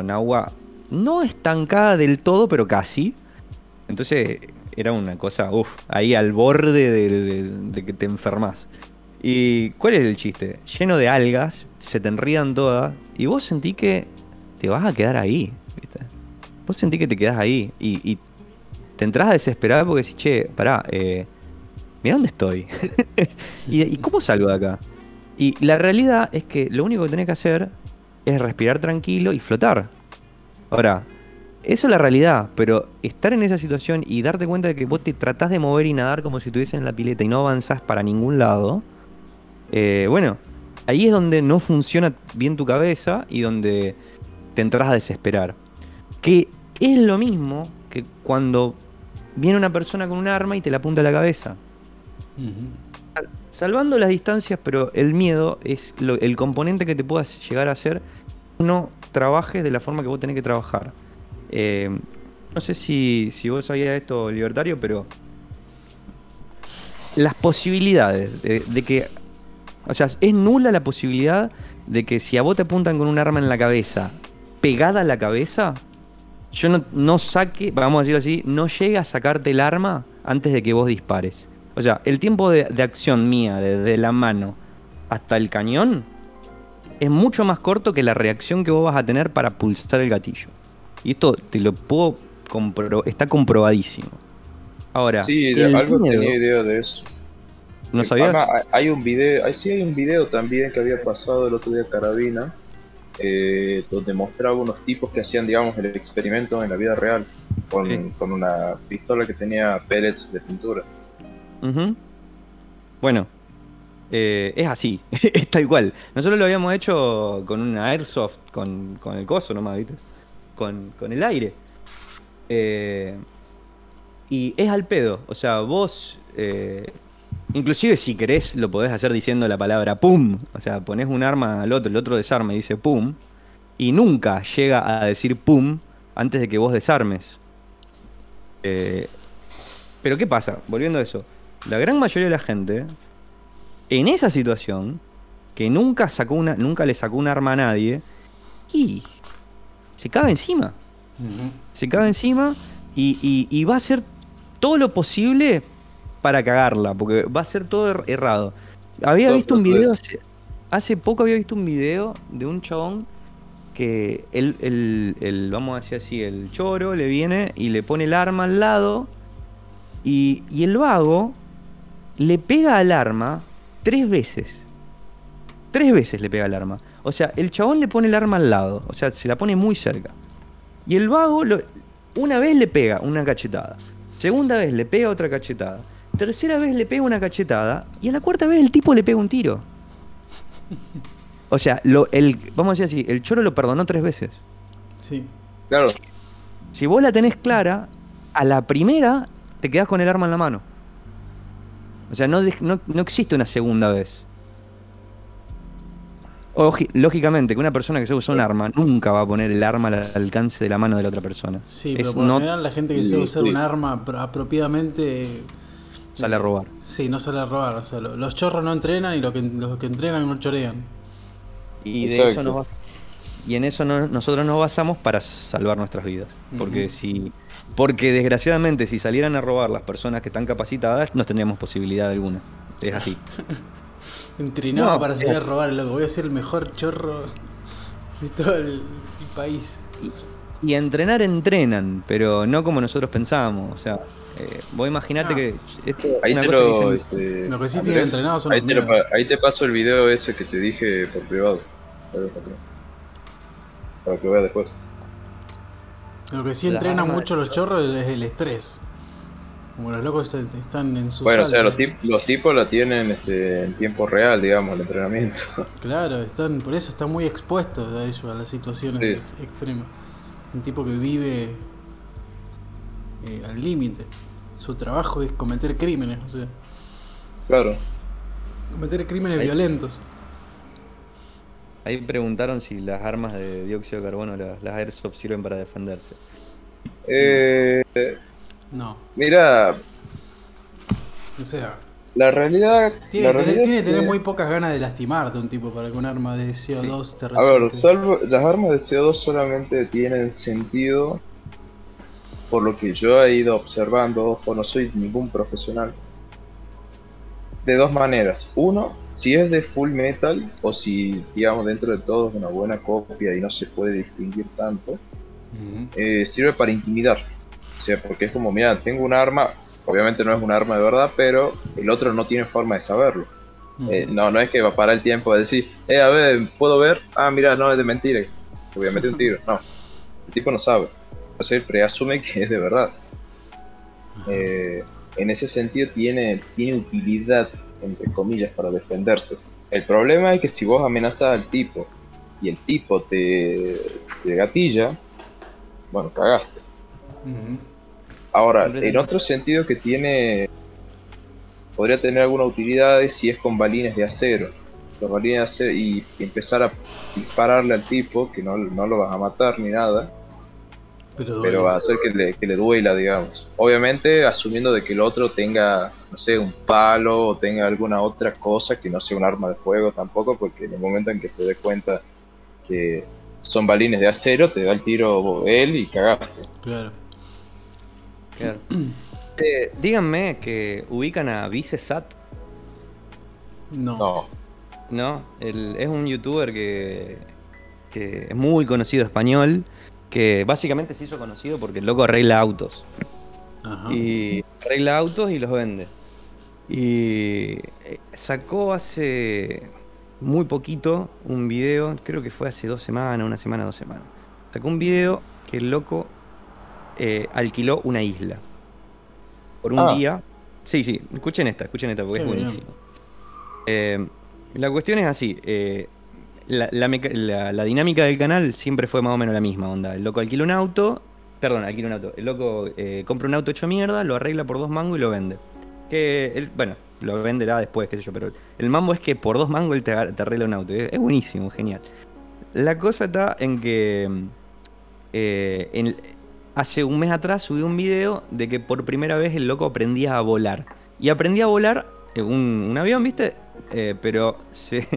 con agua no estancada del todo, pero casi. Entonces era una cosa, uff, ahí al borde de, que te enfermas. ¿Y cuál es el chiste? Lleno de algas, se te enrían todas, y vos sentí que te vas a quedar ahí, ¿viste? Vos sentí que te quedás ahí, y, y te entras a desesperar porque decís, che, pará, eh, mira dónde estoy. ¿Y, ¿Y cómo salgo de acá? Y la realidad es que lo único que tenés que hacer es respirar tranquilo y flotar. Ahora, eso es la realidad, pero estar en esa situación y darte cuenta de que vos te tratás de mover y nadar como si estuvieses en la pileta y no avanzás para ningún lado, eh, bueno, ahí es donde no funciona bien tu cabeza y donde te entras a desesperar. Que es lo mismo que cuando viene una persona con un arma y te la apunta a la cabeza. Salvando las distancias, pero el miedo es el componente que te pueda llegar a hacer no trabajes de la forma que vos tenés que trabajar. Eh, no sé si, si vos sabías esto, libertario, pero las posibilidades de, que. O sea, es nula la posibilidad de que si a vos te apuntan con un arma en la cabeza, pegada a la cabeza, yo no, no saque, vamos a decirlo así, no llegue a sacarte el arma antes de que vos dispares. O sea, el tiempo de, de acción mía, desde la mano hasta el cañón, es mucho más corto que la reacción que vos vas a tener para pulsar el gatillo. Y esto te lo puedo compro está comprobadísimo. Ahora, Sí, el algo miedo- tenía idea de eso. ¿no sabías? Además, hay un video, hay, sí hay un video también que había pasado el otro día Carabina, eh, donde mostraba unos tipos que hacían, digamos, el experimento en la vida real, con, Sí. con una pistola que tenía pellets de pintura. Bueno, eh, es así, es tal cual. Nosotros lo habíamos hecho con una airsoft, con, con el coso nomás, ¿viste? Con, con el aire. Eh, y es al pedo, o sea, vos, eh, inclusive si querés, lo podés hacer diciendo la palabra pum. O sea, ponés un arma al otro, el otro desarma y dice pum. Y nunca llega a decir pum antes de que vos desarmes. Eh, pero ¿qué pasa? Volviendo a eso. La gran mayoría de la gente, en esa situación, que nunca sacó una, nunca le sacó un arma a nadie, y se caga encima. Se caga encima y, y- y va a hacer todo lo posible para cagarla, porque va a ser todo er- errado. Había visto un video, hace, hace poco había visto un video de un chabón que el, el- el- vamos a decir así, el choro le viene y le pone el arma al lado y, y el vago le pega al arma tres veces. Tres veces le pega al arma. O sea, el chabón le pone el arma al lado, o sea, se la pone muy cerca. Y el vago lo- una vez le pega una cachetada, segunda vez le pega otra cachetada, tercera vez le pega una cachetada y a la cuarta vez el tipo le pega un tiro. O sea, lo, el, vamos a decir así, el choro lo perdonó tres veces. Sí. Claro, Si vos la tenés clara, a la primera te quedás con el arma en la mano. O sea, no, no, no existe una segunda vez. Lógicamente, que una persona que se usa un arma nunca va a poner el arma al alcance de la mano de la otra persona. Sí, Es pero por lo no general la gente que usar sí. un arma apro- apropiadamente. eh, sale a robar. Sí, no sale a robar. O sea, lo- los chorros no entrenan y lo que, los que entrenan no chorean. Y de Exacto. eso nos va- y en eso no- nosotros nos basamos para salvar nuestras vidas. Porque si. Porque desgraciadamente si salieran a robar las personas que están capacitadas, no tendríamos posibilidad alguna. Es así. Entrenaba No, para salir eh. a robar, loco. Voy a ser el mejor chorro de todo el, el país. Y entrenar entrenan, pero no como nosotros pensábamos. O sea, eh, vos imaginate Ah. que esto ahí una te cosa que lo. dicen- este, Lo que sí Andrés, tienen entrenados son ahí los te, lo miedos. pa- ahí te paso el video ese que te dije por privado. Para que- Para que veas después. Lo que sí armas- mucho los chorros es el estrés. Como los locos est- están en su Bueno, o sea, salsa. los, tip- los tipos la tienen este, en tiempo real, digamos, el entrenamiento. Claro, están, por eso están muy expuestos a ello, a las situaciones Sí. ex- extremas. Un tipo que vive eh, al límite. Su trabajo es cometer crímenes, o sea, claro. cometer crímenes Ahí- violentos. Ahí preguntaron si las armas de dióxido de carbono, las, las airsoft, sirven para defenderse. Eh, No, mira, o sea, la realidad. tiene, la que tener, realidad tiene que tener muy pocas ganas de lastimarte un tipo para que un arma de CO2 te A ver, resulte. salvo, las armas de CO2 solamente tienen sentido por lo que yo he ido observando, ojo, no soy ningún profesional. De dos maneras. Uno, si es de full metal o si, digamos, dentro de todo es una buena copia y no se puede distinguir tanto, eh, sirve para intimidar. O sea, porque es como, mira, tengo un arma, obviamente no es un arma de verdad, pero el otro no tiene forma de saberlo. Eh, no, no es que va a parar el tiempo a decir, eh, a ver, ¿puedo ver? Ah, mira, no, es de mentira. Te voy a meter un tiro. No, el tipo no sabe. Entonces él preasume que es de verdad. Eh, en ese sentido tiene, tiene utilidad, entre comillas, para defenderse. El problema es que si vos amenazas al tipo y el tipo te, te gatilla, bueno, cagaste. Ahora, en otro sentido que tiene, podría tener alguna utilidad si es con balines de acero. Los balines de acero y empezar a dispararle al tipo, que no, no lo vas a matar ni nada, Pero, pero va a hacer que le, que le duela, digamos. Obviamente asumiendo de que el otro tenga, no sé, un palo o tenga alguna otra cosa que no sea un arma de fuego tampoco, porque en el momento en que se dé cuenta que son balines de acero, te da el tiro él y cagaste. Claro. Claro. Eh, díganme que ubican a Vicesat, No. No, ¿no? El- es un youtuber que, que es muy conocido español que básicamente se hizo conocido porque el loco arregla autos. Ajá. Y arregla autos y los vende. Y eh, sacó hace muy poquito un video, creo que fue hace dos semanas, una semana, dos semanas. Sacó un video que el loco eh, alquiló una isla. Por un Ah. día. Sí, sí, escuchen esta, escuchen esta porque Qué es buenísimo. Eh, la cuestión es así. eh, la, la dinámica del canal siempre fue más o menos la misma onda. El loco alquila un auto, perdón, alquila un auto. El loco eh, compra un auto hecho mierda, lo arregla por dos mangos y lo vende. Que, bueno, lo venderá después, qué sé yo, pero el mambo es que por dos mangos él te, arregla un auto. Es, buenísimo, genial. La cosa está en que eh, hace un mes atrás subí un video de que por primera vez el loco aprendía a volar. Y aprendía a volar eh, un, un avión, ¿viste? Pero se-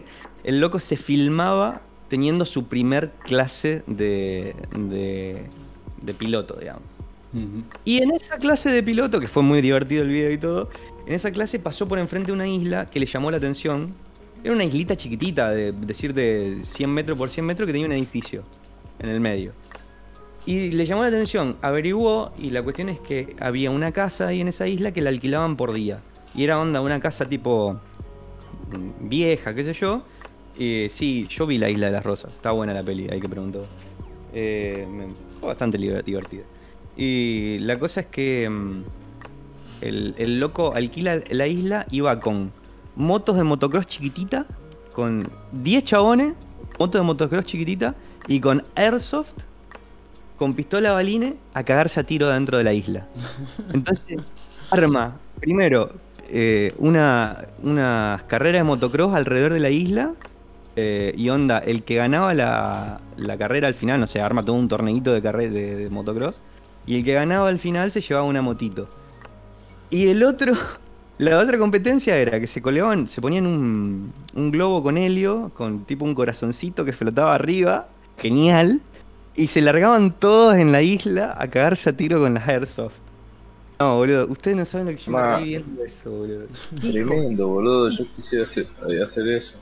el loco se filmaba teniendo su primer clase de, de, de piloto, digamos. Y en esa clase de piloto, que fue muy divertido el video y todo, en esa clase pasó por enfrente de una isla que le llamó la atención. Era una islita chiquitita, de decir de 100 metros por 100 metros, que tenía un edificio en el medio. Y le llamó la atención, averiguó, y la cuestión es que había una casa ahí en esa isla que la alquilaban por día. Y era onda, una casa tipo mm, vieja, qué sé yo. Sí, yo vi la isla de las rosas. Está buena la peli, hay que preguntar. Eh, fue bastante divertida. Y la cosa es que mm, el, el loco alquila la isla y va con motos de motocross chiquitita, con 10 chabones, motos de motocross chiquitita y con airsoft, con pistola baline, a cagarse a tiro dentro de la isla. Entonces, arma, primero, eh, una, unas carreras de motocross alrededor de la isla. Eh, y onda, el que ganaba la, la carrera al final, no sé, arma todo un torneito de, carre- de, de motocross. Y el que ganaba al final se llevaba una motito. Y el otro, la otra competencia era que se colgaban, se ponían un, un globo con helio, con tipo un corazoncito que flotaba arriba, genial, y se largaban todos en la isla a cagarse a tiro con las airsoft. No, boludo, ustedes no saben lo que yo me reí viendo eso, boludo. Tremendo, boludo. Yo quisiera hacer, hacer eso.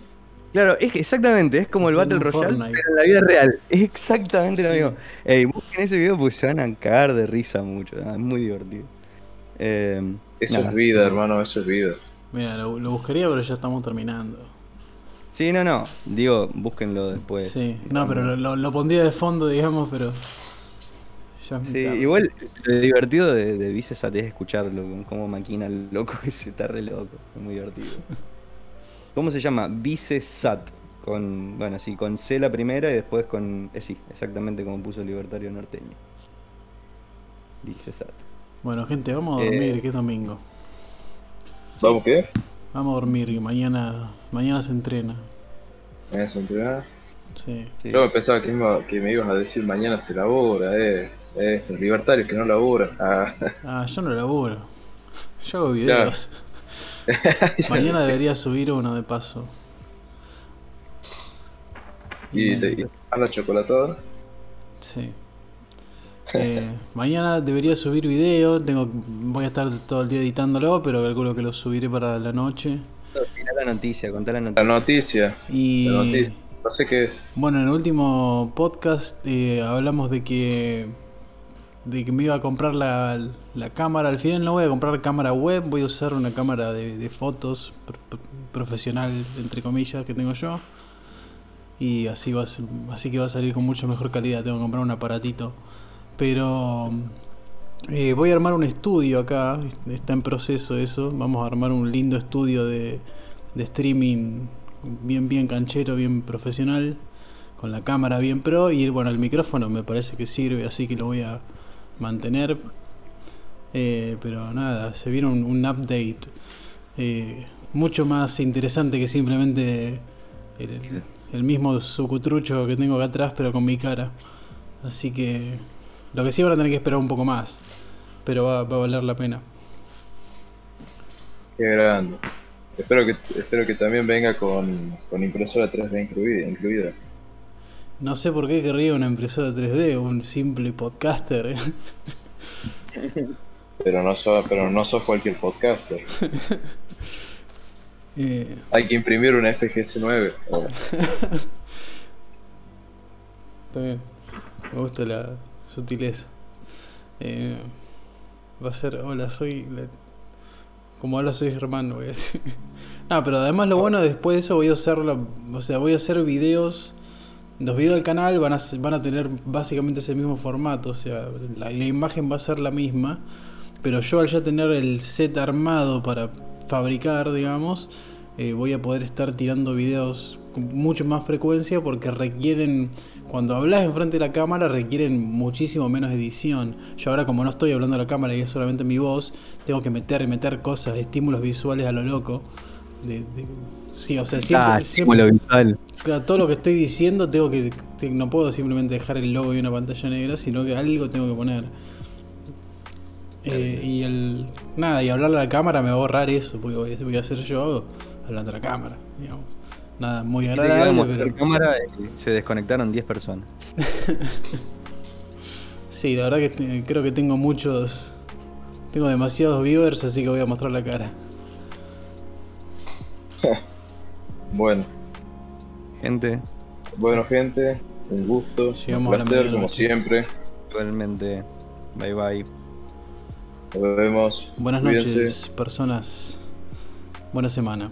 Claro, es que exactamente, es como el Battle Royale, pero en la vida real. Es exactamente lo mismo. Ey, busquen ese video porque se van a cagar de risa mucho, es muy divertido. Eh, Eso nada. es vida, hermano, eso es vida. Mira, lo, lo buscaría, pero ya estamos terminando. Sí, no, no, digo, búsquenlo después. sí, no, pero lo, lo- lo pondría de fondo, digamos, pero. Ya Sí, igual lo divertido de, de Vicesat es escucharlo, cómo maquina el loco ese, está re loco, es muy divertido. ¿Cómo se llama? Vicesat, con, bueno, sí, con C la primera y después con, eh, sí, exactamente como puso Libertario Norteño. Vicesat. Bueno, gente, vamos a Eh. dormir, que es domingo. ¿Vamos qué? Vamos a dormir, que mañana, mañana se entrena. ¿Me vas a entrenar? Sí. Sí. Yo pensaba que, iba- que me ibas a decir mañana se labora, eh. eh los libertarios que no laburan. Ah, Ah, yo no laburo. Yo hago videos. Mañana debería subir uno de paso. y te y a la chocolatada. Sí. Eh, mañana debería subir video. Tengo, voy a estar todo el día editándolo, pero calculo que lo subiré para la noche. Tirá la noticia, contá la La noticia. Y La noticia. No sé qué bueno, en el último podcast eh, hablamos de que de que me iba a comprar la, la cámara. Al final no voy a comprar cámara web, voy a usar una cámara de, de fotos pro- pro- profesional, entre comillas, que tengo yo. Y así, va, así que va a salir con mucho mejor calidad. Tengo que comprar un aparatito. Pero eh, voy a armar un estudio acá. Está en proceso eso. Vamos a armar un lindo estudio de, de streaming bien, bien canchero, bien profesional. Con la cámara bien pro. Y bueno, el micrófono me parece que sirve, así que lo voy a mantener. Eh, pero nada, se viene un, update eh, mucho más interesante que simplemente el, mismo sucutrucho que tengo acá atrás, pero con mi cara. Así que lo que sí van a tener que esperar un poco más, pero va, va a valer la pena. Qué grande. Espero que, espero que también venga con, con impresora 3D incluida. incluida. No sé por qué querría una impresora 3D, un simple podcaster. ¿eh? Pero no sos, pero no sos cualquier podcaster. Eh, Hay que imprimir una FGS 9. Oh, está bien. Me gusta la sutileza. Eh, va a ser, hola, soy... la- Como hola, soy Germán, voy a decir. No, pero además lo bueno después de eso voy a hacerlo, o sea, voy a hacer videos. Los videos del canal van a, van a tener básicamente ese mismo formato, o sea, la, la imagen va a ser la misma, pero yo al ya tener el set armado para fabricar, digamos, eh, voy a poder estar tirando videos con mucho más frecuencia porque requieren, cuando hablas enfrente de la cámara, requieren muchísimo menos edición. Yo ahora como no estoy hablando a la cámara y es solamente mi voz, tengo que meter y meter cosas, estímulos visuales a lo loco. De, de- sí, o sea, siempre, siempre- visual. Todo lo que estoy diciendo tengo que, te- no puedo simplemente dejar el logo y una pantalla negra, sino que algo tengo que poner. Eh, y el nada, y hablarle a la cámara me va a ahorrar eso, porque voy, a- voy a hacer yo hablando a la cámara, digamos. Nada, muy agradable, pero cámara y se desconectaron 10 personas. sí, la verdad que creo que tengo muchos, tengo demasiados viewers, así que voy a mostrar la cara. Bueno, Gente, bueno gente, un gusto, Llegamos un placer como siempre. realmente. Bye bye. Nos vemos. Buenas Cuídense. noches, personas. Buena semana.